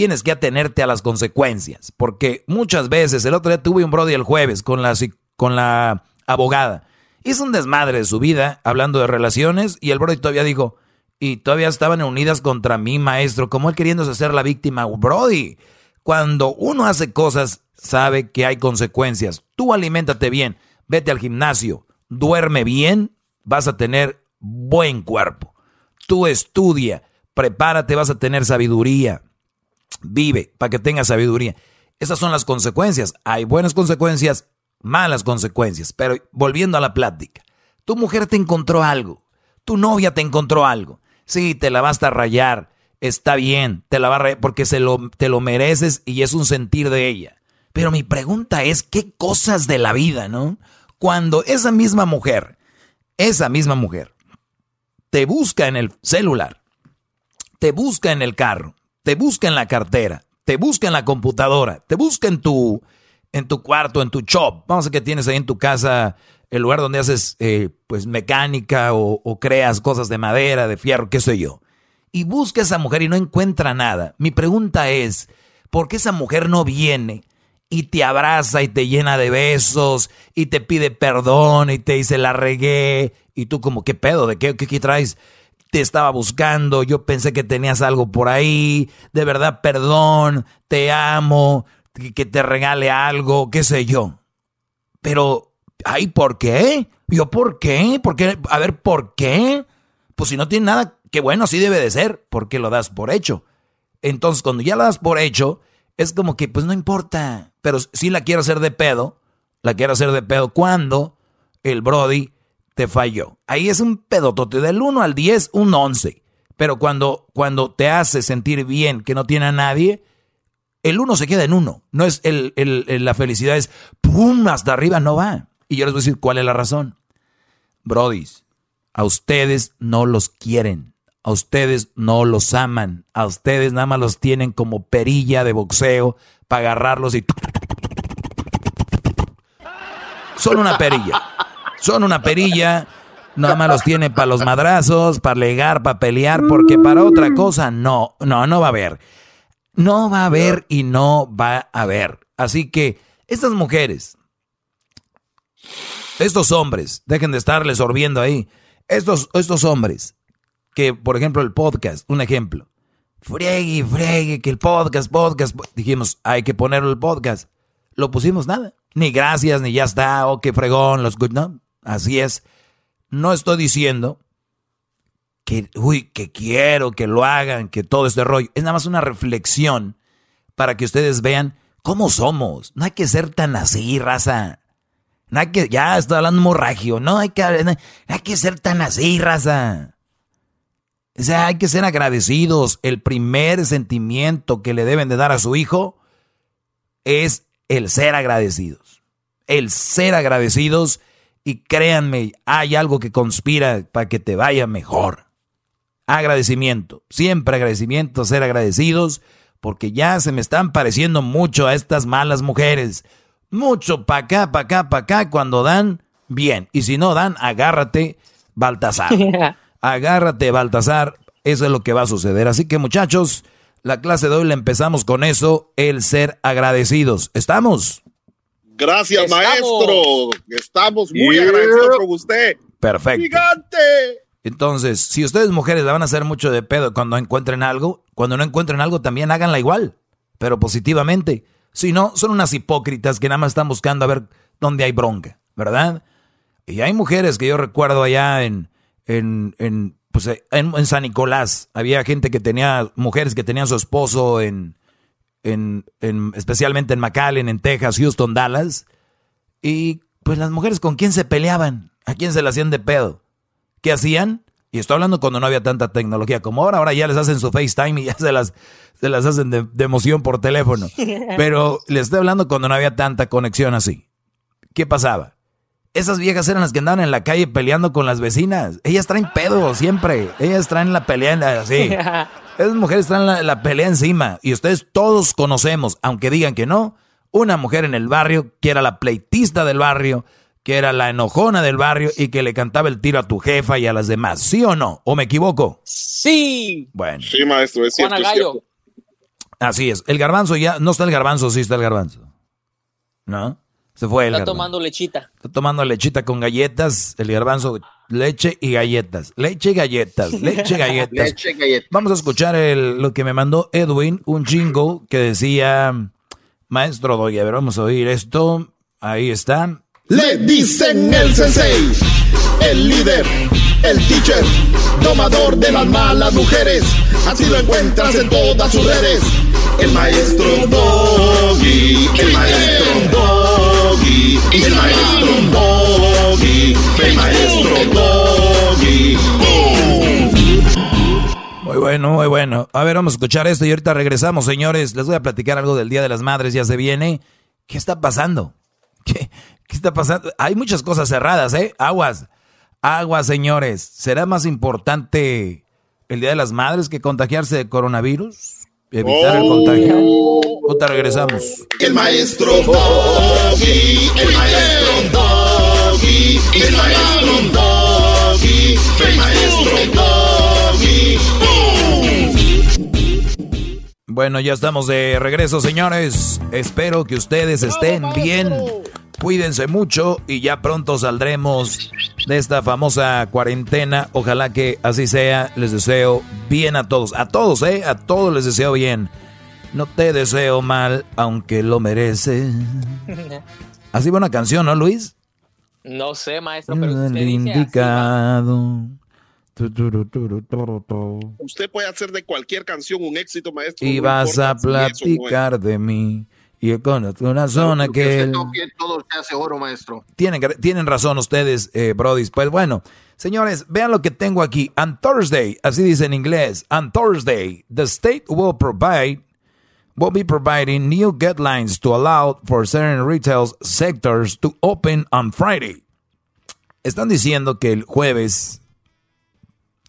tienes que atenerte a las consecuencias. Porque muchas veces, el otro día tuve un brody el jueves con la, con la abogada. Hizo un desmadre de su vida hablando de relaciones y el brody todavía dijo, y todavía estaban unidas contra mí, maestro, como él queriéndose ser la víctima. Brody, cuando uno hace cosas, sabe que hay consecuencias. Tú aliméntate bien, vete al gimnasio, duerme bien, vas a tener buen cuerpo. Tú estudia, prepárate, vas a tener sabiduría Vive para que tenga sabiduría. Esas son las consecuencias. Hay buenas consecuencias, malas consecuencias. Pero volviendo a la plática, tu mujer te encontró algo, tu novia te encontró algo. Sí, te la vas a rayar, está bien, te la va a rayar porque te lo mereces y es un sentir de ella. Pero mi pregunta es, ¿qué cosas de la vida, no? Cuando esa misma mujer, esa misma mujer, te busca en el celular, te busca en el carro, te busca en la cartera, te busca en la computadora, te busca en tu, en tu cuarto, en tu shop. Vamos a que tienes ahí en tu casa el lugar donde haces eh, pues mecánica o, o, creas cosas de madera, de fierro, qué sé yo. Y busca a esa mujer y no encuentra nada. Mi pregunta es, ¿por qué esa mujer no viene y te abraza y te llena de besos y te pide perdón y te dice la regué? Y tú como, ¿qué pedo? ¿De qué, qué, qué traes? Te estaba buscando, yo pensé que tenías algo por ahí, de verdad, perdón, te amo, que te regale algo, qué sé yo. Pero, ay, ¿por qué? ¿Yo por qué? ¿Por qué? A ver, ¿por qué? Pues si no tiene nada, que bueno, así debe de ser, porque lo das por hecho. Entonces, cuando ya lo das por hecho, es como que, pues no importa, pero si la quiero hacer de pedo, la quiero hacer de pedo cuando el Brody te falló. Ahí es un pedotote. Del 1 al 10, un 11. Pero cuando, cuando te hace sentir bien que no tiene a nadie, el 1 se queda en 1. No es el, la felicidad, es pum, hasta arriba no va. Y yo les voy a decir cuál es la razón. Brodis, a ustedes no los quieren. A ustedes no los aman. A ustedes nada más los tienen como perilla de boxeo para agarrarlos y... Son una perilla. Son una perilla, nada más los tiene para los madrazos, para legar, para pelear, porque para otra cosa no, no, no va a haber. No va a haber y no va a haber. Así que estas mujeres, estos hombres, dejen de estarles sorbiendo ahí. Estos, estos hombres, que por ejemplo el podcast, un ejemplo. Friegue, friegue, que el podcast, podcast. Dijimos, hay que ponerlo el podcast. Lo pusimos nada. Ni gracias, ni ya está, o oh, qué fregón, los good, no. Así es. No estoy diciendo que, uy, que quiero que lo hagan, que todo este rollo. Es nada más una reflexión para que ustedes vean cómo somos. No hay que ser tan así, raza. No hay que, ya estoy hablando morragio. No hay que, no hay que ser tan así, raza. O sea, hay que ser agradecidos. El primer sentimiento que le deben de dar a su hijo es el ser agradecidos. El ser agradecidos y créanme, hay algo que conspira para que te vaya mejor. Agradecimiento, siempre agradecimiento, ser agradecidos, porque ya se me están pareciendo mucho a estas malas mujeres. Mucho pa' acá, pa' acá, pa' acá, cuando dan, bien. Y si no dan, agárrate, Baltasar. <laughs> agárrate, Baltasar, eso es lo que va a suceder. Así que muchachos, la clase de hoy la empezamos con eso, el ser agradecidos. ¿Estamos? Gracias, maestro. Estamos muy agradecidos con usted. Perfecto. ¡Gigante! Entonces, si ustedes mujeres la van a hacer mucho de pedo cuando encuentren algo, cuando no encuentren algo también háganla igual, pero positivamente. Si no, son unas hipócritas que nada más están buscando a ver dónde hay bronca, ¿verdad? Y hay mujeres que yo recuerdo allá en, en, en, pues, en, San Nicolás, había gente que tenía, mujeres que tenían su esposo en, en, en, especialmente en McAllen, en Texas, Houston, Dallas. Y pues las mujeres con quién se peleaban, a quién se le hacían de pedo. ¿Qué hacían? Y estoy hablando cuando no había tanta tecnología como ahora. Ahora ya les hacen su FaceTime y <laughs> ya se las, se las hacen de, de emoción por teléfono. <laughs> Pero les estoy hablando cuando no había tanta conexión así. ¿Qué pasaba? Esas viejas eran las que andaban en la calle peleando con las vecinas. Ellas traen pedo siempre. Ellas traen la pelea así. <laughs> Esas mujeres traen la, pelea encima. Y ustedes todos conocemos, aunque digan que no, una mujer en el barrio que era la pleitista del barrio, que era la enojona del barrio y que le cantaba el tiro a tu jefa y a las demás. ¿Sí o no? ¿O me equivoco? Sí. Bueno. Sí, maestro, es cierto. Es cierto. Así es. El garbanzo ya, no está el garbanzo, sí está el garbanzo. ¿No? Se fue el Está tomando lechita. Está tomando lechita con galletas, el garbanzo, leche y galletas. Leche y galletas, leche y <laughs> galletas. leche y galletas. Vamos a escuchar el, lo que me mandó Edwin, un jingle que decía, maestro Doy, a ver, vamos a oír esto. Ahí está. Le dicen el sensei, el líder, el teacher, domador de las malas mujeres. Así lo encuentras en todas sus redes. El maestro Doggy, el maestro Doggy, el maestro Doggy, el maestro Doggy. Muy bueno, muy bueno. A ver, vamos a escuchar esto y ahorita regresamos, señores. Les voy a platicar algo del Día de las Madres, ya se viene. ¿Qué está pasando? <laughs> ¿Qué, qué está pasando? Hay muchas cosas cerradas, ¿eh? Aguas, aguas, señores. ¿Será más importante el Día de las Madres que contagiarse de coronavirus? Evitar el contagio. Otra regresamos. El maestro Doggy, el maestro Doggy, el maestro Doggy, el maestro Doggy. Bueno, ya estamos de regreso, señores. Espero que ustedes estén bien. Cuídense mucho y ya pronto saldremos de esta famosa cuarentena. Ojalá que así sea. Les deseo bien a todos. A todos, ¿eh? A todos les deseo bien. No te deseo mal, aunque lo mereces. <laughs> Así va una canción, ¿no, Luis? No sé, maestro, pero usted indicado. Usted puede hacer de cualquier canción un éxito, maestro. Y no vas importa a si eso no es. platicar de mí. Y con una zona que... usted toque, todo se hace oro, maestro. Tienen, tienen razón ustedes, eh, Brody. Pues bueno, señores, vean lo que tengo aquí. On Thursday, así dice en inglés. On Thursday, the state will provide, will be providing new guidelines to allow for certain retail sectors to open on Friday. Están diciendo que el jueves,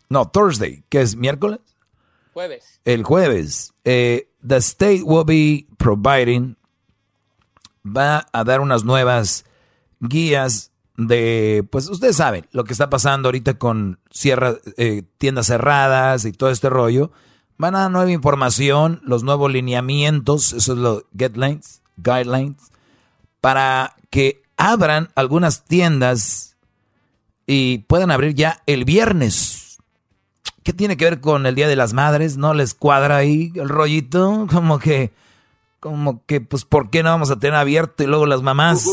no, Thursday, que es miércoles, Jueves. el jueves, eh, the state will be providing, va a dar unas nuevas guías de, pues ustedes saben lo que está pasando ahorita con cierra, eh, tiendas cerradas y todo este rollo. Van a dar nueva información, los nuevos lineamientos, eso es lo guidelines, guidelines, para que abran algunas tiendas y puedan abrir ya el viernes. ¿Qué tiene que ver con el Día de las Madres? ¿No les cuadra ahí el rollito? <laughs> Como que, como que, pues, ¿por qué no vamos a tener abierto y luego las mamás?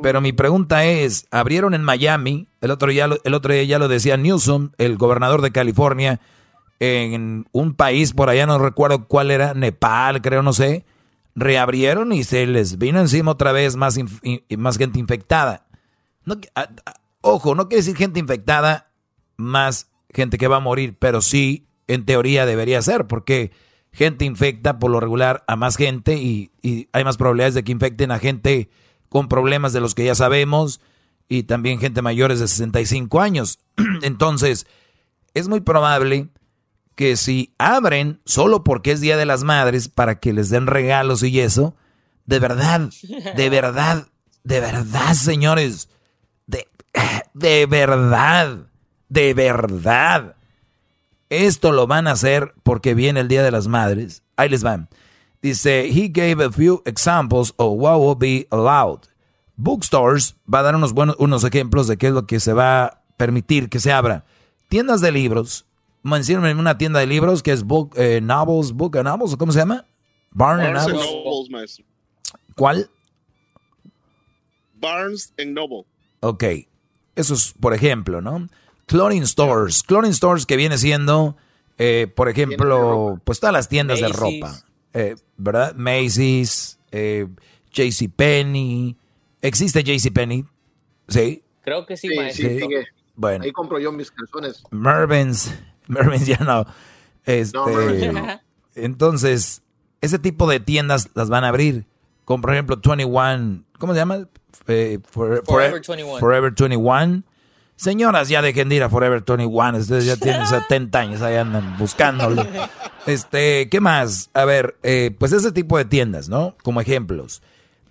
Pero mi pregunta es, abrieron en Miami, el otro, día, el otro ya lo decía Newsom, el gobernador de California, en un país por allá, no recuerdo cuál era, Nepal, creo, no sé, reabrieron y se les vino encima otra vez más, más gente infectada. Ojo, no quiere decir gente infectada, más gente que va a morir, pero sí, en teoría debería ser, porque gente infecta por lo regular a más gente y, hay más probabilidades de que infecten a gente con problemas de los que ya sabemos y también gente mayores de 65 años. <clears throat> Entonces, es muy probable que si abren solo porque es Día de las Madres para que les den regalos y eso, de verdad, de verdad, de verdad, señores, de, de verdad, de verdad, esto lo van a hacer porque viene el Día de las Madres. Ahí les van. Dice, he gave a few examples of what will be allowed. Bookstores va a dar unos buenos unos ejemplos de qué es lo que se va a permitir que se abra. Tiendas de libros. Mencióname una tienda de libros que es Book eh, Novels, Book and Novels, ¿cómo se llama? Barnes and. Nobles, maestro. ¿Cuál? Barnes and Noble. Ok, eso es por ejemplo, ¿no? Clothing stores, clothing stores que viene siendo, eh, por ejemplo, pues todas las tiendas de ropa, eh, ¿verdad? Macy's, eh, JCPenney, ¿existe JCPenney? Sí, Creo que sí, Sí, maestro. sí, sigue. bueno, Ahí compro yo mis calzones. Mervyn's, <laughs> Mervyn's ya no. Este, No, Mervyn's no. Entonces, ese tipo de tiendas las van a abrir, como por ejemplo 21, ¿cómo se llama? Eh, for- Forever for- 21. Forever 21. Señoras, ya dejen de ir a Forever 21. Ustedes ya tienen 70 años, ahí andan buscándolo. Este, ¿qué más? A ver, eh, pues ese tipo de tiendas, ¿no? Como ejemplos.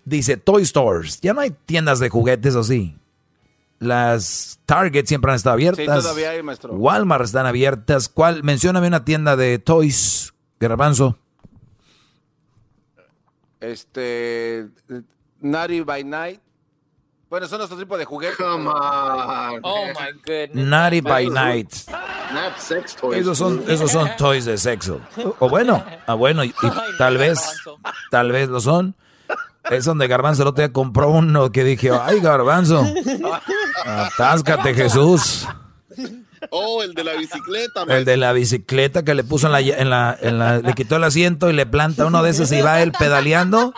Dice Toy Stores. Ya no hay tiendas de juguetes, ¿o sí? Las Target siempre han estado abiertas. Sí, todavía hay, maestro. Walmart están abiertas. ¿Cuál? Mencióname una tienda de toys, Garbanzo. Este. Naughty by Night. Bueno, son otro tipo de juguetes. Come on. Oh my goodness. Naughty by Night. Not sex toys. Esos son, esos son toys de sexo. O bueno, ah, bueno, y, y tal vez, tal vez lo son. Es donde Garbanzo el otro día compró uno que dije, ay Garbanzo, atáscate Jesús. Oh, el de la bicicleta, El de la bicicleta que le puso en la, en la, en la- le quitó el asiento y le planta uno de esos y va él pedaleando,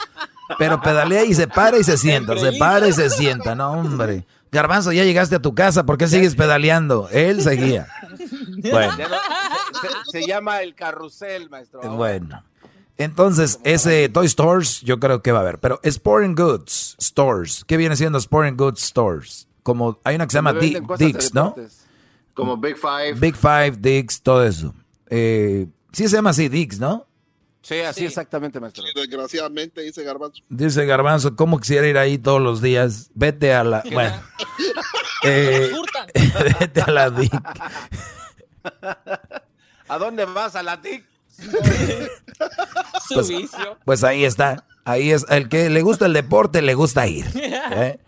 pero pedalea y se para y se sienta, se para y se sienta, no hombre. Garbanzo, ya llegaste a tu casa, ¿por qué sigues pedaleando? Él seguía. Bueno. Se, se llama el carrusel, maestro. Bueno. Entonces, ese Toy Stores yo creo que va a haber. Pero Sporting Goods Stores. ¿Qué viene siendo Sporting Goods Stores? Como hay una que se llama Dix, ¿no? Como Big Five. Big Five, Dix, todo eso. Eh, sí se llama así Dix, ¿no? Sí, así exactamente, maestro. Desgraciadamente, dice Garbanzo. Dice Garbanzo, ¿cómo quisiera ir ahí todos los días? Vete a la... Bueno. <laughs> Eh, <laughs> vete a la Dix. <laughs> ¿A dónde vas? ¿A la TIC? Su Pues, vicio. pues ahí está. Ahí es. El que le gusta el deporte, le gusta ir. ¿eh?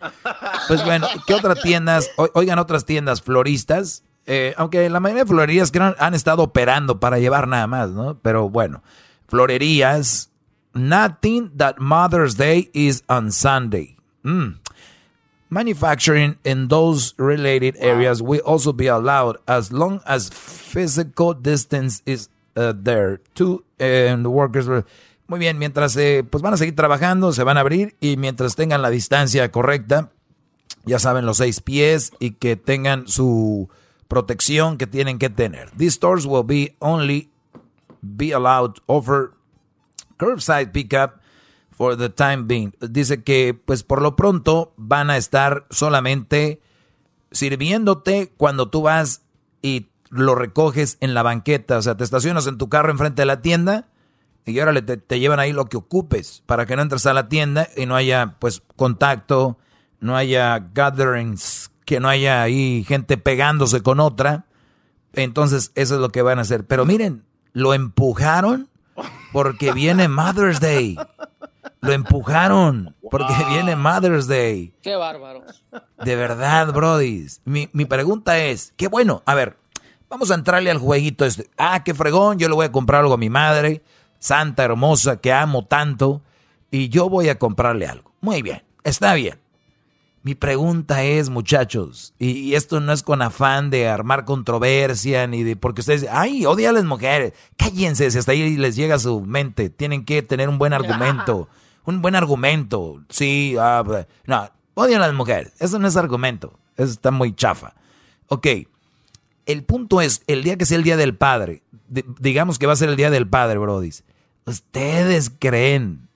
Pues bueno, ¿qué otras tiendas? Oigan, otras tiendas floristas. eh, aunque la mayoría de florerías que han, han estado operando para llevar nada más, ¿no? Pero bueno, florerías. Nothing that Mother's Day is on Sunday. Mm. Manufacturing in those related areas will also be allowed as long as physical distance is uh, there. Two and the workers will- Muy bien, mientras eh, pues van a seguir trabajando, se van a abrir y mientras tengan la distancia correcta, ya saben los seis pies y que tengan su protección que tienen que tener. These stores will be only be allowed offer curbside pickup for the time being. Dice que pues por lo pronto van a estar solamente sirviéndote cuando tú vas y lo recoges en la banqueta, o sea, te estacionas en tu carro enfrente de la tienda y ahora te, te llevan ahí lo que ocupes para que no entres a la tienda y no haya pues contacto, no haya gatherings, que no haya ahí gente pegándose con otra. Entonces, eso es lo que van a hacer. Pero miren, lo empujaron porque viene Mother's Day. Lo empujaron porque viene Mother's Day. Qué bárbaro. De verdad, Brody. Mi, mi pregunta es, qué bueno, a ver, vamos a entrarle al jueguito este. Ah, qué fregón, yo le voy a comprar algo a mi madre, santa hermosa, que amo tanto, y yo voy a comprarle algo. Muy bien, está bien. Mi pregunta es, muchachos, y, y esto no es con afán de armar controversia, ni de, porque ustedes, ay, odia a las mujeres. Cállense, si hasta ahí les llega a su mente. Tienen que tener un buen <laughs> argumento. Un buen argumento. Sí, ah, no, odian a las mujeres. Eso no es argumento. Eso está muy chafa. Ok. El punto es, el día que sea el día del padre, digamos que va a ser el día del padre, Brody. Ustedes creen,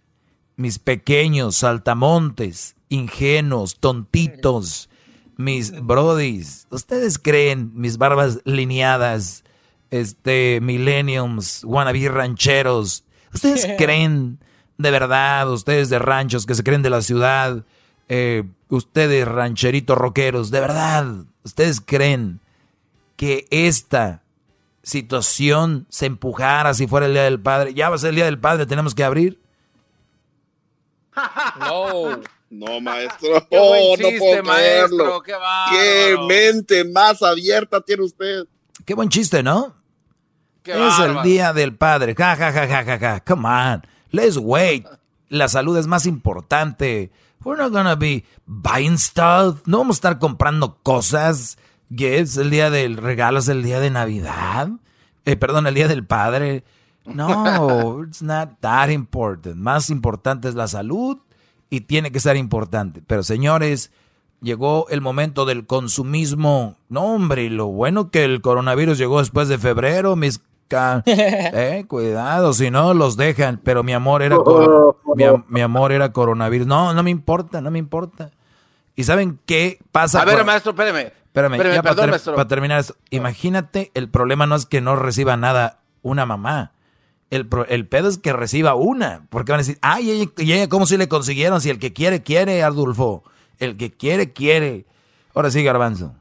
mis pequeños saltamontes, ingenuos, tontitos, mis brodis, ustedes creen, mis barbas lineadas, este, millenniums, wannabe rancheros, ustedes <laughs> creen de verdad, ustedes de ranchos que se creen de la ciudad, eh, ustedes rancheritos rockeros, de verdad, ustedes creen que esta situación se empujara si fuera el Día del Padre. Ya va a ser el Día del Padre, tenemos que abrir. <laughs> No. No, <laughs> maestro. Qué oh, no puedo maestro. Qué, qué, mente más abierta tiene usted. Qué buen chiste, ¿no? es el día del padre. Ja, ja, ja, ja, ja, ja. Come on. Let's wait. La salud es más importante. We're not gonna be buying stuff. No vamos a estar comprando cosas. Gifts, el día del regalo es el día de Navidad. Eh, perdón, el día del padre. No, <laughs> it's not that important. Más importante es la salud y tiene que ser importante. Pero señores, llegó el momento del consumismo. No, hombre, lo bueno que el coronavirus llegó después de febrero, mis <laughs> eh, cuidado, si no los dejan. Pero mi amor era <laughs> mi, amor era coronavirus. No, no me importa, no me importa. ¿Y saben qué pasa? A ver, maestro, espérame. Espérame, para, terminar eso. Imagínate, el problema no es que no reciba nada una mamá. El, el pedo es que reciba una. Porque van a decir, ay, ella, ¿cómo si le consiguieron? Si el que quiere, quiere, Adolfo. El que quiere, quiere. Ahora sí, Garbanzo.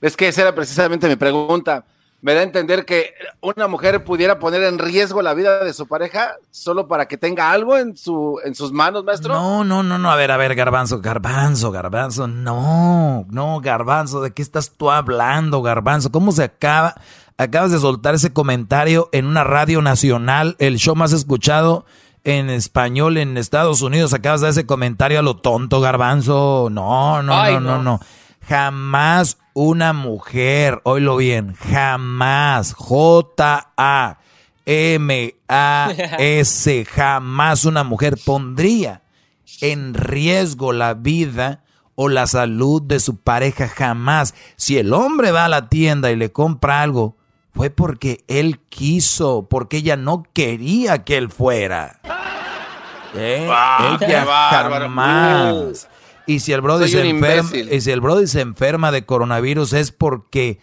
Es que esa era precisamente mi pregunta me da a entender que una mujer pudiera poner en riesgo la vida de su pareja solo para que tenga algo en, su, en sus manos, maestro. No, no, no, no. A ver, a ver, garbanzo, garbanzo, garbanzo. No, no, garbanzo. ¿De qué estás tú hablando, garbanzo? ¿Cómo se acaba? Acabas de soltar ese comentario en una radio nacional, el show más escuchado en español en Estados Unidos. Acabas de dar ese comentario a lo tonto, garbanzo. No, no, no, no, no. Jamás una mujer, oílo bien, jamás, J-A-M-A-S, jamás una mujer pondría en riesgo la vida o la salud de su pareja, jamás. Si el hombre va a la tienda y le compra algo, fue porque él quiso, porque ella no quería que él fuera. <laughs> ¿Eh? ella jamás. Y si el Brody se enferma, y si el Brody se enferma de coronavirus es porque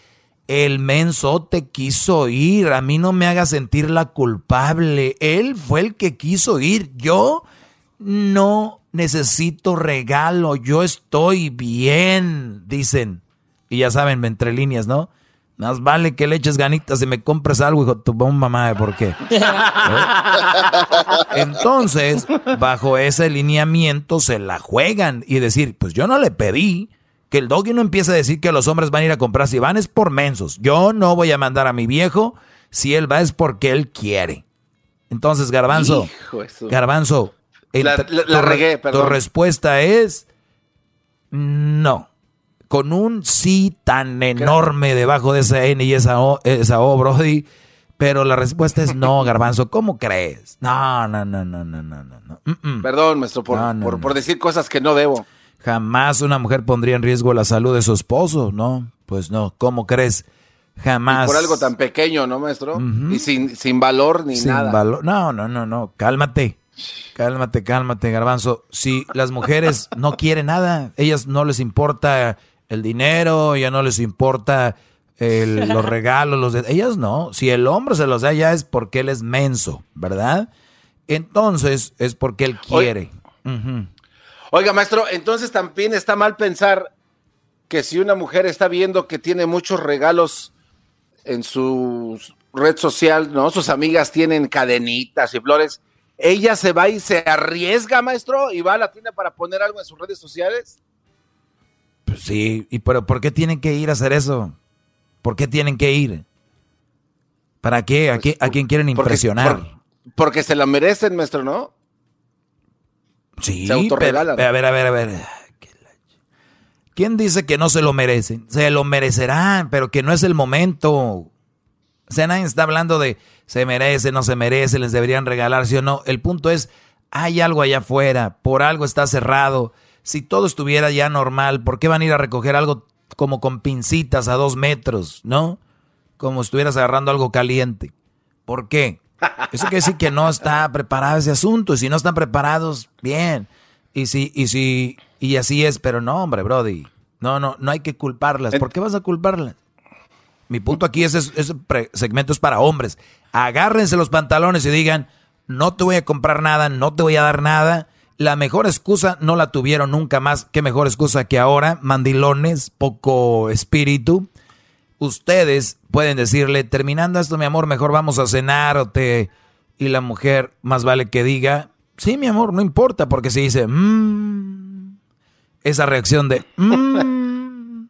el mensote quiso ir. A mí no me haga sentir la culpable. Él fue el que quiso ir. Yo no necesito regalo. Yo estoy bien, dicen. Y ya saben, entre líneas, ¿no? Más vale que le eches ganitas y me compres algo, hijo tu mamá, ¿por qué? ¿Eh? Entonces, bajo ese lineamiento se la juegan y decir, pues yo no le pedí que el doggy no empiece a decir que los hombres van a ir a comprar si van es por mensos. Yo no voy a mandar a mi viejo, si él va es porque él quiere. Entonces, Garbanzo, Garbanzo, la, regué, tu respuesta es no con un sí tan enorme debajo de esa N y esa O, esa o Brody. Pero la respuesta es no, Garbanzo. ¿Cómo crees? No, no, no, no, no, no, no. Perdón, maestro, por, por, decir cosas que no debo. Jamás una mujer pondría en riesgo la salud de su esposo, ¿no? Pues no, ¿cómo crees? Jamás. por algo tan pequeño, ¿no, maestro? Y sin, sin valor ni sin nada. Valor. No, no, no, no. Cálmate. Cálmate, cálmate, Garbanzo. Si las mujeres no quieren nada, ellas no les importa el dinero, ya no les importa <laughs> los regalos, los de, ellas no. Si el hombre se los da ya es porque él es menso, ¿verdad? Entonces es porque él quiere. Oiga, maestro, entonces también está mal pensar que si una mujer está viendo que tiene muchos regalos en su red social, ¿no? Sus amigas tienen cadenitas y flores. Ella se va y se arriesga, maestro, y va a la tienda para poner algo en sus redes sociales. Pues sí, y pero ¿por qué tienen que ir a hacer eso? ¿Por qué tienen que ir? ¿Para qué? ¿A, pues, ¿a quién quieren impresionar? porque se la merecen, maestro, ¿no? Sí, pero, a ver, a ver, a ver. ¿Quién dice que no se lo merecen? Se lo merecerán, pero que no es el momento. O sea, nadie está hablando de se merece, no se merece, les deberían regalar, sí o no. El punto es, hay algo allá afuera, por algo está cerrado si todo estuviera ya normal, ¿por qué van a ir a recoger algo como con pincitas a dos metros, ¿no? Como si estuvieras agarrando algo caliente. ¿Por qué? Eso quiere decir que no está preparado ese asunto. Y si no están preparados, bien. Y si, y si, y así es, pero no, hombre, Brody. No, no, no hay que culparlas. ¿Por qué vas a culparlas? Mi punto aquí es, ese segmento es para hombres. Agárrense los pantalones y digan, no te voy a comprar nada, no te voy a dar nada. La mejor excusa no la tuvieron nunca más. Qué mejor excusa que ahora, mandilones, poco espíritu. Ustedes pueden decirle, terminando esto, mi amor, mejor vamos a cenar o te... Y la mujer más vale que diga, sí, mi amor, no importa, porque si dice, mmm, esa reacción de, mmm,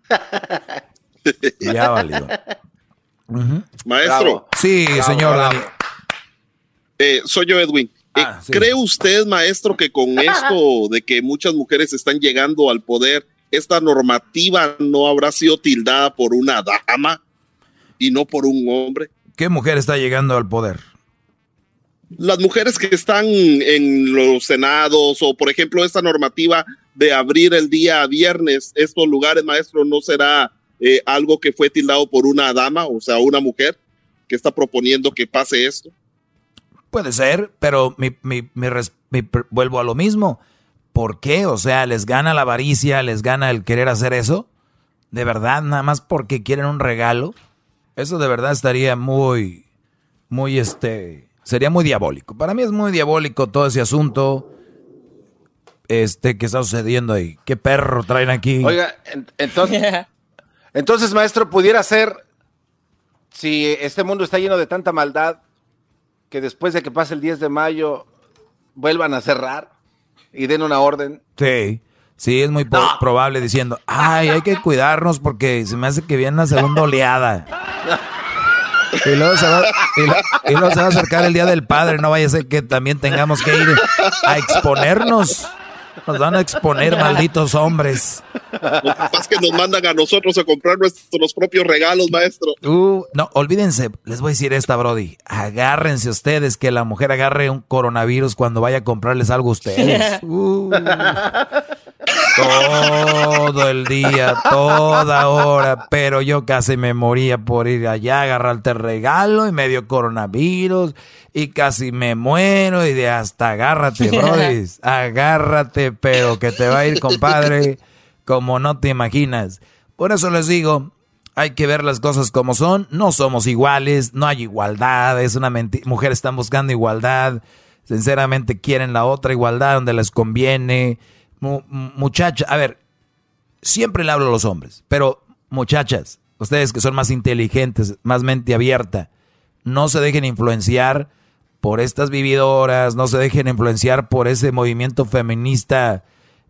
<laughs> ya valió. Maestro. Sí, señor Dani. Eh, soy yo, Edwin. Eh, Ah, sí. ¿Cree usted, maestro, que con <laughs> esto de que muchas mujeres están llegando al poder, esta normativa no habrá sido tildada por una dama y no por un hombre? ¿Qué mujer está llegando al poder? Las mujeres que están en los senados o, por ejemplo, esta normativa de abrir el día viernes estos lugares, maestro, ¿no será eh, algo que fue tildado por una dama, o sea, una mujer que está proponiendo que pase esto? Puede ser, pero mi, mi, mi res- mi pr- vuelvo a lo mismo. ¿Por qué? O sea, ¿les gana la avaricia? ¿Les gana el querer hacer eso? ¿De verdad? ¿Nada más porque quieren un regalo? Eso de verdad estaría muy, muy este, sería muy diabólico. Para mí es muy diabólico todo ese asunto, este, que está sucediendo ahí. ¿Qué perro traen aquí? Oiga, en- entonces, <laughs> entonces, maestro, pudiera ser, si este mundo está lleno de tanta maldad, que después de que pase el 10 de mayo vuelvan a cerrar y den una orden. Sí, sí, es muy po- probable diciendo, ay, hay que cuidarnos porque se me hace que viene una segunda oleada. <laughs> Y luego, se va, y lo- y luego se va a acercar el Día del Padre, no vaya a ser que también tengamos que ir a exponernos. Nos van a exponer, malditos hombres. Lo que es que nos mandan a nosotros a comprar nuestros propios regalos, maestro. Uh, no, olvídense, les voy a decir esta, Brody. Agárrense ustedes que la mujer agarre un coronavirus cuando vaya a comprarles algo a ustedes. <laughs> Uh. Todo el día, toda hora, pero yo casi me moría por ir allá, agarrarte el regalo y medio coronavirus y casi me muero y de hasta agárrate, <laughs> Brody. Agárrate, pero que te va a ir, compadre, como no te imaginas. Por eso les digo, hay que ver las cosas como son. No somos iguales, no hay igualdad, es una mentira. Mujeres están buscando igualdad, sinceramente quieren la otra igualdad donde les conviene. Mu- mu- muchacha, a ver, siempre le hablo a los hombres, pero muchachas, ustedes que son más inteligentes, más mente abierta, no se dejen influenciar por estas vividoras, no se dejen influenciar por ese movimiento feminista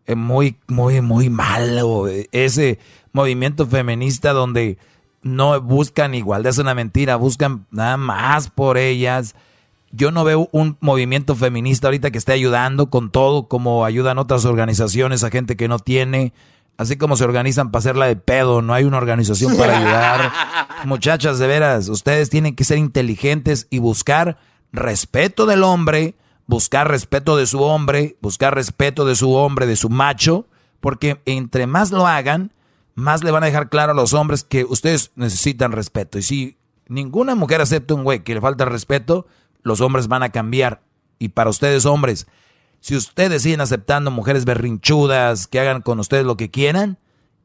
eh, muy, muy, muy malo. Ese movimiento feminista donde no buscan igualdad, es una mentira, buscan nada más por ellas. Yo no veo un movimiento feminista ahorita que esté ayudando con todo, como ayudan otras organizaciones a gente que no tiene. Así como se organizan para hacerla de pedo, no hay una organización para ayudar. <laughs> Muchachas, de veras, ustedes tienen que ser inteligentes y buscar respeto del hombre, buscar respeto de su hombre, buscar respeto de su hombre, de su macho, porque entre más lo hagan, más le van a dejar claro a los hombres que ustedes necesitan respeto. Y si ninguna mujer acepta un güey que le falta respeto, los hombres van a cambiar. Y para ustedes, hombres, si ustedes siguen aceptando mujeres berrinchudas que hagan con ustedes lo que quieran,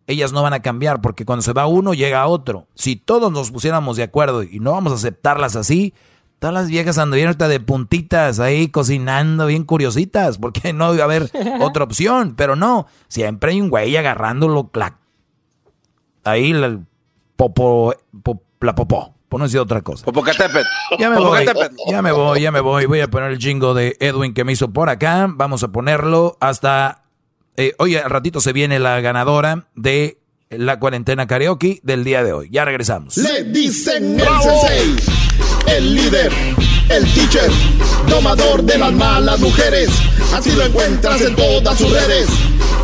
ellas no van a cambiar porque cuando se va uno llega otro. Si todos nos pusiéramos de acuerdo y no vamos a aceptarlas así, todas las viejas anduvieron ahorita de puntitas ahí cocinando bien curiositas porque no iba a haber <laughs> otra opción. Pero no, siempre hay un güey agarrándolo la- ahí la popo, po- la popó. Por no decir otra cosa. Popocatépetl. Ya me voy, ya me voy, ya me voy. Voy a poner el jingo de Edwin que me hizo por acá. Vamos a ponerlo hasta... Eh, hoy al ratito se viene la ganadora de la cuarentena karaoke del día de hoy. Ya regresamos. Le dicen el sensei, el líder, el teacher, domador de las malas mujeres. Así lo encuentras en todas sus redes.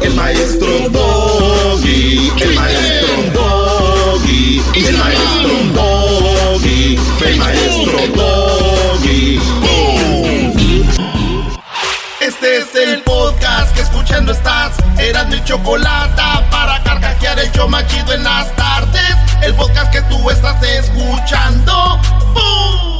El maestro Doggy, el maestro Doggy, el maestro Doggy, el maestro Doggy. Este es el podcast que escuchando estás. Eran mi chocolate para carcajear el yo machido en las tardes. El podcast que tú estás escuchando. ¡Bum!